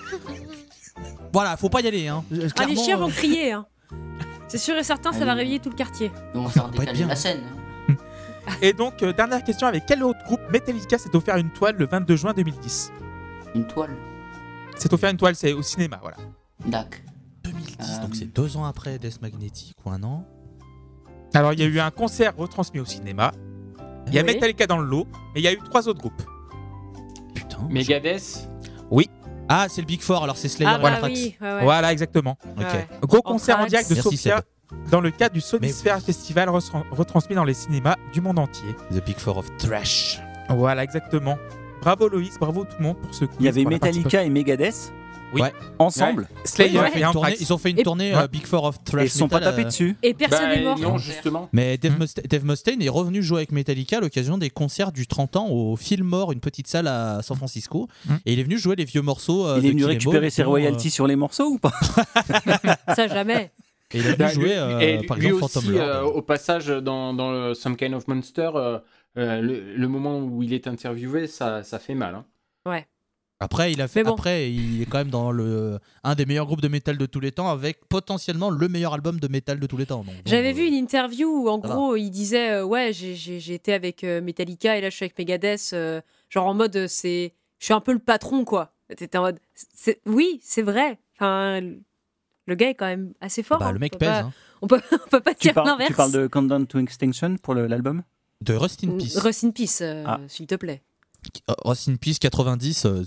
Voilà, faut pas y aller. Hein. Ah, les chiens euh, vont crier. hein. C'est sûr et certain, ça va Allez. réveiller tout le quartier. On va faire pas être décaler bien. la scène. Et donc, euh, dernière question avec quel autre groupe Metallica s'est offert une toile le 22 juin 2010 Une toile. S'est offert une toile, c'est au cinéma, voilà. Dac. 2010, Euh, donc c'est deux ans après Death Magnetic ou un an. Alors, il y a eu un concert retransmis au cinéma. Il y a Oui. Metallica dans le lot, mais il y a eu trois autres groupes. Putain. Megadeth Ah, c'est le Big Four, alors c'est Slayer Ah bah Anthrax. oui, ouais, ouais. Voilà, exactement. Ok. Ouais. Gros concert en direct de Merci, Sofia dans le cadre du Sonisphere Festival retran- retransmis dans les cinémas du monde entier. The Big Four of Trash. Voilà, exactement. Bravo Loïs, bravo tout le monde pour ce quiz. Il y avait Metallica et Megadeth Oui. Ouais. ensemble. Slayer Ouais. et Ils ont tourné- Anthrax. ils ont fait une Et- tournée Ouais. euh, Big Four of et Trash. ils se sont pas tapés euh, dessus. Et personne Bah, n'est mort. Non, justement. Mais Dave, Hmm. Musta- Dave Mustaine est revenu jouer avec Metallica à l'occasion des concerts du 30 ans au Fillmore, une petite salle à San Francisco. Hmm. Et il est venu jouer les vieux morceaux. euh, Il est venu récupérer ses dont, euh, royalties sur les morceaux ou pas? Ça, jamais. Et il est venu Bah, lui- euh, et par lui exemple, aussi, Lord. euh, au passage, dans, dans le Some Kind of Monster, le, le moment où il est interviewé, ça, ça fait mal. hein. Après, il a fait. Mais bon. Après, il est quand même dans le un des meilleurs groupes de métal de tous les temps, avec potentiellement le meilleur album de métal de tous les temps. J'avais euh, vu une interview où en gros il disait euh, ouais j'ai- été avec euh, Metallica et là je suis avec Megadeth euh, genre en mode euh, c'est je suis un peu le patron quoi. T'étais en mode oui c'est vrai. Enfin le gars est quand même assez fort. Bah, hein. le mec on peut pèse. pas, hein. on peut on peut pas tu dire l'inverse. tu parles de Countdown to Extinction pour l'album? De Rust in Peace. Rust in Peace euh, Ah. s'il te plaît. Euh, Rust in Peace 90, euh,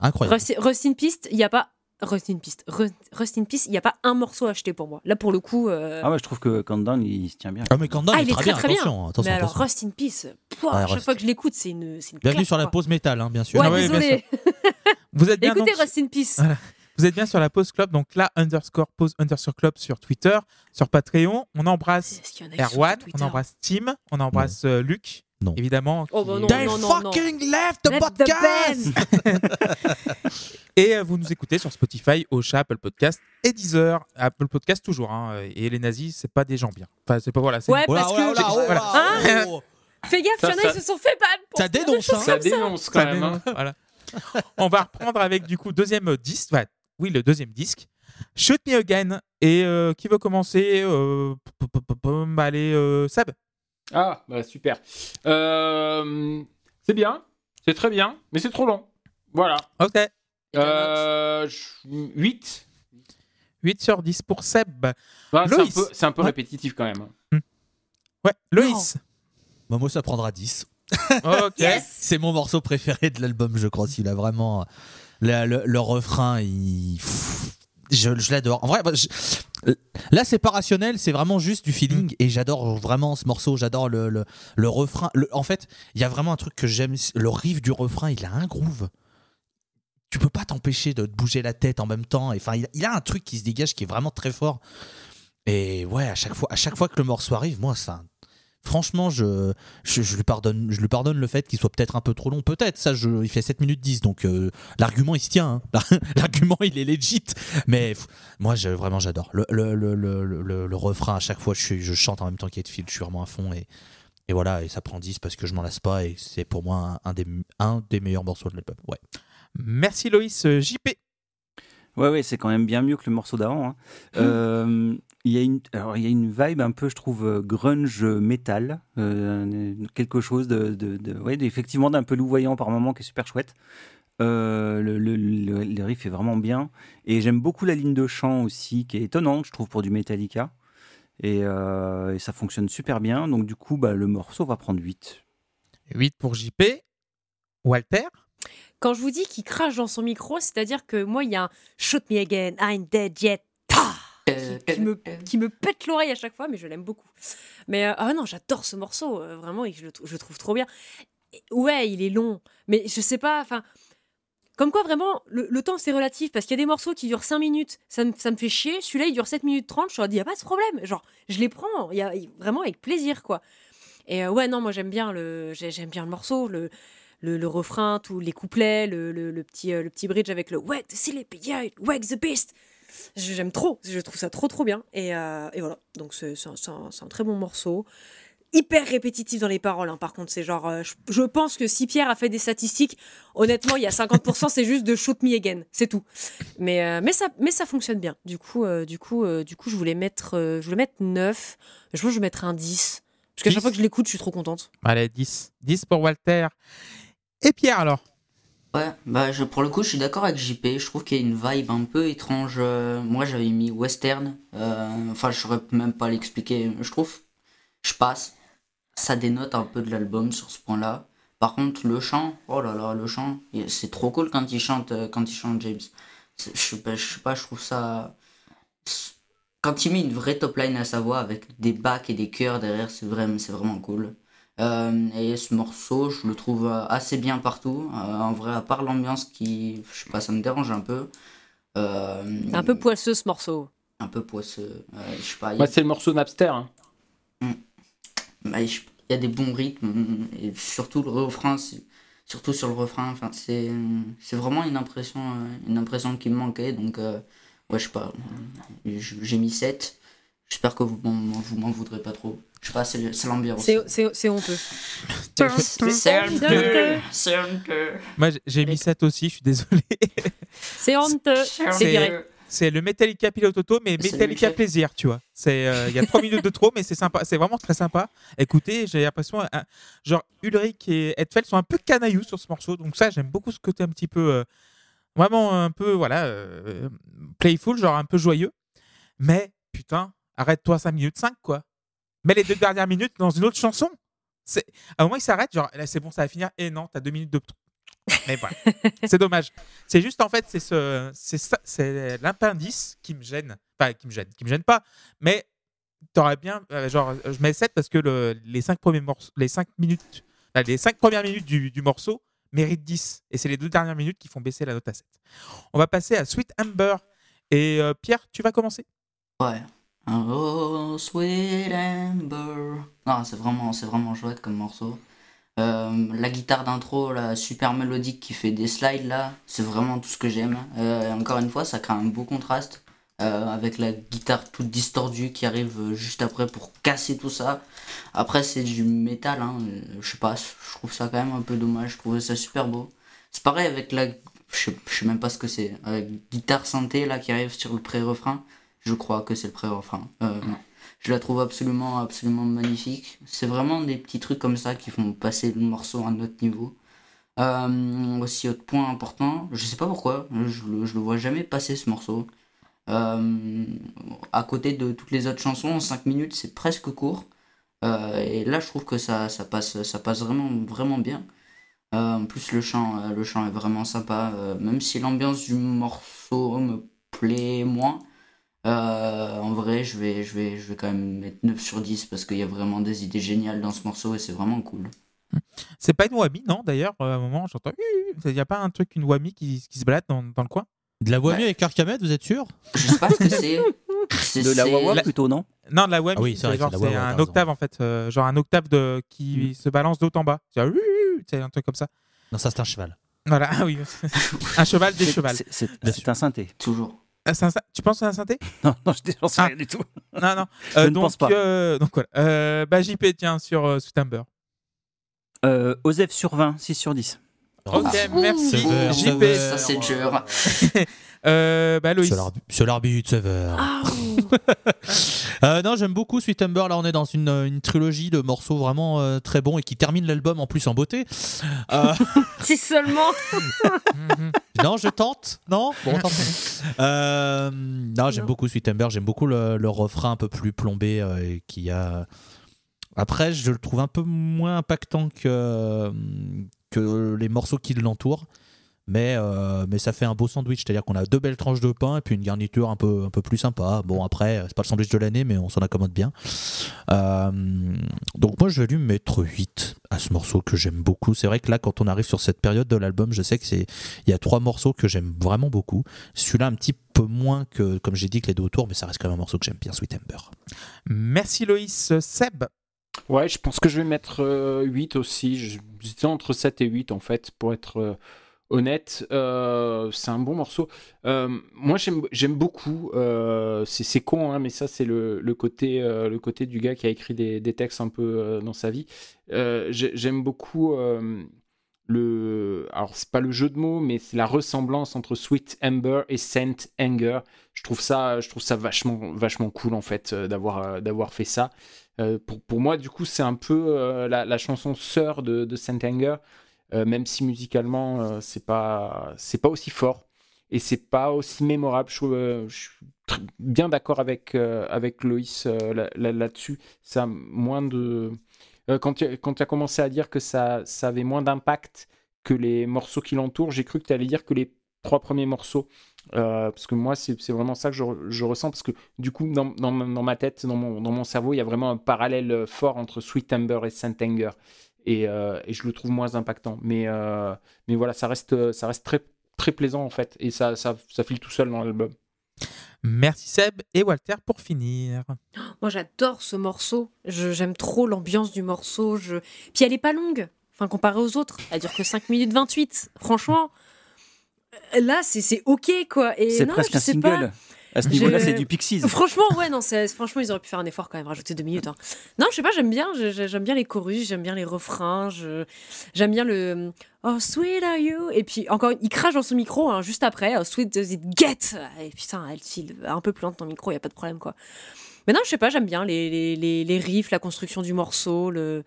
incroyable. Rust, Rust in Peace il y a pas Rust in Peace Rust, in Peace il y a pas un morceau acheté pour moi. Là pour le coup euh, Ah ouais, je trouve que Countdown il se tient bien. Ah, mais Countdown Ah, il est très très, bien, très bien. attention, attention, mais alors attention. Rust in Peace pouah, Ouais, à chaque Rust- fois que je l'écoute c'est une c'est une Bienvenue claque, sur la pause métal, hein, bien sûr. Ouais, Ah ouais, bien désolé. Vous êtes bien Écoutez donc- Rust in Peace. Voilà. Vous êtes bien sur la pause club, donc là, underscore pause underscore club sur Twitter, sur Patreon. On embrasse Est-ce qu'il y en a qui sont Erwan, on embrasse Tim, on embrasse euh, Luc, Non. évidemment. Oh, bah non. They non, non. fucking left the Let the podcast Et euh, vous nous écoutez sur Spotify, Ocha, Apple Podcast et Deezer. Apple Podcast toujours. hein, et les nazis, c'est pas des gens bien. Enfin, c'est pas voilà. c'est- Ouais, Oh là, parce oh là, que. oh là, oh Voilà. là, Hein oh. Fais gaffe, Ça, il y en a, ça- ils se sont fait ban. pour Ça faire des dénonce, choses hein. Ça comme dénonce quand même. hein. voilà. On va reprendre avec du coup deuxième disque. Ouais, oui, le deuxième disque. Shoot Me Again. Et euh, qui veut commencer euh, pom, pom, pom, pom, Allez, euh, Seb. Ah, bah super. Euh, c'est bien, c'est très bien, mais c'est trop long. Voilà. Ok. Et ta Euh, 8. 8 sur 10 pour Seb. Bah, c'est un Loïs. peu, c'est un peu Ouais. répétitif quand même. Ouais, Loïs. Bah, moi, ça prendra 10. Ok. Yes C'est mon morceau préféré de l'album, je crois. S'il a vraiment. Le, le- le refrain, il. Je, je l'adore. En vrai, bah, je- là, c'est pas rationnel, c'est vraiment juste du feeling. Et j'adore vraiment ce morceau. J'adore le, le, le refrain. Le- en fait, il y a vraiment un truc que j'aime. Le riff du refrain, il a un groove. Tu peux pas t'empêcher de te bouger la tête en même temps. Enfin, il, il a un truc qui se dégage qui est vraiment très fort. Et ouais, à chaque fois, à chaque fois que le morceau arrive, moi, ça. Franchement, je, je, je lui pardonne, je lui pardonne le fait qu'il soit peut-être un peu trop long. Peut-être, ça, je, il fait 7 minutes 10, donc euh, l'argument il se tient. hein. L'argument il est legit. Mais pff, moi, je, vraiment, j'adore. Le, le, le, le, le- le refrain, à chaque fois, je, suis- je chante en même temps qu'il y a de fil, je suis vraiment à fond. Et, et voilà, et ça prend 10 parce que je m'en lasse pas. Et c'est pour moi un, un des, un des meilleurs morceaux de l'album. Ouais. Merci Loïs. Euh, JP. Ouais, ouais, c'est quand même bien mieux que le morceau d'avant. hein. Euh, Il y, a une- alors, il y a une vibe un peu, je trouve, euh, grunge metal. euh, quelque chose de, de, de- ouais, effectivement d'un peu louvoyant par moment qui est super chouette. Euh, le, le, le- le riff est vraiment bien. Et j'aime beaucoup la ligne de chant aussi, qui est étonnante, je trouve, pour du Metallica. Et, euh, et ça fonctionne super bien. Donc, du coup, bah, le morceau va prendre 8. 8 pour JP. Walter? Quand je vous dis qu'il crache dans son micro, c'est-à-dire que moi, il y a un Shoot me again, I'm dead yet. Ta qui, qui me, qui me pète l'oreille à chaque fois, mais je l'aime beaucoup. Mais euh, ah non, j'adore ce morceau, euh, vraiment, et je le, trou- je le trouve trop bien. Et ouais, il est long, mais je sais pas, enfin. Comme quoi, vraiment, le, le temps c'est relatif parce qu'il y a des morceaux qui durent 5 minutes, ça me, ça me fait chier. Celui-là, il dure 7 minutes 30, je suis dit, il n'y a pas de problème. Genre, je les prends, il y a, vraiment avec plaisir, quoi. Et euh, ouais, non, moi j'aime bien le, j'aime bien le morceau, le, le, le refrain, tous les couplets, le, le, le petit, euh, le petit bridge avec le Wake the Sleepy Giant, Wake the Beast. J'aime trop, je trouve ça trop trop bien. Et, euh, et voilà, donc c'est un, très bon morceau. Hyper répétitif dans les paroles, hein. par contre, c'est genre. euh, je, je pense que si Pierre a fait des statistiques, honnêtement, il y a 50%, c'est juste de shoot me again, c'est tout. Mais, euh, mais, ça, mais ça fonctionne bien. Du coup, du coup, du coup je voulais mettre, je voulais mettre 9. Je pense que je vais mettre un 10. Parce qu'à 10. chaque fois que je l'écoute, je suis trop contente. Allez, 10. 10 pour Walter. Et Pierre alors? Ouais, bah je, pour le coup, je suis d'accord avec JP. Je trouve qu'il y a une vibe un peu étrange. euh, moi, j'avais mis western. euh, enfin, je saurais même pas l'expliquer. Je trouve, je passe. Ça dénote un peu de l'album sur ce point-là. Par contre, le chant, oh là là, le chant, c'est trop cool quand il chante, euh, quand il chante James. Je sais pas, je sais pas, je trouve ça. Quand il met une vraie top line à sa voix avec des bacs et des chœurs derrière, c'est vraiment, c'est vraiment cool. Euh, et ce morceau, je le trouve assez bien partout. Euh, en vrai, à part l'ambiance qui, je sais pas, ça me dérange un peu. Euh, C'est un peu poisseux ce morceau. un peu poisseux. Euh, je sais pas, il a- c'est le morceau Napster. hein. bah, je- il y a des bons rythmes et surtout le refrain, surtout sur le refrain. Enfin, c'est, c'est vraiment une impression, une impression qui me manquait. Donc, euh, ouais, je sais pas. J'ai mis 7. J'espère que vous m'en, vous m'en voudrez pas trop. Je sais pas, c'est, le- c'est l'ambiance. C'est c'est- c'est honteux. C'est honteux. C'est honteux. Moi, j'ai- mis 7 aussi, je suis désolé. C'est honteux. C'est viré. C'est le Metallica Pilote Auto, mais Metallica. Plaisir, tu vois. C'est, euh, Il y a 3 minutes de trop, mais c'est sympa. C'est vraiment très sympa. Écoutez, j'ai l'impression, hein, genre, Ulrich et Edfeld sont un peu canaillous sur ce morceau. Donc, ça, j'aime beaucoup ce côté un petit peu. euh, vraiment un peu, voilà, euh, playful, genre un peu joyeux. Mais, putain, arrête-toi 5 minutes 5, quoi. Mets les deux dernières minutes dans une autre chanson. C'est... À un moment, il s'arrête, genre, là, c'est bon, ça va finir. Et non, t'as deux minutes de trop. Mais voilà, c'est dommage. C'est juste en fait, c'est ce, c'est ça, c'est l'appendice qui me gêne. Enfin, qui me gêne, qui me gêne pas. Mais t'aurais bien, euh, genre, je mets 7 parce que le- les 5 premiers morceaux, les 5 minutes, les 5 premières minutes du, du morceau méritent 10. Et c'est les deux dernières minutes qui font baisser la note à 7. On va passer à Sweet Amber. Et euh, Pierre, tu vas commencer? Ouais. Oh, sweet amber. Non, c'est vraiment, c'est vraiment chouette comme morceau. Euh, la guitare d'intro, la super mélodique qui fait des slides là, c'est vraiment tout ce que j'aime. Euh, encore une fois, ça crée un beau contraste euh, avec la guitare toute distordue qui arrive juste après pour casser tout ça. Après, c'est du métal, hein, je sais pas, je trouve ça quand même un peu dommage. Je trouvais ça super beau. C'est pareil avec la. Je sais, c'est. Guitare synthé qui arrive sur le pré-refrain. Je crois que c'est le pré-refrain. Euh, je la trouve absolument, absolument magnifique. C'est vraiment des petits trucs comme ça qui font passer le morceau à un autre niveau. Euh, aussi, autre point important, je sais pas pourquoi, je le, je le vois jamais passer ce morceau. Euh, à côté de toutes les autres chansons, 5 minutes c'est presque court. Euh, et là, je trouve que ça, ça, passe, ça passe vraiment, vraiment bien. En plus, le chant, le chant est vraiment sympa. même si l'ambiance du morceau me plaît moins. Euh, en vrai, je vais, je, vais, je vais quand même mettre 9 sur 10 parce qu'il y a vraiment des idées géniales dans ce morceau et c'est vraiment cool. C'est pas une whammy, non D'ailleurs, euh, à un moment, j'entends. Il n'y a pas un truc, une whammy qui, qui se balade dans, dans le coin? De la voix Ouais. mieux avec Arkamet, vous êtes sûr? Je sais pas ce que c'est. C'est- De la Wawa la- plutôt, non? Non, de la whammy. Ah oui, c'est un octave en fait, euh, genre un octave de qui se balance d'haut en bas. C'est un- truc comme ça. Non, ça c'est un cheval. Voilà, ah oui, un cheval, des chevals. c'est un synthé. Toujours. Ah, c'est un tu penses c'est un synthé? Non, non, je j'en sais Ah. rien du tout. Non, non. Je Euh, ne donc, pense pas. euh, donc voilà. Euh, bah, JP, tiens, sur euh. Euh, Osef sur 20, 6 sur 10. Ok, merci. Sévère, JP. sévère. Ça, c'est dur. Euh, bah, Loïs. Sur l'arbi- Sur l'arbitre, sévère. Ah, Euh, non, j'aime beaucoup Sweet Amber. Là, on est dans une, une trilogie de morceaux vraiment euh, très bons et qui termine l'album en plus en beauté. Euh, si seulement. Non, je tente. Non? Bon, tant pis. Non, j'aime beaucoup Sweet Amber. J'aime beaucoup le, le refrain un peu plus plombé et qui a. Après, je le trouve un peu moins impactant que, que les morceaux qui l'entourent. Mais, euh, mais ça fait un beau sandwich, c'est-à-dire qu'on a deux belles tranches de pain et puis une garniture un peu, un peu plus sympa. Bon, après, c'est pas le sandwich de l'année, mais on s'en accommode bien. Euh, donc, moi, je vais lui mettre 8 à ce morceau que j'aime beaucoup. C'est vrai que là, quand on arrive sur cette période de l'album, je sais que c'est il y a trois morceaux que j'aime vraiment beaucoup. Celui-là, un petit peu moins que, comme j'ai dit, que les deux autour, mais ça reste quand même un morceau que j'aime bien, Sweet Ember. Merci Loïs. Seb? Ouais, je pense que je vais mettre euh, 8 aussi. Je- J'étais entre 7 et 8 en fait, pour être euh, honnête. Euh, c'est un bon morceau. Euh, moi, j'aime beaucoup. euh, c'est con, hein, mais ça, c'est le, côté, le côté du gars qui a écrit des, textes un peu dans sa vie. J'ai- j'aime beaucoup. le, alors c'est pas le jeu de mots, mais c'est la ressemblance entre Sweet Amber et Saint Anger. Je trouve ça, je trouve ça vachement, vachement cool en fait d'avoir, d'avoir fait ça. Pour, pour moi, du coup, c'est un peu la, chanson sœur de, de Saint Anger, même si musicalement, euh, c'est pas, c'est pas aussi fort et c'est pas aussi mémorable. Je, euh, suis bien d'accord avec, euh, avec Loïs euh, là- là- là-dessus. ça moins de. euh, quand tu as commencé à dire que ça, ça avait moins d'impact que les morceaux qui l'entourent, j'ai cru que tu allais dire que les trois premiers morceaux. Euh, parce que moi, c'est vraiment ça que je, je ressens. Parce que du coup, dans, dans dans ma tête, dans mon, dans mon cerveau, il y a vraiment un parallèle euh, fort entre Sweet Amber et Saint Anger. Et, euh, et je le trouve moins impactant. Mais, euh, mais voilà, ça reste, euh, ça reste très, très plaisant en fait. Et ça, ça, ça file tout seul dans l'album. Merci Seb. Et Walter pour finir. Moi, j'adore ce morceau. J'aime trop l'ambiance du morceau. Je... Puis elle est pas longue. Enfin, comparée aux autres, elle dure que 5 minutes 28. Franchement, là, c'est c'est OK, quoi. C'est non, presque je un sais single. pas. À ce niveau-là, c'est du Pixies. Franchement, ouais, non, franchement, ils auraient pu faire un effort quand même, rajouter deux minutes. hein. Non, je sais pas, j'aime bien, j'aime bien les chorus, j'aime bien les refrains, j'aime bien le Oh, sweet are you? Et puis, encore, il crache dans son micro hein, juste après, Oh, sweet does it get? Et putain, elle file un peu plus loin de ton micro, il y a pas de problème, quoi. Mais non, je sais pas, j'aime bien les, les, les, les riffs, la construction du morceau, le.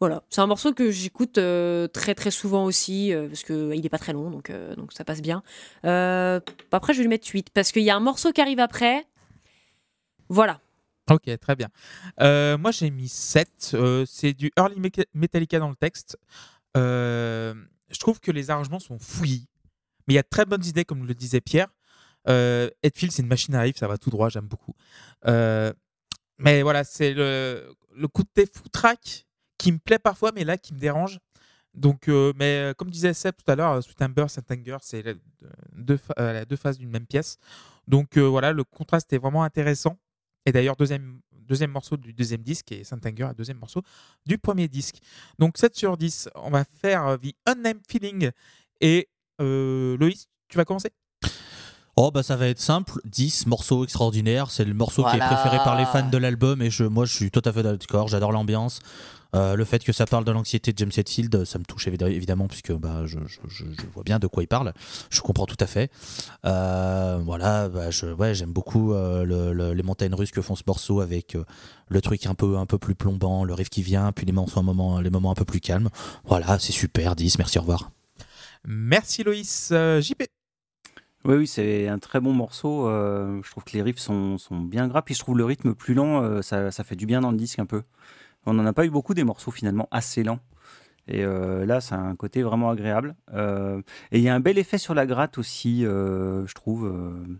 Voilà, c'est un morceau que j'écoute euh, très très souvent aussi, euh, parce qu'il est pas très long, donc, euh, donc ça passe bien. Après, je vais lui mettre 8, parce qu'il y a un morceau qui arrive après. Voilà. Ok, très bien. Moi, j'ai mis 7. Euh, c'est du early Metallica dans le texte. Je trouve que les arrangements sont fouillis. Mais il y a de très bonnes idées, comme le disait Pierre. Hetfield, c'est une machine à riff, ça va tout droit, j'aime beaucoup. Mais voilà, c'est le, le coup de foutraque qui me plaît parfois, mais là, qui me dérange. Donc, euh, mais euh, comme disait Seb tout à l'heure, euh, Sweet Amber, Saint Anger, c'est la- deux, euh, deux faces d'une même pièce. Donc voilà, le contraste est vraiment intéressant. Et d'ailleurs, deuxième, deuxième morceau du deuxième disque et Saint Anger, deuxième morceau du premier disque. Donc 7 sur 10, on va faire The Unnamed Feeling. Et Loïs, tu vas commencer? Oh bah ça va être simple, 10 morceaux extraordinaires, c'est le morceau qui est préféré par les fans de l'album et je, moi je suis tout à fait d'accord, j'adore l'ambiance. Euh, le fait que ça parle de l'anxiété de James Hetfield, ça me touche évi- évidemment puisque bah, je, je- je- je vois bien de quoi il parle, je comprends tout à fait. Euh, voilà, bah, je, ouais, j'aime beaucoup euh, le- le- les montagnes russes que font ce morceau avec euh, le truc un peu, un peu plus plombant, le riff qui vient, puis les morceaux, un moment, les moments un peu plus calmes. Voilà, c'est super, 10, merci, au revoir. Merci Loïs. Euh, JP Oui, oui, c'est un très bon morceau. euh, je trouve que les riffs sont, sont bien gras. Puis je trouve le rythme plus lent, euh, ça, ça fait du bien dans le disque un peu. On n'en a pas eu beaucoup des morceaux finalement assez lents. Et euh, là, ça a un côté vraiment agréable. Euh, et il y a un bel effet sur la gratte aussi, euh, je trouve, euh,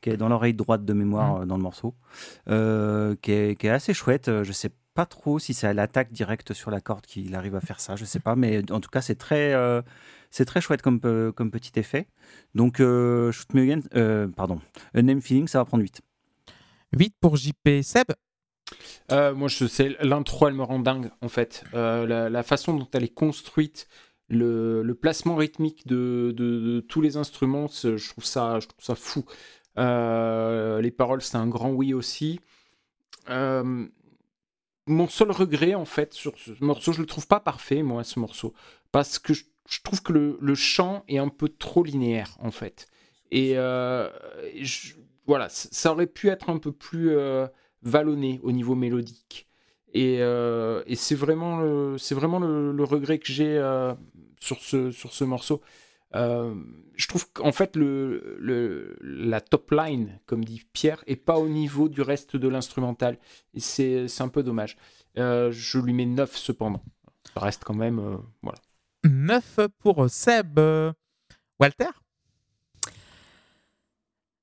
qui est dans l'oreille droite de mémoire euh, dans le morceau, euh, qui, est, qui est assez chouette. Euh, Je sais pas trop si c'est à l'attaque directe sur la corde qu'il arrive à faire ça, je sais pas, mais en tout cas c'est très, euh, c'est très chouette comme, euh, comme petit effet. Donc euh, Shoot Me Again, euh, pardon, A Name Feeling, ça va prendre 8. 8 pour JP. Seb Euh, moi, je sais, l'intro, elle me rend dingue, en fait. Euh, la, la façon dont elle est construite, le, le placement rythmique de, de- de tous les instruments, je trouve ça, je trouve ça fou. Euh, les paroles, c'est un grand oui aussi. Euh, mon seul regret, en fait, sur ce morceau, je le trouve pas parfait, moi, ce morceau, parce que je, je trouve que le, le chant est un peu trop linéaire, en fait. Et euh, voilà, ça aurait pu être un peu plus euh, vallonné au niveau mélodique. Et, euh, et c'est vraiment, le, c'est vraiment le, regret que j'ai sur, ce, sur ce morceau. Je trouve qu'en fait, le, la top line, comme dit Pierre, est pas au niveau du reste de l'instrumental. Et c'est, un peu dommage. Je lui mets 9 cependant. Ça reste quand même. voilà. 9 pour Seb. Walter?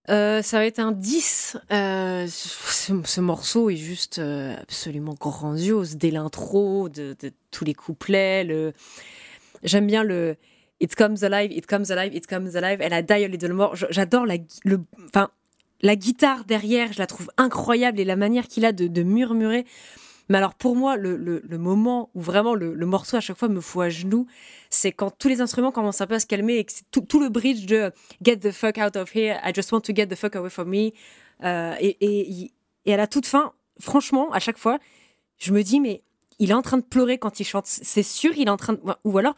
Euh, ça va être un 10. Euh, ce, ce morceau est juste euh, absolument grandiose. Dès l'intro, de, tous les couplets. Le... J'aime bien le It comes alive, it comes alive, it comes alive. Elle a die a little more. J'adore la, enfin, la guitare derrière. Je la trouve incroyable et la manière qu'il a de murmurer. Mais alors pour moi, le, le- moment où vraiment le, morceau à chaque fois me fout à genoux, c'est quand tous les instruments commencent un peu à se calmer et que tout, tout le bridge de Get the fuck out of here, I just want to get the fuck away from me. Euh, et, et, et à la toute fin, franchement, à chaque fois, je me dis, mais il est en train de pleurer quand il chante. C'est sûr, il est en train de. Ou alors,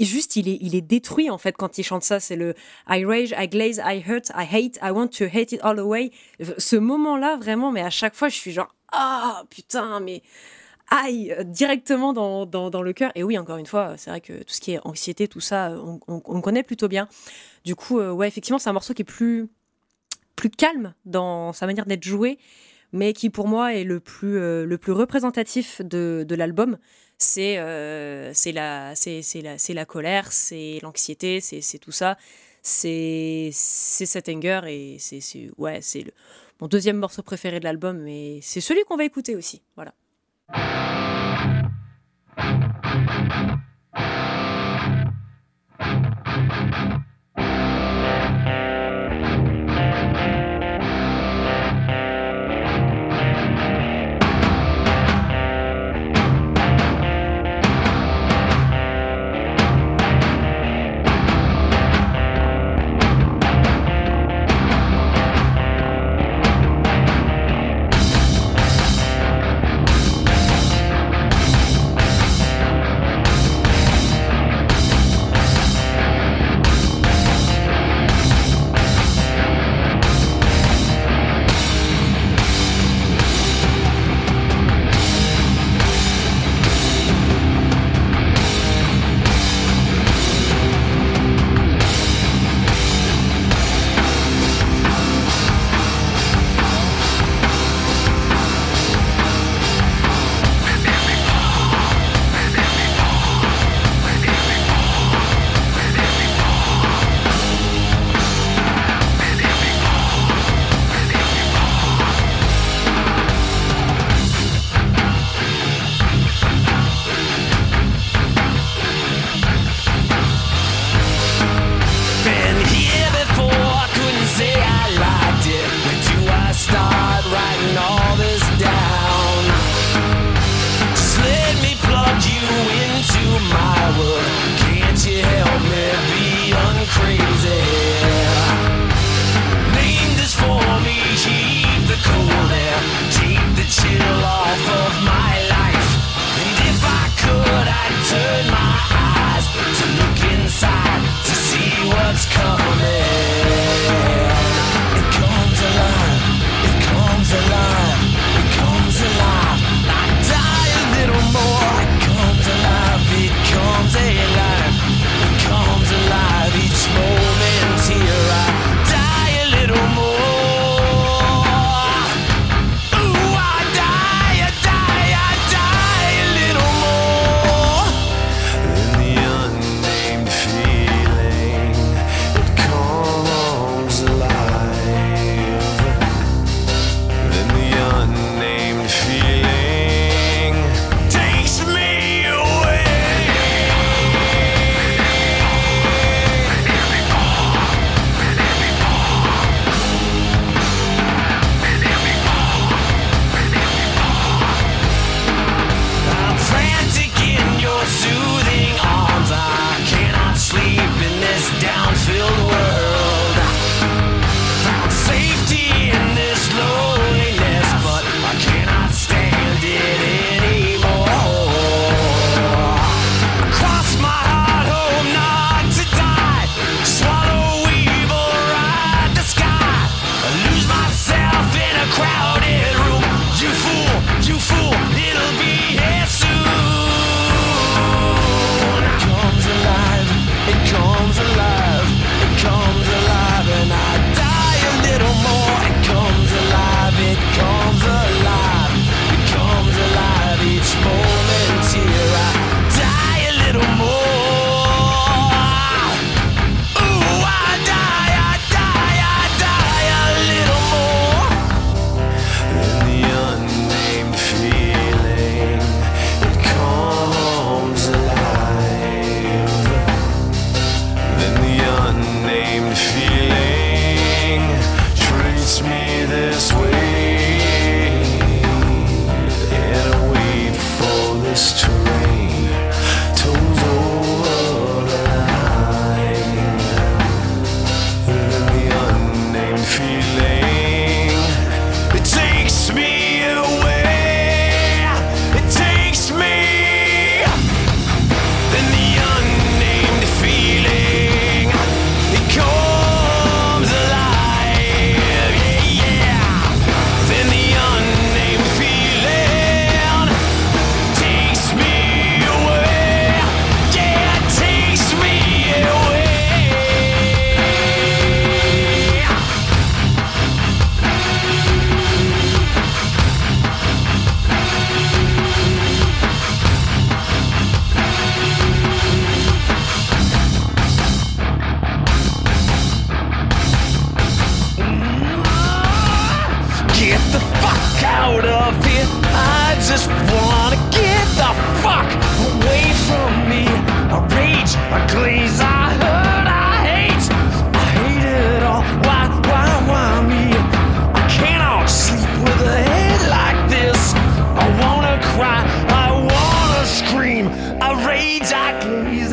juste, il est, il est détruit en fait quand il chante ça. C'est le I rage, I glaze, I hurt, I hate, I want to hate it all away. Ce moment-là, vraiment, mais à chaque fois, je suis genre, ah putain, mais aïe, euh, directement dans, dans, dans le cœur. Et oui, encore une fois, c'est vrai que tout ce qui est anxiété, tout ça, on, on- on connaît plutôt bien. Du coup, euh, ouais, effectivement, c'est un morceau qui est plus, plus calme dans sa manière d'être joué, mais qui pour moi est le plus, euh, le plus représentatif de, de l'album. C'est euh, la, c'est la, la colère, c'est l'anxiété, c'est tout ça. C'est c'est cet anger et c'est ouais, le- mon deuxième morceau préféré de l'album, mais c'est celui qu'on va écouter aussi. Voilà. Just wanna get the fuck away from me. A rage, a glaze, I hurt, I hate. I hate it all. Why, why, why me? I cannot sleep with a head like this. I wanna cry, I wanna scream. A rage, I glaze,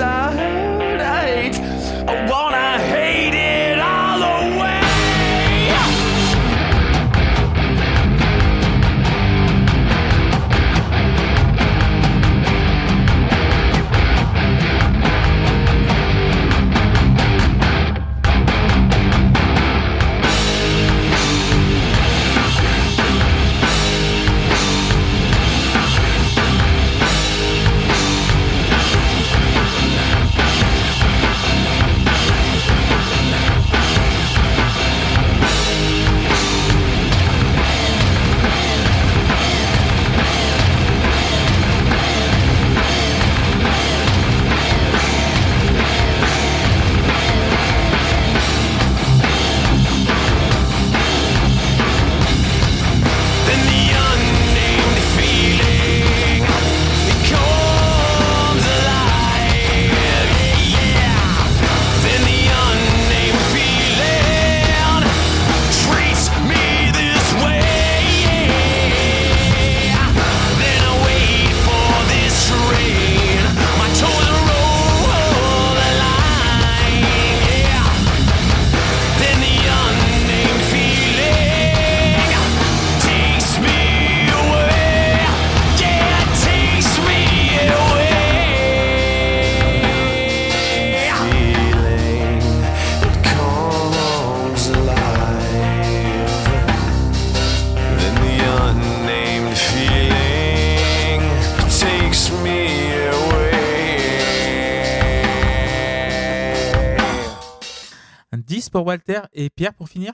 et Pierre pour finir?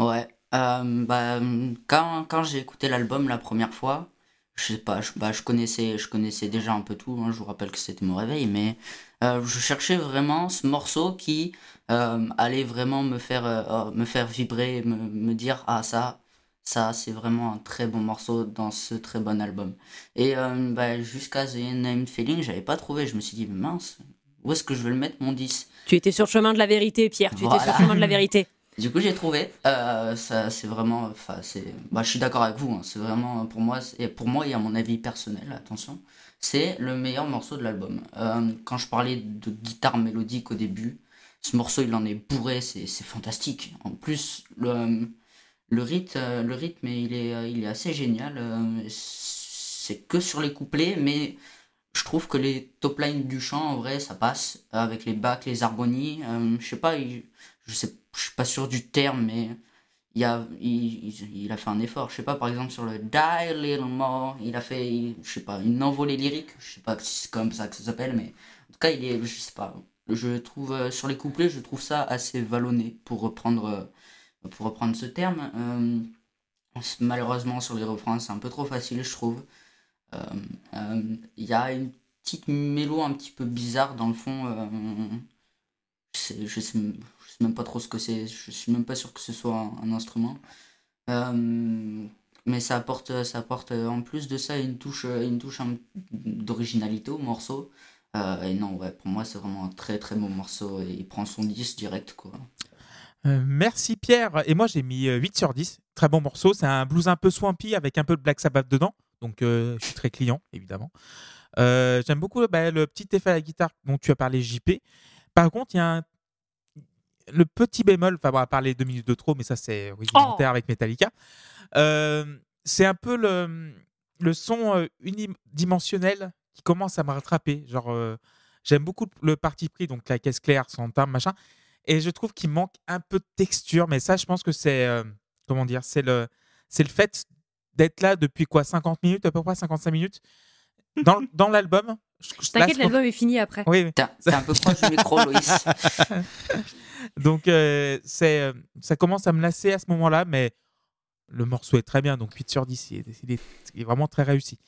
Ouais. euh, bah, quand quand j'ai écouté l'album la première fois, je sais pas, je, bah, je connaissais, je connaissais déjà un peu tout. hein, je vous rappelle que c'était mon réveil, mais euh, je cherchais vraiment ce morceau qui euh, allait vraiment me faire, me faire vibrer, me, me dire ah ça, ça c'est vraiment un très bon morceau dans ce très bon album. Et bah, jusqu'à The Named Feeling, j'avais pas trouvé. Je me suis dit mince, où est-ce que je vais le mettre mon 10 Tu étais sur le chemin de la vérité, Pierre. Tu étais sur le chemin de la vérité. Du coup, j'ai trouvé. Euh, ça, c'est vraiment. Enfin, c'est. Bah, je suis d'accord avec vous. hein, c'est vraiment pour moi. Et pour moi, et à mon avis personnel, attention, c'est le meilleur morceau de l'album. Euh, quand je parlais de guitare mélodique au début, ce morceau, il en est bourré. C'est, c'est fantastique. En plus, le le rythme, le rythme, il est, il est assez génial. euh, C'est que sur les couplets, mais je trouve que les top lines du chant, en vrai, ça passe avec les bacs, les harmonies. euh, je sais pas. je sais je suis pas sûr du terme mais il a fait un effort je sais pas par exemple sur le Die Little More il a fait je sais pas une envolée lyrique je sais pas si c'est comme ça que ça s'appelle mais en tout cas il est je sais pas je trouve euh, sur les couplets je trouve ça assez vallonné pour reprendre euh, pour reprendre ce terme Euh, malheureusement sur les refrains c'est un peu trop facile je trouve Euh, euh, il y a une petite mélo un petit peu bizarre dans le fond euh, je sais, je sais, même pas trop ce que c'est. Je suis même pas sûr que ce soit un, instrument. Euh, mais ça apporte, ça apporte euh, en plus de ça une touche, euh, une touche d'originalité au morceau. Euh, et non, ouais, pour moi, c'est vraiment un très très bon morceau. Il prend son 10 direct, quoi. Euh, merci Pierre. Et moi j'ai mis euh, 8 sur 10. Très bon morceau. C'est un blues un peu swampy avec un peu de Black Sabbath dedans. Donc euh, je suis très client, évidemment. Euh, J'aime beaucoup bah, le petit effet à la guitare dont tu as parlé, JP. Par contre, il y a un... le petit bémol, enfin, on va parler deux minutes de trop, mais ça c'est rudimentaire avec Metallica. Euh, c'est un peu le, le son euh, unidimensionnel qui commence à me rattraper. Genre, euh, j'aime beaucoup le parti pris, donc la caisse claire, son timbre, machin. Et je trouve qu'il manque un peu de texture, mais ça, je pense que c'est comment dire, c'est le, c'est le fait d'être là depuis quoi, 50 minutes à peu près, 55 minutes? Dans, dans l'album? T'inquiète, l'album est fini après. Oui, oui. T'es un peu proche du micro, Loïs. Donc euh, c'est, euh, ça commence à me lasser à ce moment-là, mais le morceau est très bien, donc 8 sur 10, il est, il est- il est vraiment très réussi.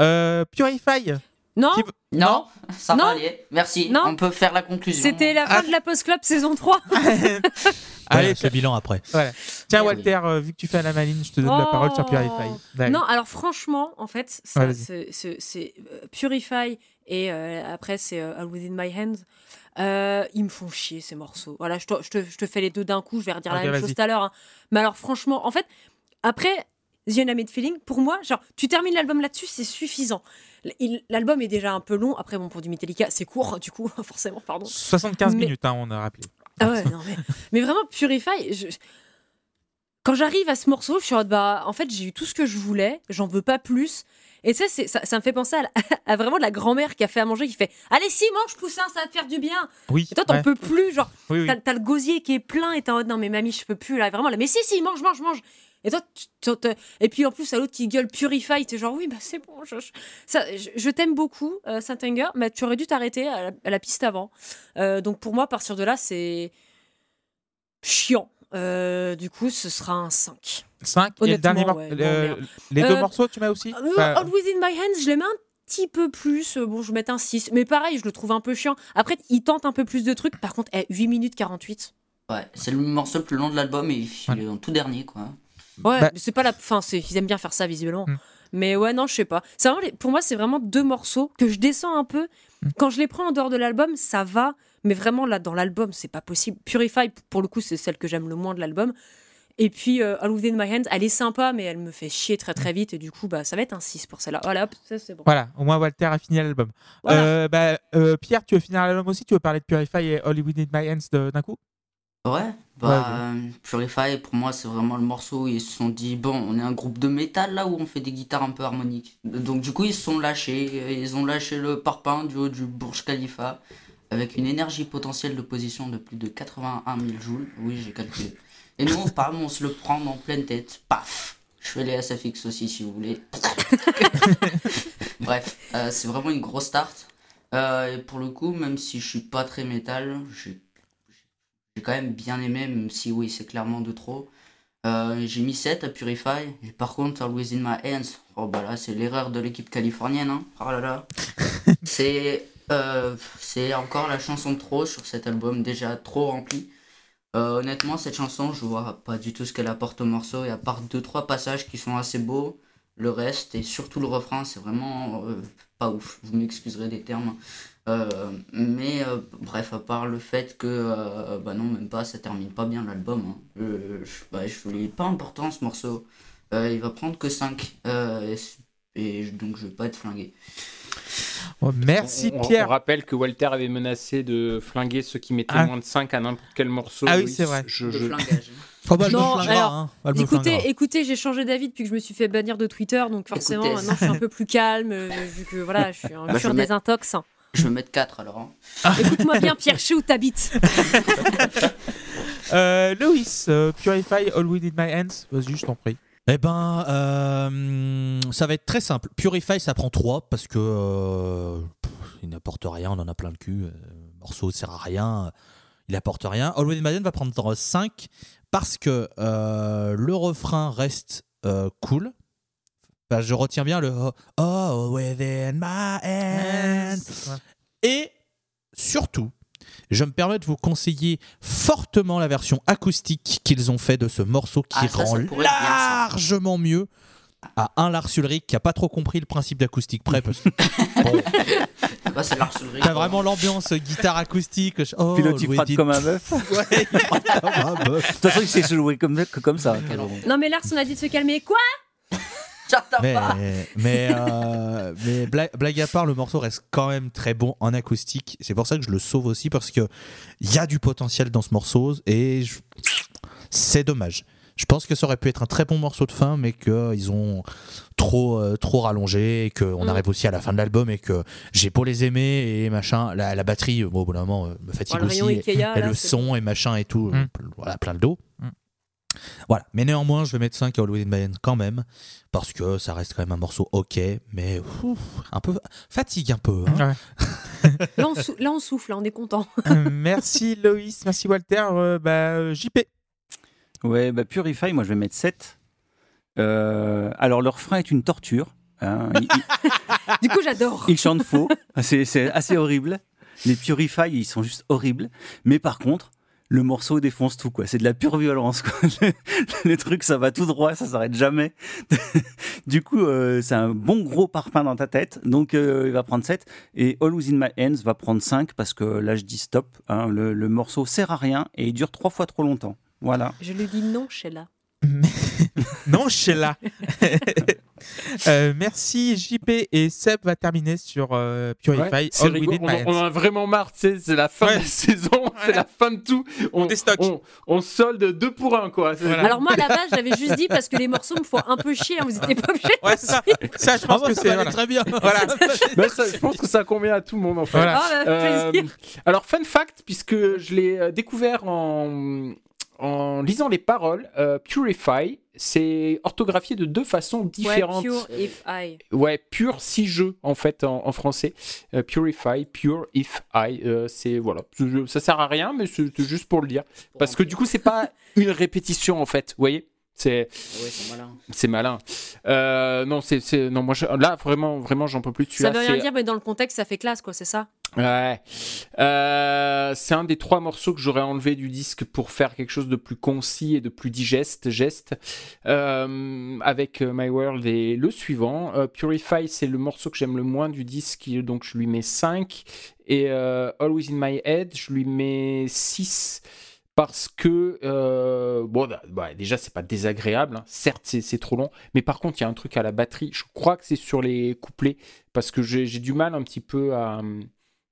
Euh, Purify, Non, Qui- Non, ça Non. va aller. Merci. Non. On peut faire la conclusion. c'était la fin Ah. de la Post Club saison 3. Allez, Ouais, le bilan après. Tiens. Walter, euh, vu que tu fais à la maline, je te donne la Oh. parole sur Purify. Allez. Non, alors franchement, en fait, c'est- euh, Purify et euh, après c'est euh, All Within My Hands. Euh, ils me font chier ces morceaux. Voilà, je te, je te- je te fais les deux d'un coup, je vais redire la même chose tout à l'heure. hein. Mais alors franchement, en fait, après The Unlimited Feeling, pour moi, genre, tu termines l'album là-dessus, c'est suffisant. L'album est déjà un peu long. Après, bon, pour du Metallica, c'est court, du coup, forcément, pardon. 75 Mais- minutes, hein, on a rappelé. Ah ouais, non, mais, mais vraiment, Purify, je- quand j'arrive à ce morceau, je suis en mode, bah, en fait, j'ai eu tout ce que je voulais, j'en veux pas plus. Et ça, ça, ça me fait penser à, la- à vraiment de la grand-mère qui a fait à manger, qui fait Allez, si, mange, poussin, ça va te faire du bien. Oui. Et toi, t'en ouais. peux plus, genre, Oui, t'as le gosier qui est plein et t'es en mode Non, mais mamie, je peux plus, là, vraiment, là, mais si, si, mange, mange, mange. Et toi, tu- tu- tu- et puis en plus, à l'autre qui gueule Purify, t'es genre Oui, bah c'est bon, je, je- ça, je, je t'aime beaucoup, euh, Saint-Anger, mais tu aurais dû t'arrêter à, la- à la piste avant. Euh, donc pour moi, à partir de là, c'est chiant. Euh, du coup, ce sera un 5. 5 et le dernier ouais, le- les deux Euh, morceaux, tu mets aussi Euh, Enfin, All Within My Hands, je l'aime un petit peu plus. Bon, je vais mettre un 6. Mais pareil, je le trouve un peu chiant. Après, il tente un peu plus de trucs. Par contre, eh, 8 minutes 48. Ouais, c'est le morceau le plus long de l'album et il est en tout dernier, quoi. Ouais, Bah- c'est pas la fin. c'est- Ils aiment bien faire ça visuellement. Hmm. Mais ouais, non, je sais pas. Les- Pour moi, c'est vraiment deux morceaux que je descends un peu. Hmm. Quand je les prends en dehors de l'album, ça va. Mais vraiment, là, dans l'album, c'est pas possible. Purify, pour le coup, c'est celle que j'aime le moins de l'album. Et puis, euh, All Within My Hands, elle est sympa, mais elle me fait chier très très vite. Et du coup, bah, ça va être un 6 pour celle-là. Voilà, hop, ça c'est bon. Voilà, au moins Walter a fini l'album. Voilà. Euh, bah, euh, Pierre, tu veux finir l'album aussi? Tu veux parler de Purify et Hollywood in My Hands d'un coup? Ouais, bah, Purify, pour moi, c'est vraiment le morceau où ils se sont dit, bon, on est un groupe de métal là où on fait des guitares un peu harmoniques. Donc, du coup, ils se sont lâchés. Ils ont lâché le parpaing du haut du Burj Khalifa avec une énergie potentielle de position de plus de 81 000 joules. Oui, j'ai calculé. Et nous, pam, on se le prend en pleine tête. Paf Je fais les SFX aussi si vous voulez. Bref, euh, c'est vraiment une grosse start. Euh, et pour le coup, même si je suis pas très métal, j'ai j'ai quand même bien aimé, même si oui, c'est clairement de trop. Euh, j'ai mis 7 à Purify. Et par contre, Always in My Hands, oh bah là, c'est l'erreur de l'équipe californienne. Hein. Oh là là. c'est euh, c'est encore la chanson de trop sur cet album, déjà trop rempli. Euh, honnêtement, cette chanson, je vois pas du tout ce qu'elle apporte au morceau. Et à part 2-3 passages qui sont assez beaux, le reste, et surtout le refrain, c'est vraiment pas ouf. Vous m'excuserez des termes. Euh, mais euh, bref, à part le fait que, euh, bah non, même pas, ça termine pas bien l'album. hein. Euh, je, bah, je il est pas important ce morceau. Euh, il va prendre que 5. et, et donc je vais pas être flingué. Oh, Merci On- Pierre. On rappelle que Walter avait menacé de flinguer ceux qui mettaient Ah. moins de 5 à n'importe quel morceau. Ah oui, c'est vrai. Je, Le je-. Oh bah, Non, alors, hein. Écoutez, écoutez, j'ai changé d'avis depuis que je me suis fait bannir de Twitter, donc forcément Écoutez. maintenant je suis un peu plus calme, euh, vu que voilà, je suis un Bah, je sur vais des mettre- intox. Je vais mettre 4 alors. hein. Écoute-moi bien, Pierre, où t'habites. Euh, Loïs, euh, Purify Hollywood in My Hands. Vas-y, je t'en prie. Eh ben, euh, ça va être très simple. Purify, ça prend 3 parce que euh, pff, il n'apporte rien, on en a plein le cul. euh, le morceau ne sert à rien, il apporte rien. Always Madden va prendre 5 parce que euh, le refrain reste euh, cool. Bah, je retiens bien le oh, oh, within my hands. Et surtout, je me permets de vous conseiller fortement la version acoustique qu'ils ont fait de ce morceau qui Ah, ça, ça rend bien, ça. largement mieux à un Lars Ulrich qui a pas trop compris le principe d'acoustique près parce que bon, Bah, c'est Lars Ulrich. t'as vraiment l'ambiance guitare acoustique. Oh, Puis l'autre, il frappe comme un. De Ouais, il frappe comme un bœuf. toute façon, il sait se jouer comme, comme ça. Enfer. Non mais Lars, on a dit de se calmer. Quoi? Mais, pas. mais, euh, mais blague, blague à part, le morceau reste quand même très bon en acoustique. C'est pour ça que je le sauve aussi parce que il y a du potentiel dans ce morceau et je- c'est dommage. Je pense que ça aurait pu être un très bon morceau de fin, mais qu'ils ont trop, euh, trop rallongé et qu'on Mm. arrive aussi à la fin de l'album et que j'ai beau les aimer et machin. La, la batterie, bon, au bout d'un moment, euh, me fatigue aussi. Ikea, et là, le son et machin et tout, Mm. voilà, plein le dos. Mm. Voilà, mais néanmoins, je vais mettre 5 à Halloween Mayenne quand même, parce que ça reste quand même un morceau ok, mais ouf, un peu fatigue un peu. hein. Là on, sou- là, on souffle, là, on est content. Euh, merci Loïs, merci Walter. Euh, bah, euh, JP. Ouais, bah Purify, moi je vais mettre 7. Euh, alors le refrain est une torture. hein. il, il- Du coup, j'adore. il chante faux. C'est assez horrible. Les Purify, ils sont juste horribles. Mais par contre, le morceau défonce tout, quoi. C'est de la pure violence, quoi. Le, truc, ça va tout droit, ça s'arrête jamais. du coup, euh, c'est un bon gros parpaing dans ta tête. Donc, euh, il va prendre 7. Et Always in My Hands va prendre 5 parce que là, je dis stop. hein. le, le morceau sert à rien et il dure trois fois trop longtemps. Voilà. Je lui dis non, Sheila. non, Sheila. Euh, merci JP et Seb va terminer sur euh, Purify. Ouais, All On, en a vraiment marre, c'est la fin Ouais. de la saison, c'est la fin de tout. On, déstocke. on, on solde deux pour un, quoi. Voilà. Alors moi, à la base, j'avais juste dit parce que les morceaux me font un peu chier. hein, vous n'étiez pas obligés. Ouais, ça. Ça, je pense Ah, que ça c'est. Voilà. très bien. Ça, je pense que ça convient à tout le monde, en fait. Voilà. Ah, bah, Euh, alors, fun fact, puisque je l'ai découvert en, en lisant les paroles, euh, Purify, c'est orthographié de deux façons Ouais, différentes. pure if I. Ouais, pur si je en fait en, en français. Euh, purify, pure if I. Euh, c'est voilà, ça sert à rien, mais c'est c'est juste pour le dire. Parce que du coup, c'est pas une répétition en fait. Vous voyez, c'est Ouais, c'est malin. Euh, non, c'est c'est- non moi je- là vraiment vraiment j'en peux plus de Ça veut rien dire, mais dans le contexte, ça fait classe, quoi, c'est ça? Ouais. Euh, c'est un des trois morceaux que j'aurais enlevé du disque pour faire quelque chose de plus concis et de plus digeste, geste. Euh, avec My World et le suivant. Euh, Purify, c'est le morceau que j'aime le moins du disque, donc je lui mets 5. Et euh, Always in My Head, je lui mets 6. Parce que, euh, bon, bah, bah, déjà, c'est pas désagréable. hein. Certes, c'est trop long. Mais par contre, il y a un truc à la batterie. Je crois que c'est sur les couplets. Parce que j'ai du mal un petit peu à hum,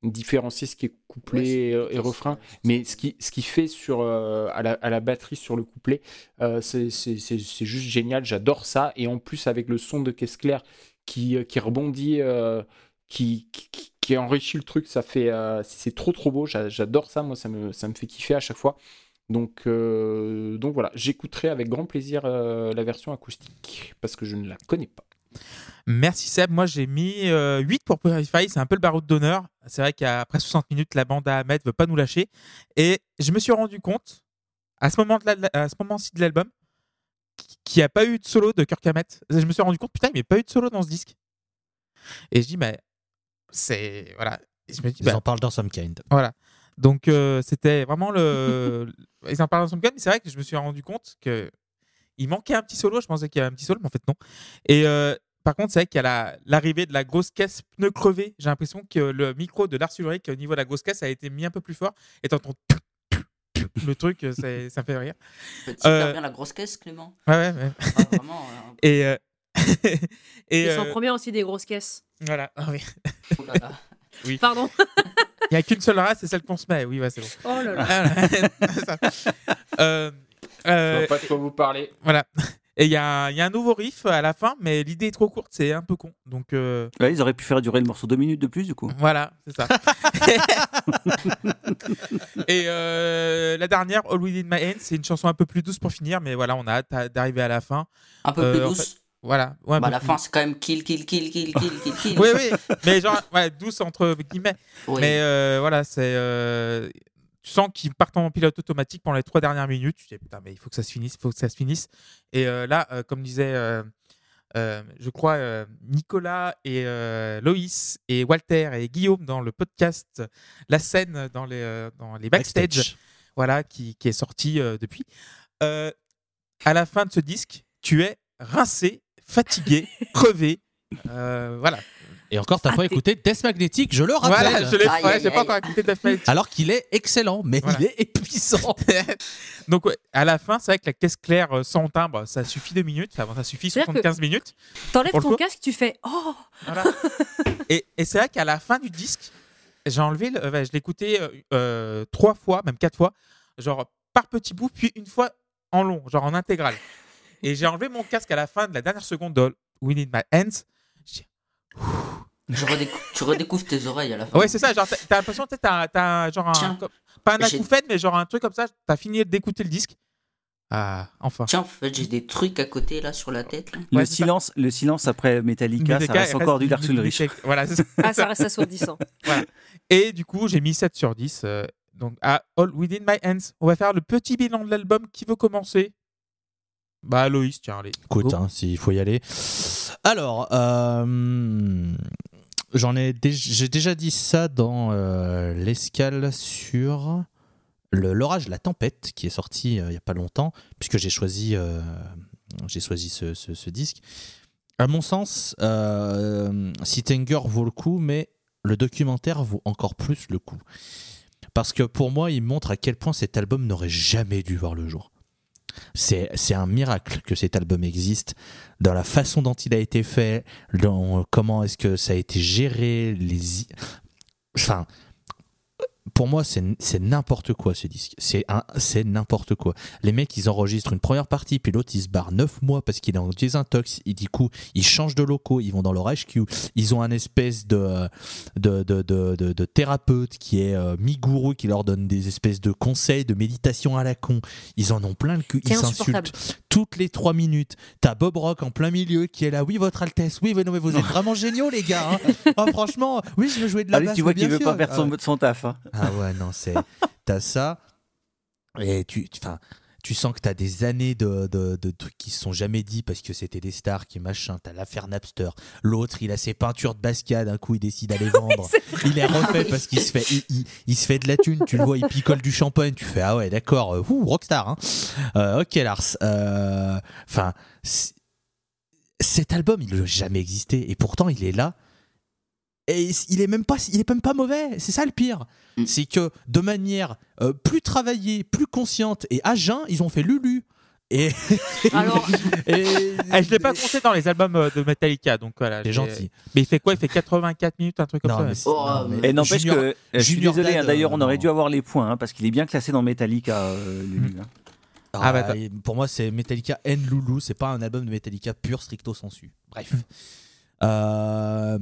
différencier ce qui est couplet Ouais, et, et refrain. Mais ce qui, ce qui fait sur, euh, à, la, à la batterie sur le couplet, euh, c'est juste génial. J'adore ça. Et en plus, avec le son de caisse claire qui, euh, qui rebondit, euh, qui, enrichit le truc, ça fait, euh, c'est trop trop beau. J'a- J'adore ça. Moi, ça me, ça me fait kiffer à chaque fois. Donc, euh, donc voilà, j'écouterai avec grand plaisir euh, la version acoustique parce que je ne la connais pas. Merci Seb. Moi, j'ai mis euh, 8 pour Purify. C'est un peu le baroud d'honneur. C'est vrai qu'après 60 minutes, la bande à Ahmed veut pas nous lâcher. Et je me suis rendu compte, à ce moment-ci de l'album, qu'il n'y a pas eu de solo de Kirk Hammett. Je me suis rendu compte, putain, il n'y a pas eu de solo dans ce disque. Et je dis, mais c'est. Voilà. Et je me dis, Ils bah, en parlent dans Some Kind. Voilà. Donc euh, c'était vraiment le. Ils en parlent dans son mais c'est vrai que je me suis rendu compte que il manquait un petit solo. Je pensais qu'il y avait un petit solo, mais en fait non. Et euh, par contre, c'est vrai qu'il y a la- l'arrivée de la grosse caisse pneu crevé. J'ai l'impression que le micro de Lars Ulrich au niveau de la grosse caisse a été mis un peu plus fort. Et t'entends le truc, euh, c'est- ça fait rire. Faites super Euh, bien la grosse caisse, Clément. Ouais, ouais, ouais. Ah, vraiment. euh, Et, euh, et Ils sont euh, premiers aussi des grosses caisses. voilà. Ah oui. oh là là. Pardon. Il n'y a qu'une seule race, c'est celle qu'on se met. Oui, ouais, c'est bon. Oh là là. Voilà. Ça. Euh, Je euh, vois pas de quoi vous parler. Voilà. Et il y, a un- il y a un nouveau riff à la fin, mais l'idée est trop courte, c'est un peu con. Donc euh, Ouais, ils auraient pu faire durer le morceau deux minutes de plus, du coup. voilà, c'est ça. Et euh, la dernière, All Within My Hands, c'est une chanson un peu plus douce pour finir, mais voilà, on a hâte d'arriver à la fin. Un peu Euh, plus douce. Voilà. Ouais, un Bah, la fin, c'est quand même kill, kill, kill, kill, kill, kill, kill. Oui, oui, mais genre, ouais, douce entre guillemets. Oui. Mais euh, voilà, c'est. euh, tu sens qu'ils partent en pilote automatique pendant les trois dernières minutes. Tu te dis, putain, mais il faut que ça se finisse, il faut que ça se finisse. Et euh, là, euh, comme disait, euh, euh, je crois, euh, Nicolas et euh, Loïs et Walter et Guillaume dans le podcast La scène dans les, euh, dans les backstage, voilà, qui, qui est sorti euh, depuis. Euh, à la fin de ce disque, tu es rincé, fatigué, crevé. Euh, voilà. Et encore, t'as Ah, pas t'es- écouté Death Magnetic, je le rappelle. Voilà, je l'ai Aïe, ouais, aïe, j'ai pas aïe. encore écouté Death Magnetic. Alors qu'il est excellent, mais Voilà. il est épuisant. Donc ouais, à la fin, c'est vrai que la caisse claire euh, sans timbre, ça suffit deux minutes. Enfin, ça suffit C'est-à-dire 75 minutes. T'enlèves Pour le ton coup casque, tu fais Oh Voilà. et et c'est vrai qu'à la fin du disque, j'ai enlevé, le- ouais, je l'ai écouté euh, euh, trois fois, même quatre fois, genre par petits bouts, puis une fois en long, genre en intégrale. Et j'ai enlevé mon casque à la fin de la dernière seconde de We Need My Hands. Tu, redécou- tu redécouvres tes oreilles à la fin. Ouais, c'est ça. Genre, t'as l'impression que t'as t'as genre un, Tiens. pas un acouphène, mais genre un truc comme ça. T'as fini d'écouter le disque. Ah, enfin. Tiens, en fait, j'ai des trucs à côté là sur la tête. Là. Le, Ouais, ça. silence, le silence après Metallica, ça Metallica, reste il encore du reste Lars Ulrich. Voilà, ça. Ah, ça reste assourdissant. Et du coup, j'ai mis 7 sur 10. euh, donc, à All Within My Hands. On va faire le petit bilan de l'album qui veut commencer. Bah, Loïs, tiens, allez. Écoute, hein, s'il faut y aller. Alors, euh, j'en ai, dé- j'ai déjà dit ça dans euh, l'escale sur le l'orage, la tempête, qui est sorti euh, il y a pas longtemps, puisque j'ai choisi, euh, j'ai choisi ce, ce- ce disque. À mon sens, euh, Sitanger vaut le coup, mais le documentaire vaut encore plus le coup. Parce que pour moi, il montre à quel point cet album n'aurait jamais dû voir le jour. C'est c'est un miracle que cet album existe, dans la façon dont il a été fait, dans comment est-ce que ça a été géré, les... Enfin, pour moi, c'est c'est n'importe quoi ce disque. C'est un- c'est n'importe quoi. Les mecs, ils enregistrent une première partie, puis l'autre, il se barre 9 mois parce qu'il est en désintox. Et du coup, ils changent de locaux, ils vont dans leur HQ. Ils ont un espèce de, de, de, de, de- de thérapeute qui est euh, mi-gourou, qui leur donne des espèces de conseils, de méditation à la con. Ils en ont plein le cul. Ils s'insultent toutes les 3 minutes. T'as Bob Rock en plein milieu qui est là. Oui, votre Altesse. Oui, mais non, mais vous êtes vraiment géniaux, les gars. hein. Oh, franchement, oui, je veux jouer de la Ah, lui, basse. tu vois qu'il veut pas perdre Ah son, ouais. son taf. hein. Ah ouais, non, c'est. T'as ça. Et tu. Enfin. Tu sens que t'as des années de, de, de trucs qui se sont jamais dit parce que c'était des stars qui machin. T'as l'affaire Napster. L'autre, il a ses peintures de Basquiat. D'un coup, il décide d'aller vendre. il les refait parce qu'il se fait, il, il- il se fait de la thune. Tu le vois, il picole du champagne. Tu fais ah ouais, d'accord. euh, ouh, rockstar. Hein. Euh, ok, Lars. Euh, Enfin, cet album, il n'a jamais existé et pourtant, il est là. Et il est même pas, il est même pas mauvais. C'est ça le pire. Mm. C'est que de manière euh, plus travaillée, plus consciente et à jeun, ils ont fait Lulu. Et, Alors, et Eh, je l'ai pas compté dans les albums euh, de Metallica, donc voilà. C'est gentil. Mais il fait quoi? Il fait 84 minutes, un truc comme Non, ça. mais Oh, non, mais- Et n'empêche que, euh, je suis désolé, hein, d'ailleurs, on aurait dû avoir les points, hein, parce qu'il est bien classé dans Metallica, euh, Lulu, hein. Ah, Ah, bah, et pour moi, c'est Metallica N Lulu. C'est pas un album de Metallica pur stricto sensu. Bref. Euh,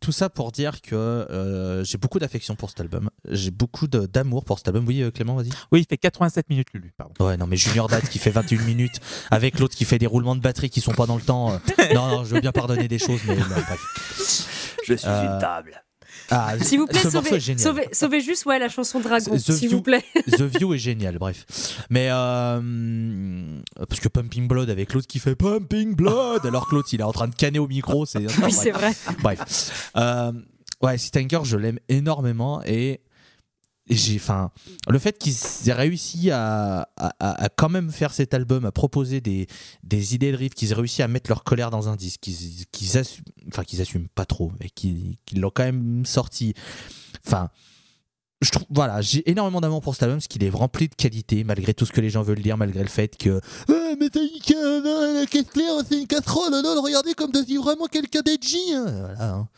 tout ça pour dire que euh, j'ai beaucoup d'affection pour cet album. J'ai beaucoup d'amour pour cet album. Oui, euh, Clément, vas-y. Oui, il fait 87 minutes, Lulu, pardon. Ouais, non, mais Junior Dad qui fait 21 minutes avec l'autre qui fait des roulements de batterie qui sont pas dans le temps. euh, Non, non, je veux bien pardonner des choses, mais non, bref. Je suis Euh, une table. Ah, s'il vous plaît, ce sauvez, est sauvez, sauvez juste ouais, la chanson Dragon, The s'il View- vous plaît. The View est génial, bref. Mais euh, parce que Pumping Blood avec l'autre qui fait Pumping Blood alors que l'autre il est en train de canner au micro, c'est Oui, c'est vrai. Bref. Euh, ouais, Stanger, je l'aime énormément et j'ai, enfin, le fait qu'ils aient réussi à, à- quand même faire cet album, à proposer des, des idées de riff, qu'ils aient réussi à mettre leur colère dans un disque, qu'ils, assument, enfin, qu'ils assument pas trop, et qu'ils, l'ont quand même sorti. Enfin, je trouve, voilà, j'ai énormément d'amour pour cet album parce qu'il est rempli de qualité, malgré tout ce que les gens veulent dire, malgré le fait que ah, Metallica, non, la caisse claire, c'est une casserole, non, regardez comme si vraiment quelqu'un d'edgy. hein. Voilà. hein.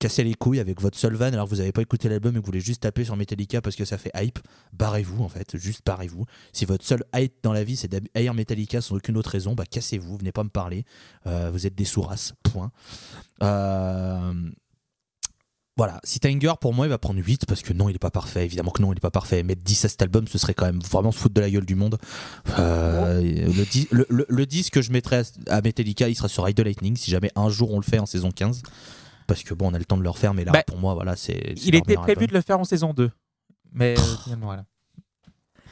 Cassez les couilles avec votre seul van alors que vous n'avez pas écouté l'album et que vous voulez juste taper sur Metallica parce que ça fait hype. Barrez-vous en fait, juste barrez-vous. Si votre seul hype dans la vie c'est d'haïr Metallica sans aucune autre raison, bah cassez-vous, venez pas me parler. Euh, vous êtes des sourasses, point. Euh, voilà, si Tanger pour moi il va prendre 8 parce que non il est pas parfait, évidemment que non il est pas parfait, mettre 10 à cet album ce serait quand même vraiment se foutre de la gueule du monde. Euh, le, di- le, le- le disque que je mettrais à, à Metallica il sera sur Ride the Lightning si jamais un jour on le fait en saison 15 parce que bon on a le temps de le refaire mais là Bah, pour moi voilà c'est Il était prévu album. de le faire en saison 2. Mais euh, finalement, voilà.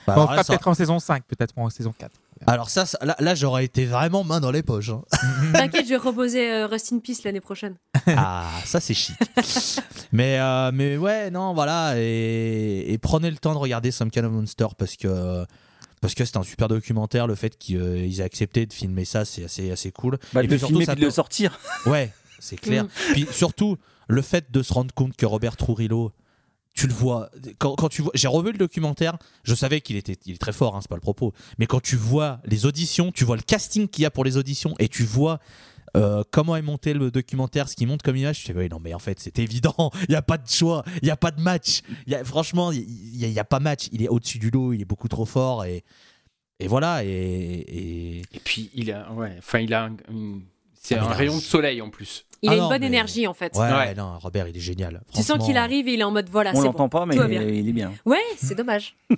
Bah, on fera ça- peut-être en saison 5, peut-être en saison 4. alors ça, ça- là, là, j'aurais été vraiment main dans les poches hein. T'inquiète, je vais reposer euh, Rest in Peace l'année prochaine. Ah, ça c'est chic. mais, euh, mais ouais, non, voilà. Et, et prenez le temps de regarder Some Kind of Monster parce que. Parce que c'est un super documentaire, le fait qu'ils euh, aient accepté de filmer ça, c'est assez, assez cool. Bah, Et de puis le surtout, filmer ça puis de le sortir. Ouais, c'est clair. Mm. Puis surtout, le fait de se rendre compte que Robert Trujillo, tu le vois, quand, quand tu vois, j'ai revu le documentaire, je savais qu'il était, il est très fort, hein, c'est pas le propos, mais quand tu vois les auditions, tu vois le casting qu'il y a pour les auditions et tu vois euh, comment est monté le documentaire, ce qu'il montre comme image, tu fais oui non mais en fait c'est évident, il y a pas de choix, il y a pas de match, il y a, franchement il y, a- a pas match, il est au-dessus du lot, il est beaucoup trop fort et et voilà et, et- Et puis, il a, ouais, enfin, il a une- c'est Ah, un rayon de soleil en plus. Il Ah a une non, bonne mais- énergie en fait. ouais, Ouais. non Robert il est génial. Tu sens qu'il arrive et il est en mode voilà, On c'est l'entend bon. pas, mais il est bien. Ouais, c'est dommage.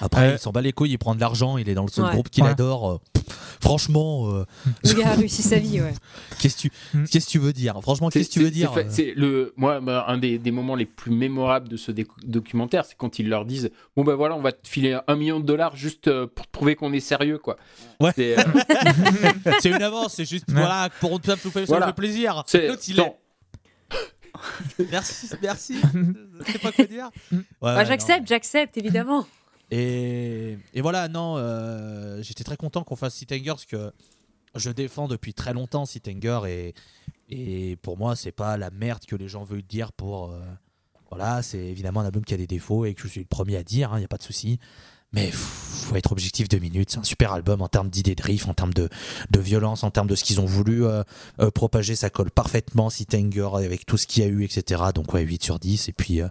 Après, Euh, il s'en bat les couilles, il prend de l'argent, il est dans le seul Ouais. groupe qu'il Ouais. adore. euh, pff, franchement, euh, Le gars a réussi sa vie, ouais. qu'est-ce que tu, Mm. qu'est-ce que tu veux dire? Franchement, qu'est-ce que tu veux dire c'est fait- C'est le, moi, bah, un des, des moments les plus mémorables de ce documentaire, c'est quand ils leur disent Bon, ben voilà, on va te filer un million de dollars juste euh, pour te prouver qu'on est sérieux, quoi. Ouais. C'est, euh, une avance, c'est juste Ouais. voilà pour te faire Voilà. plaisir. c'est- il est- Merci, merci. Je sais pas quoi dire. Ouais, Bah, j'accepte, j'accepte, évidemment. Et, voilà, non, euh, j'étais très content qu'on fasse Sitanger parce que je défends depuis très longtemps Sitanger et, pour moi, c'est pas la merde que les gens veulent dire pour. euh, voilà, c'est évidemment un album qui a des défauts et que je suis le premier à dire, il n'y a pas de souci. Mais faut être objectif deux minutes. C'est un super album en termes d'idées de riff, en termes de, de violence, en termes de ce qu'ils ont voulu euh, euh, propager. Ça colle parfaitement, Sitanger, avec tout ce qu'il y a eu, etc. Donc, ouais, 8 sur 10. Et puis, euh,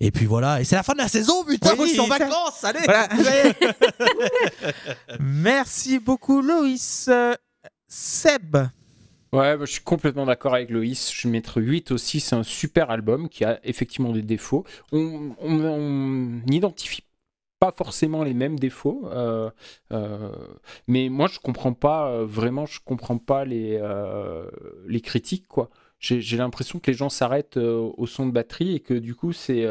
et puis voilà. Et c'est la fin de la saison, putain, Oui, moi je suis en ça- vacances, allez Voilà. Merci beaucoup, Loïs. Seb. Ouais, bah, je suis complètement d'accord avec Loïs. Je vais mettre 8 aussi. C'est un super album qui a effectivement des défauts. On on- on n'identifie pas forcément les mêmes défauts, euh, euh, mais moi je comprends pas euh, vraiment, je comprends pas les les critiques quoi. J'ai l'impression que les gens s'arrêtent au son de batterie et que du coup c'est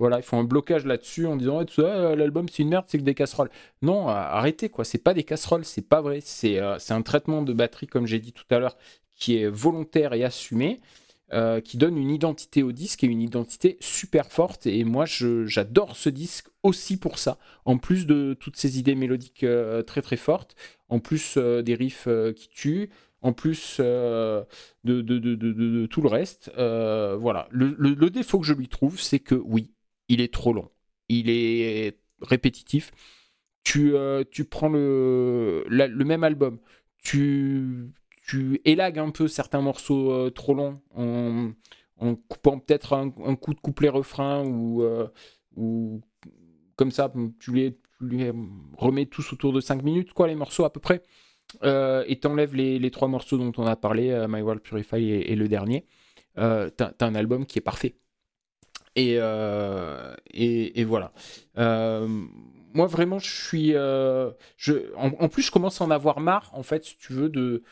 voilà, ils font un blocage là-dessus en disant euh, l'album c'est une merde, c'est que des casseroles. Non, arrêtez quoi, c'est pas des casseroles, c'est pas vrai. C'est c'est un traitement de batterie, comme j'ai dit tout à l'heure, qui est volontaire et assumé, euh, qui donne une identité au disque et une identité super forte. Et moi, j'adore ce disque aussi pour ça. En plus de toutes ces idées mélodiques euh, très très fortes, en plus euh, des riffs qui tuent, en plus de, tout le reste. voilà. Le, défaut que je lui trouve, c'est que oui, il est trop long. Il est répétitif. Tu, tu prends le même album, tu, tu élagues un peu certains morceaux euh, trop longs en, en coupant peut-être un, un coup de couplet-refrain ou, euh, ou comme ça, tu les, remets tous autour de 5 minutes, quoi, les morceaux à peu près. Euh, et t'enlèves les, les trois morceaux dont on a parlé, My World Purify et, et le dernier. T'as, un album qui est parfait. Et, et, voilà. Moi, vraiment, je suis. je, en plus, je commence à en avoir marre, en fait, si tu veux, de,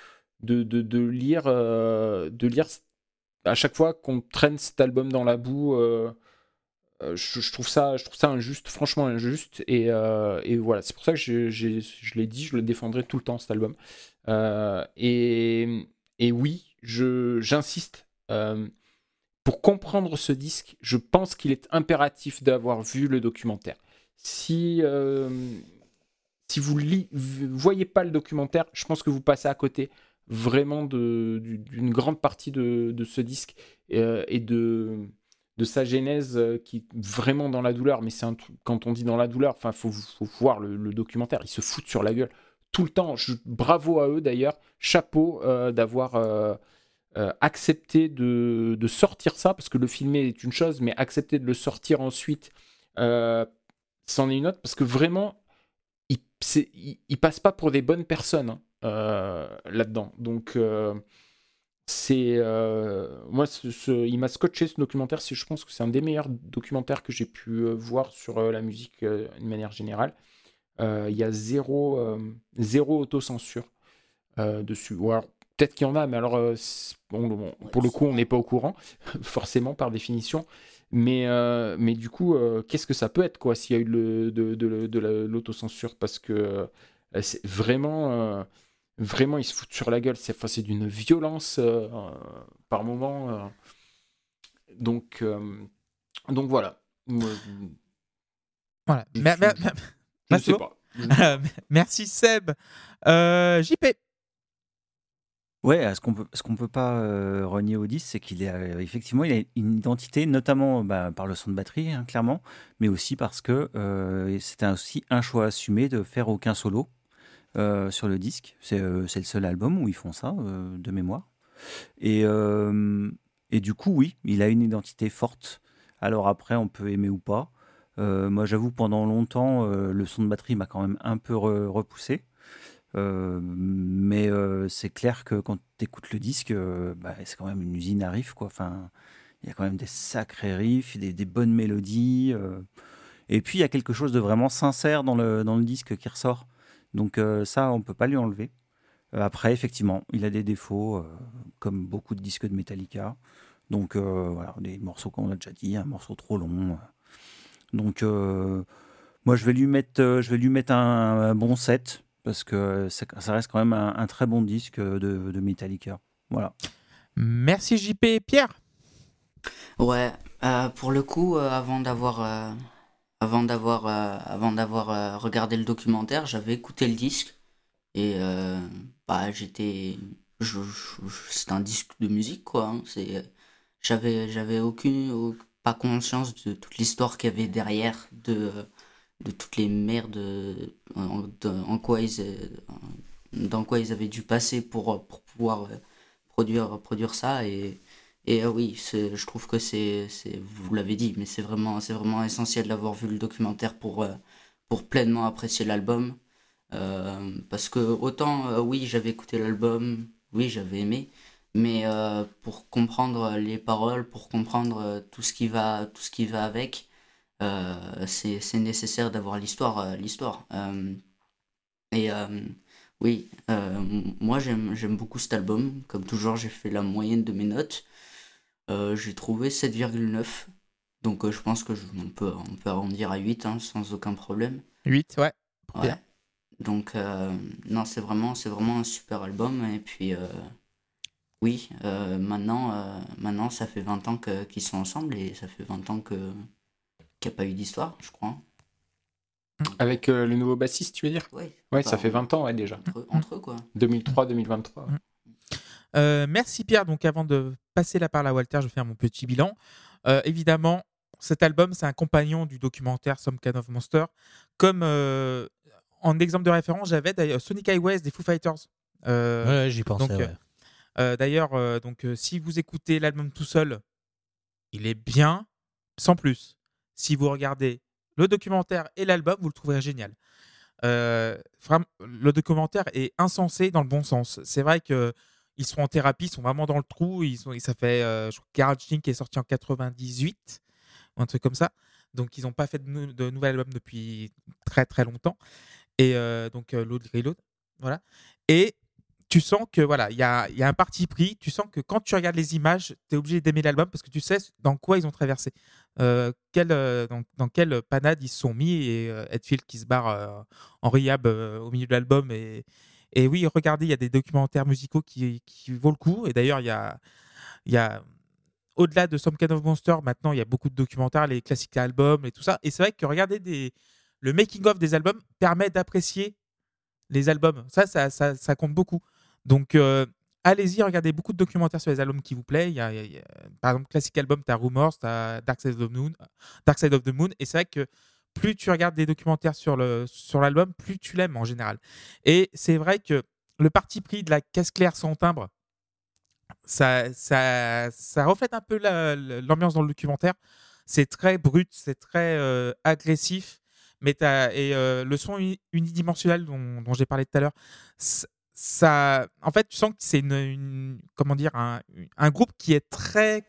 de, de, lire, euh, de lire à chaque fois qu'on traîne cet album dans la boue. euh, euh, je, je trouve ça, je trouve ça injuste, franchement injuste. Et, et voilà, c'est pour ça que je, j'ai- je l'ai dit, je le défendrai tout le temps, cet album. Et, et oui, je, j'insiste. pour comprendre ce disque, je pense qu'il est impératif d'avoir vu le documentaire. Si, si vous ne voyez pas le documentaire, je pense que vous passez à côté vraiment d'une grande partie de, ce disque euh, et de, de sa genèse euh, qui est vraiment dans la douleur. Mais c'est quand on dit dans la douleur, enfin, faut, voir le, documentaire. Ils se foutent sur la gueule tout le temps. Bravo à eux d'ailleurs. Chapeau euh, d'avoir euh, euh, accepté de, sortir ça parce que le filmer est une chose, mais accepter de le sortir ensuite, euh, c'en est une autre parce que vraiment, ils, ils- ils passent pas pour des bonnes personnes hein, euh, là-dedans. Donc euh, c'est euh, moi, ce- ce- il m'a scotché ce documentaire. Je pense que c'est un des meilleurs documentaires que j'ai pu euh, voir sur euh, la musique euh, d'une manière générale. Euh, Il y a zéro, euh, zéro autocensure euh, dessus. Ou alors, peut-être qu'il y en a, mais alors, euh, bon, bon, pour le coup, on n'est pas au courant, forcément, par définition. Mais, euh, mais du coup, euh, qu'est-ce que ça peut être, quoi, s'il y a eu le- de, de, de la- l'autocensure? Parce que euh, c'est vraiment, euh, vraiment, ils se foutent sur la gueule. C'est enfin, d'une violence euh, euh, par moment. euh. Donc, euh, donc voilà. Voilà. je je sais pas. Merci Seb. Euh, JP. Ouais, ce qu'on peut, ce qu'on peut pas euh, renier au disque, c'est qu'il a euh, effectivement il a une identité, notamment bah, par le son de batterie, hein, clairement, mais aussi parce que euh, c'était aussi un choix assumé de faire aucun solo euh, sur le disque. C'est euh, c'est le seul album où ils font ça, euh, de mémoire. Et, et du coup, oui, il a une identité forte. Alors après, on peut aimer ou pas. Moi, j'avoue, pendant longtemps, le son de batterie m'a quand même un peu re- repoussé. Mais c'est clair que quand tu écoutes le disque, bah, c'est quand même une usine à riffs. Quoi. Enfin, il y a quand même des sacrés riffs, des, des bonnes mélodies. Et puis, il y a quelque chose de vraiment sincère dans le, dans le disque qui ressort. Donc euh, ça, on peut pas lui enlever. Euh, après, effectivement, il a des défauts, euh, comme beaucoup de disques de Metallica. Donc euh, voilà, des morceaux, comme on a déjà dit, un morceau trop long. Donc euh, moi, je vais lui mettre, euh, je vais lui mettre un, un bon 7 parce que ça, ça reste quand même un, un très bon disque de, de Metallica. Voilà. Merci JP. Pierre? Ouais, euh, pour le coup, euh, avant d'avoir euh, avant d'avoir euh, avant d'avoir euh, regardé le documentaire, j'avais écouté le disque et euh, bah j'étais c'est un disque de musique quoi, hein, c'est j'avais j'avais aucune au- pas conscience de toute l'histoire qu'il y avait derrière de de toutes les merdes en, quoi ils dans quoi ils avaient dû passer pour pour pouvoir produire produire ça et et euh, oui, je trouve que c'est, vous l'avez dit, mais c'est vraiment, c'est vraiment essentiel d'avoir vu le documentaire pour, euh, pour pleinement apprécier l'album. Euh, parce que autant, oui, j'avais écouté l'album, oui, j'avais aimé, mais pour comprendre les paroles, pour comprendre tout ce qui va, tout ce qui va avec, c'est, nécessaire d'avoir l'histoire, l'histoire. Et oui, moi j'aime beaucoup cet album. Comme toujours, j'ai fait la moyenne de mes notes. Euh, j'ai trouvé 7,9. Donc euh, je pense que je- on peut, on peut arrondir à 8 hein, sans aucun problème. 8, ouais. Ouais. Bien. Donc euh, non, c'est vraiment, c'est vraiment un super album. Et puis euh, oui, euh, maintenant, euh, maintenant ça fait 20 ans que- qu'ils sont ensemble et ça fait 20 ans que qu'il n'y a pas eu d'histoire, je crois. Avec euh, le nouveau bassiste, tu veux dire? Oui. Ouais, ça fait 20 ans, ouais, déjà. Entre, entre eux, quoi. 2003-2023. Euh, merci Pierre. Donc avant de passer la parole à Walter, je vais faire mon petit bilan. Euh, évidemment, cet album, c'est un compagnon du documentaire Some Kind of Monster. Comme euh, en exemple de référence, j'avais d'ailleurs Sonic Highways des Foo Fighters. Ouais, j'y pensais. donc, ouais. d'ailleurs, donc si vous écoutez l'album tout seul, il est bien, sans plus. Si vous regardez le documentaire et l'album, vous le trouverez génial. Euh, le documentaire est insensé dans le bon sens. C'est vrai que ils sont en thérapie, ils sont vraiment dans le trou. Ils sont, ça fait, euh, je crois Garage Inc. est sorti en 98, ou un truc comme ça. Donc ils n'ont pas fait de, nou- de nouvel album depuis très très longtemps. Et euh, donc euh, Load Reload, voilà. Et tu sens que voilà, il y a, un parti pris. Tu sens que quand tu regardes les images, tu es obligé d'aimer l'album parce que tu sais dans quoi ils ont traversé, euh, dans, quelle panade ils se sont mis et Hetfield qui se barre en euh, au milieu de l'album. Et, et oui, regardez, il y a des documentaires musicaux qui, qui le coup. Et d'ailleurs, il y a, y a au-delà de Some Kind of Monster, maintenant, il y a beaucoup de documentaires, les classiques albums et tout ça. Et c'est vrai que regarder le making-of des albums permet d'apprécier les albums. Ça, ça, ça, compte beaucoup. Donc, euh, allez-y, regardez beaucoup de documentaires sur les albums qui vous plaisent. Il y a- par exemple, classique album, tu as Rumors, tu as Dark Side of the Moon. Dark Side of the Moon. Et c'est vrai que plus tu regardes des documentaires sur le sur l'album, plus tu l'aimes en général. Et c'est vrai que le parti pris de la caisse claire sans timbre, ça, ça, reflète un peu la- l'ambiance dans le documentaire. C'est très brut, c'est très euh, agressif, mais et euh, le son uni- unidimensionnel dont, j'ai parlé tout à l'heure, ça, en fait, tu sens que c'est une- comment dire, un, un groupe qui est très,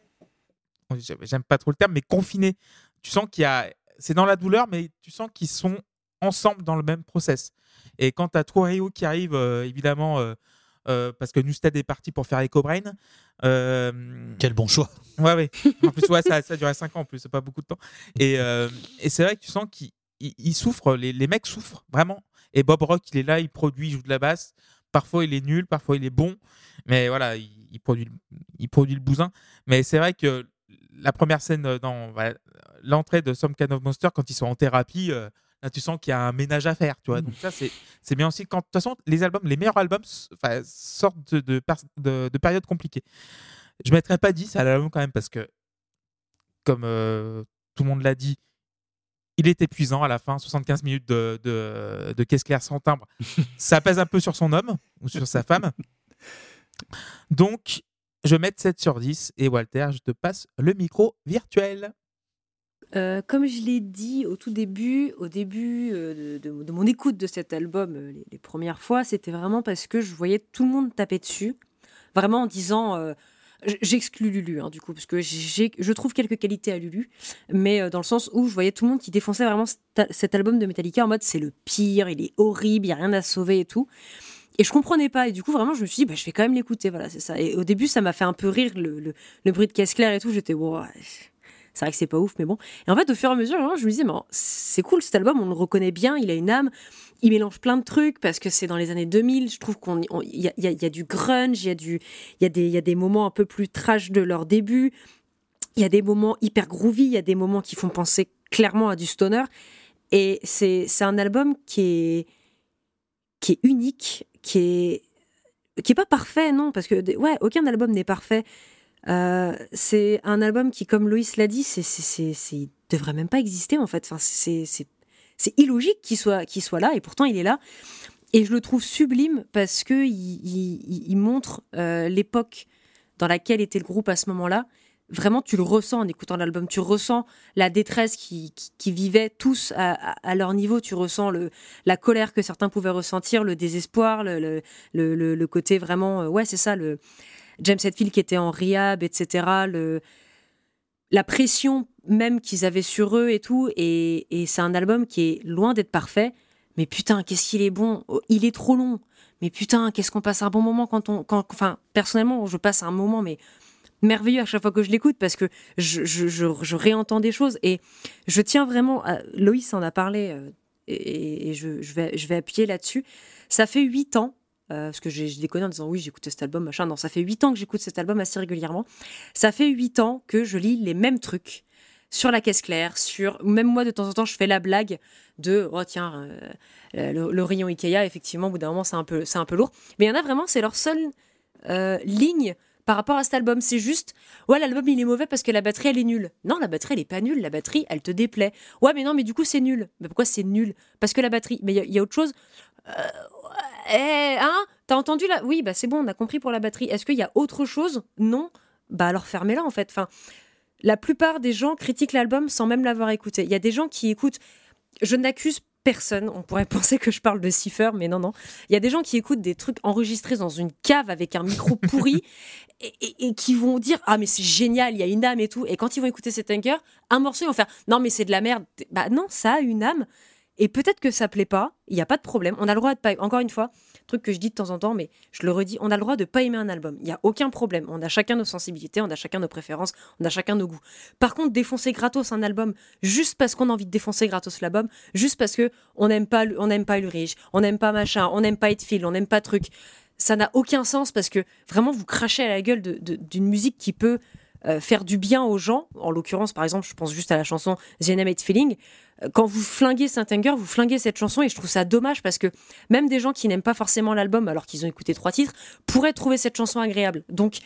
j'aime pas trop le terme, mais confiné. Tu sens qu'il y a, c'est dans la douleur, mais tu sens qu'ils sont ensemble dans le même process. Et quand tu as Rio qui arrive, euh, évidemment, euh, euh, parce que Newstead est parti pour faire Echo Brain. Quel bon choix. Ouais, ouais. En plus, ouais, ça, ça a duré 5 ans en plus, c'est pas beaucoup de temps. Et, et c'est vrai que tu sens qu'ils ils- ils souffrent, les, les mecs souffrent vraiment. Et Bob Rock, il est là, il produit, il joue de la basse. Parfois, il est nul, parfois, il est bon. Mais voilà, il, il produit, il produit le bousin. Mais c'est vrai que la première scène dans voilà, l'entrée de Some Kind of Monster, quand ils sont en thérapie, euh, là, tu sens qu'il y a un ménage à faire. Tu vois Donc, ça, c'est c'est bien aussi. Quand, de toute façon, les albums, les meilleurs albums sortent de, de, pers- de- de périodes compliquées. Je mettrais pas 10 à l'album quand même parce que, comme euh, tout le monde l'a dit, il est épuisant à la fin, 75 minutes de, de, de caisse claire sans timbre. Ça pèse un peu sur son homme ou sur sa femme. Donc, je vais mettre 7 sur 10 et Walter, je te passe le micro virtuel. Euh, comme je l'ai dit au tout début, au début euh, de, mon écoute de cet album, euh, les, premières fois, c'était vraiment parce que je voyais tout le monde taper dessus, vraiment en disant J'exclus Lulu, hein, du coup, parce que je trouve quelques qualités à Lulu, mais dans le sens où je voyais tout le monde qui défonçait vraiment cet, cet album de Metallica en mode c'est le pire, il est horrible, il n'y a rien à sauver et tout. Et je comprenais pas, et du coup, vraiment, je me suis dit, bah, je vais quand même l'écouter, voilà, c'est ça. Et au début, ça m'a fait un peu rire, le, le- bruit de caisse claire et tout, j'étais, ouais, c'est vrai que c'est pas ouf, mais bon. Et en fait, au fur et à mesure, je me disais, c'est cool cet album, on le reconnaît bien, il a une âme, il mélange plein de trucs parce que c'est dans les années 2000. Je trouve qu'on y y a- du grunge, il y a du y a des y a des moments un peu plus trash de leur début. Il y a des moments hyper groovy, il y a des moments qui font penser clairement à du stoner. Et c'est un album qui est qui est unique, qui est qui est pas parfait non parce que ouais aucun album n'est parfait. Euh, c'est un album qui, comme Loïs l'a dit, c'est, c'est, devrait même pas exister en fait. C'est, c'est, illogique qu'il soit, qu'il soit là et pourtant il est là. Et je le trouve sublime parce que il montre euh, l'époque dans laquelle était le groupe à ce moment-là. Vraiment, tu le ressens en écoutant l'album. Tu ressens la détresse qui, qui, qui vivaient tous à, à- leur niveau. Tu ressens le, la colère que certains pouvaient ressentir, le désespoir, le, le- le côté vraiment. euh, ouais, c'est ça. Le James Hetfield qui était en rehab, etc. Le, la pression même qu'ils avaient sur eux et tout. Et, et c'est un album qui est loin d'être parfait. Mais putain, qu'est-ce qu'il est bon. Oh, Il est trop long. Mais putain, qu'est-ce qu'on passe un bon moment quand on. Quand, enfin, personnellement, je passe un moment, mais merveilleux à chaque fois que je l'écoute parce que je, réentends des choses. Et je tiens vraiment. À, Loïs en a parlé. euh, et, et je, vais, je vais appuyer là-dessus. Ça fait huit ans euh, parce que j'ai déconné en disant oui, j'écoutais cet album, machin. Non, ça fait huit ans que j'écoute cet album assez régulièrement. Ça fait huit ans que je lis les mêmes trucs sur la caisse claire, sur même moi de temps en temps je fais la blague de oh tiens euh, le, le rayon Ikea effectivement au bout d'un moment c'est un peu un peu lourd, mais il y en a vraiment c'est leur seule euh, ligne par rapport à cet album, c'est juste ouais l'album il est mauvais parce que la batterie elle est nulle. Non la batterie elle est pas nulle, la batterie elle te déplaît. Ouais mais non mais du coup c'est nul. Mais pourquoi c'est nul? Parce que la batterie. Mais il y a- autre chose. Euh, eh, hein? T'as entendu là Oui, bah c'est bon, on a compris pour la batterie. Est-ce qu'il y a autre chose? Non. Bah alors fermez-la en fait. Enfin, la plupart des gens critiquent l'album sans même l'avoir écouté. Il y a des gens qui écoutent. Je n'accuse personne. On pourrait penser que je parle de Cipher, mais non, non. Il y a des gens qui écoutent des trucs enregistrés dans une cave avec un micro pourri et, et- et qui vont dire Ah, mais c'est génial, il y a une âme et tout. Et quand ils vont écouter cet anchor, un morceau, ils vont faire Non, mais c'est de la merde. Bah non, ça a une âme. Et peut-être que ça plaît pas, il n'y a pas de problème. On a le droit de pas. Encore une fois, truc que je dis de temps en temps, mais je le redis, on a le droit de pas aimer un album. Il n'y a aucun problème. On a chacun nos sensibilités, on a chacun nos préférences, on a chacun nos goûts. Par contre, défoncer gratos un album juste parce qu'on a envie de défoncer gratos l'album, juste parce que on n'aime pas, Ulrich, on n'aime pas machin, on n'aime pas Hetfield, on n'aime pas truc. Ça n'a aucun sens parce que vraiment vous crachez à la gueule d'une musique qui peut euh, faire du bien aux gens. En l'occurrence, par exemple, je pense juste à la chanson The Enemy Feeling. Quand vous flinguez Saint-Anger, vous flinguez cette chanson et je trouve ça dommage parce que même des gens qui n'aiment pas forcément l'album alors qu'ils ont écouté trois titres pourraient trouver cette chanson agréable. Donc,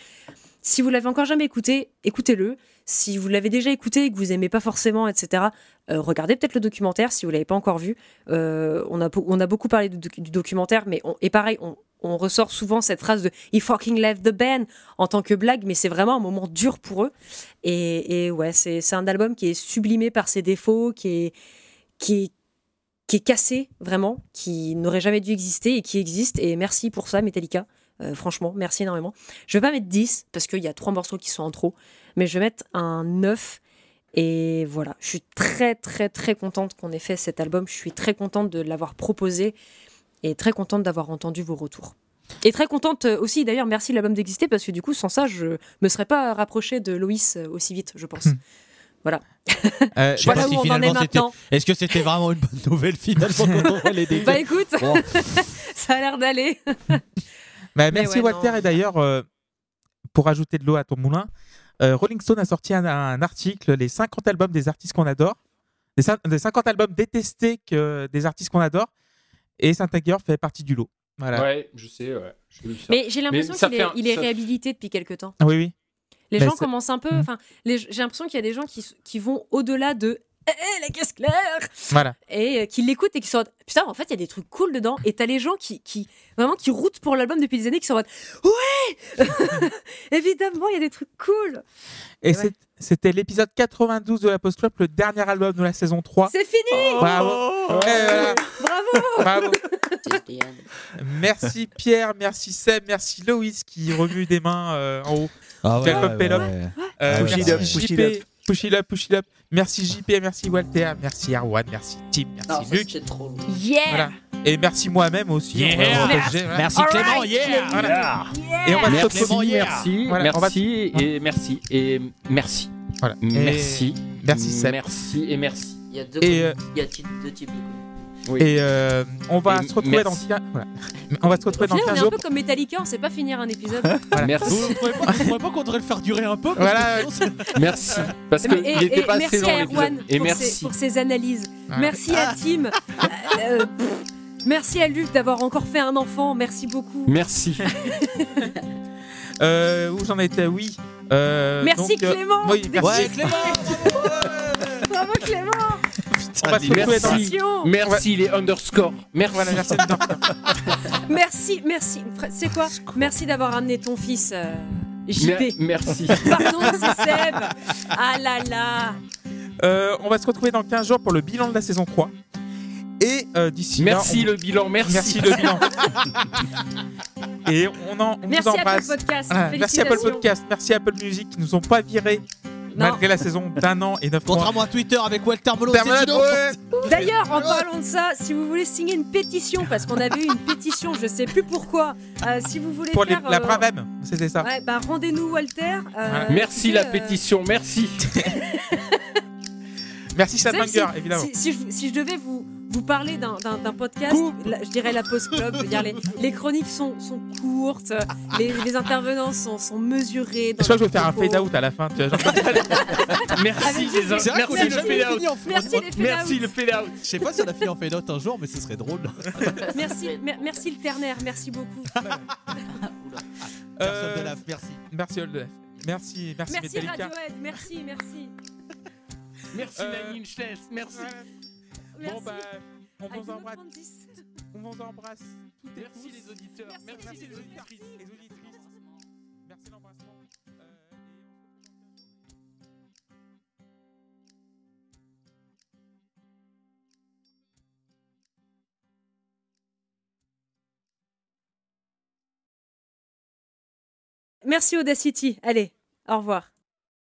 si vous l'avez encore jamais écouté, écoutez-le. Si vous l'avez déjà écouté et que vous aimez pas forcément, etc., euh, regardez peut-être le documentaire si vous l'avez pas encore vu. Euh, on, a, beaucoup parlé du documentaire, mais on- et pareil, on, on ressort souvent cette phrase de "He fucking left the band" en tant que blague, mais c'est vraiment un moment dur pour eux. Et, ouais, c'est un album qui est sublimé par ses défauts, qui est cassé vraiment, qui n'aurait jamais dû exister et qui existe. Et merci pour ça, Metallica. Euh, franchement, merci énormément. Je vais pas mettre 10 parce qu'il y a trois morceaux qui sont en trop, mais je vais mettre un 9. Et voilà, je suis très très très contente qu'on ait fait cet album. Je suis très contente de l'avoir proposé et très contente d'avoir entendu vos retours. Et très contente euh, aussi, d'ailleurs, merci l'album d'exister parce que du coup, sans ça, je me serais pas rapprochée de Loïs euh, aussi vite, je pense. voilà. Euh, Je sais Voilà pas où si on en est maintenant. Est-ce que c'était vraiment une bonne nouvelle finalement quand on les Bah écoute, ça a l'air d'aller. Bah, merci ouais, Walter. non. Et d'ailleurs, euh, pour ajouter de l'eau à ton moulin, euh, Rolling Stone a sorti un, un article, les 50 albums des artistes qu'on adore, des, des 50 albums détestés que des artistes qu'on adore, et Saint Anger fait partie du lot. Voilà. Ouais, je sais, ouais. Mais j'ai l'impression qu'il est, un- il est ça- réhabilité depuis quelque temps. Oui, oui. Les Mais gens commencent un peu. Mhm. Enfin, les- j'ai l'impression qu'il y a des gens qui, qui vont au-delà de hé, la caisse claire Voilà. Et euh, qui l'écoutent et qui sont en mode, putain, en fait, il y a des trucs cool dedans. Et t'as les gens qui, qui vraiment, qui routent pour l'album depuis des années, qui sont en mode, ouais Évidemment, il y a des trucs cool. Et Ouais. c'est- c'était l'épisode 92 de la Post Club, le dernier album de la saison 3. C'est fini Bravo. Oh. Et voilà. Bravo Bravo. Merci Pierre, merci Seb, merci Loïs qui remue des mains euh, en haut. Ah pop pélope. ouais. Euh, Push it merci up, push it JP, push it up, push it up. Merci JP, merci Walter, merci Arwan, merci Tim, merci Non, ça Luc. trop. Yeah Voilà. Et merci moi-même aussi. Yeah. on va- on va Merci. partager, voilà. Merci All Clément, right, yeah. Clément. Voilà. Yeah Et on va se Merci, retrouver. merci, Voilà, on va- merci et merci et merci. Voilà. Et Merci. Merci Seb. Merci et merci. Il y a deux, Et, euh, il y a deux types de. Oui. Et euh, on va Et se retrouver dans merci. voilà. On va se retrouver Au dans final, on 15 est un peu comme Metallica, on sait pas finir un épisode. Voilà. Merci. Vous trouvez pas, pas qu'on devrait le faire durer un peu parce Voilà. Merci. Parce que Et, il était et pas assez long à. Erwan Et pour, merci. Ses, pour ses analyses. Merci à Tim. Euh, euh, merci à Luc d'avoir encore fait un enfant. Merci beaucoup. Merci. Euh, où j'en étais? Oui. Euh, Merci donc, euh, Clément. oui, merci. Ouais, Clément Bravo Clément. On Merci. Merci les underscores. Merci. Voilà, merci. Merci, merci. Fr- C'est quoi Merci d'avoir amené ton fils euh, Mer- JP. Merci. Pardon, c'est Seb. Ah là là. Euh, on va se retrouver dans 15 jours pour le bilan de la saison 3. Et euh, d'ici là, Merci on- le bilan. Merci. Merci le bilan. Et on, en, on Merci vous Apple embrasse. Podcast. Voilà, merci Apple. Podcast, merci Apple Music qui nous ont pas virés. Malgré la saison d'un an et neuf mois. Contrairement à Twitter avec Walter ouais. D'ailleurs, en parlant de ça, si vous voulez signer une pétition, parce qu'on avait eu une pétition, je sais plus pourquoi, euh, si vous voulez Pour les, la euh, Bravem, c'était ça. Ouais, bah rendez-nous Walter. euh. Merci la euh, pétition. Merci. Merci Sadmanger, si, évidemment. Si, si je, si je devais vous, vous parler d'un- podcast, la- je dirais la Post Club. je veux dire, les, les chroniques sont, sont courtes, euh, les, les intervenants sont, sont mesurés. Je crois que je vais faire un propos. fade out à la fin. Tu vois, genre, Merci les Merci a le jamais fade out. fini en Merci Merci le fade out. Je sais pas si on a fini en fade out un jour, mais ce serait drôle. Merci, mer- merci le ternaire, merci beaucoup. euh, Personne de la merci. merci Old Merci, merci, Merci Metallica. Radiohead, merci, merci. Merci Euh, Inch Nails. Merci. Merci. Bon bah, on vous embrasse, on vous embrasse Merci les auditeurs. Merci, Merci les auditrices, les auditrices. Merci l'embrassement. Euh, Merci Audacity. Allez, au revoir.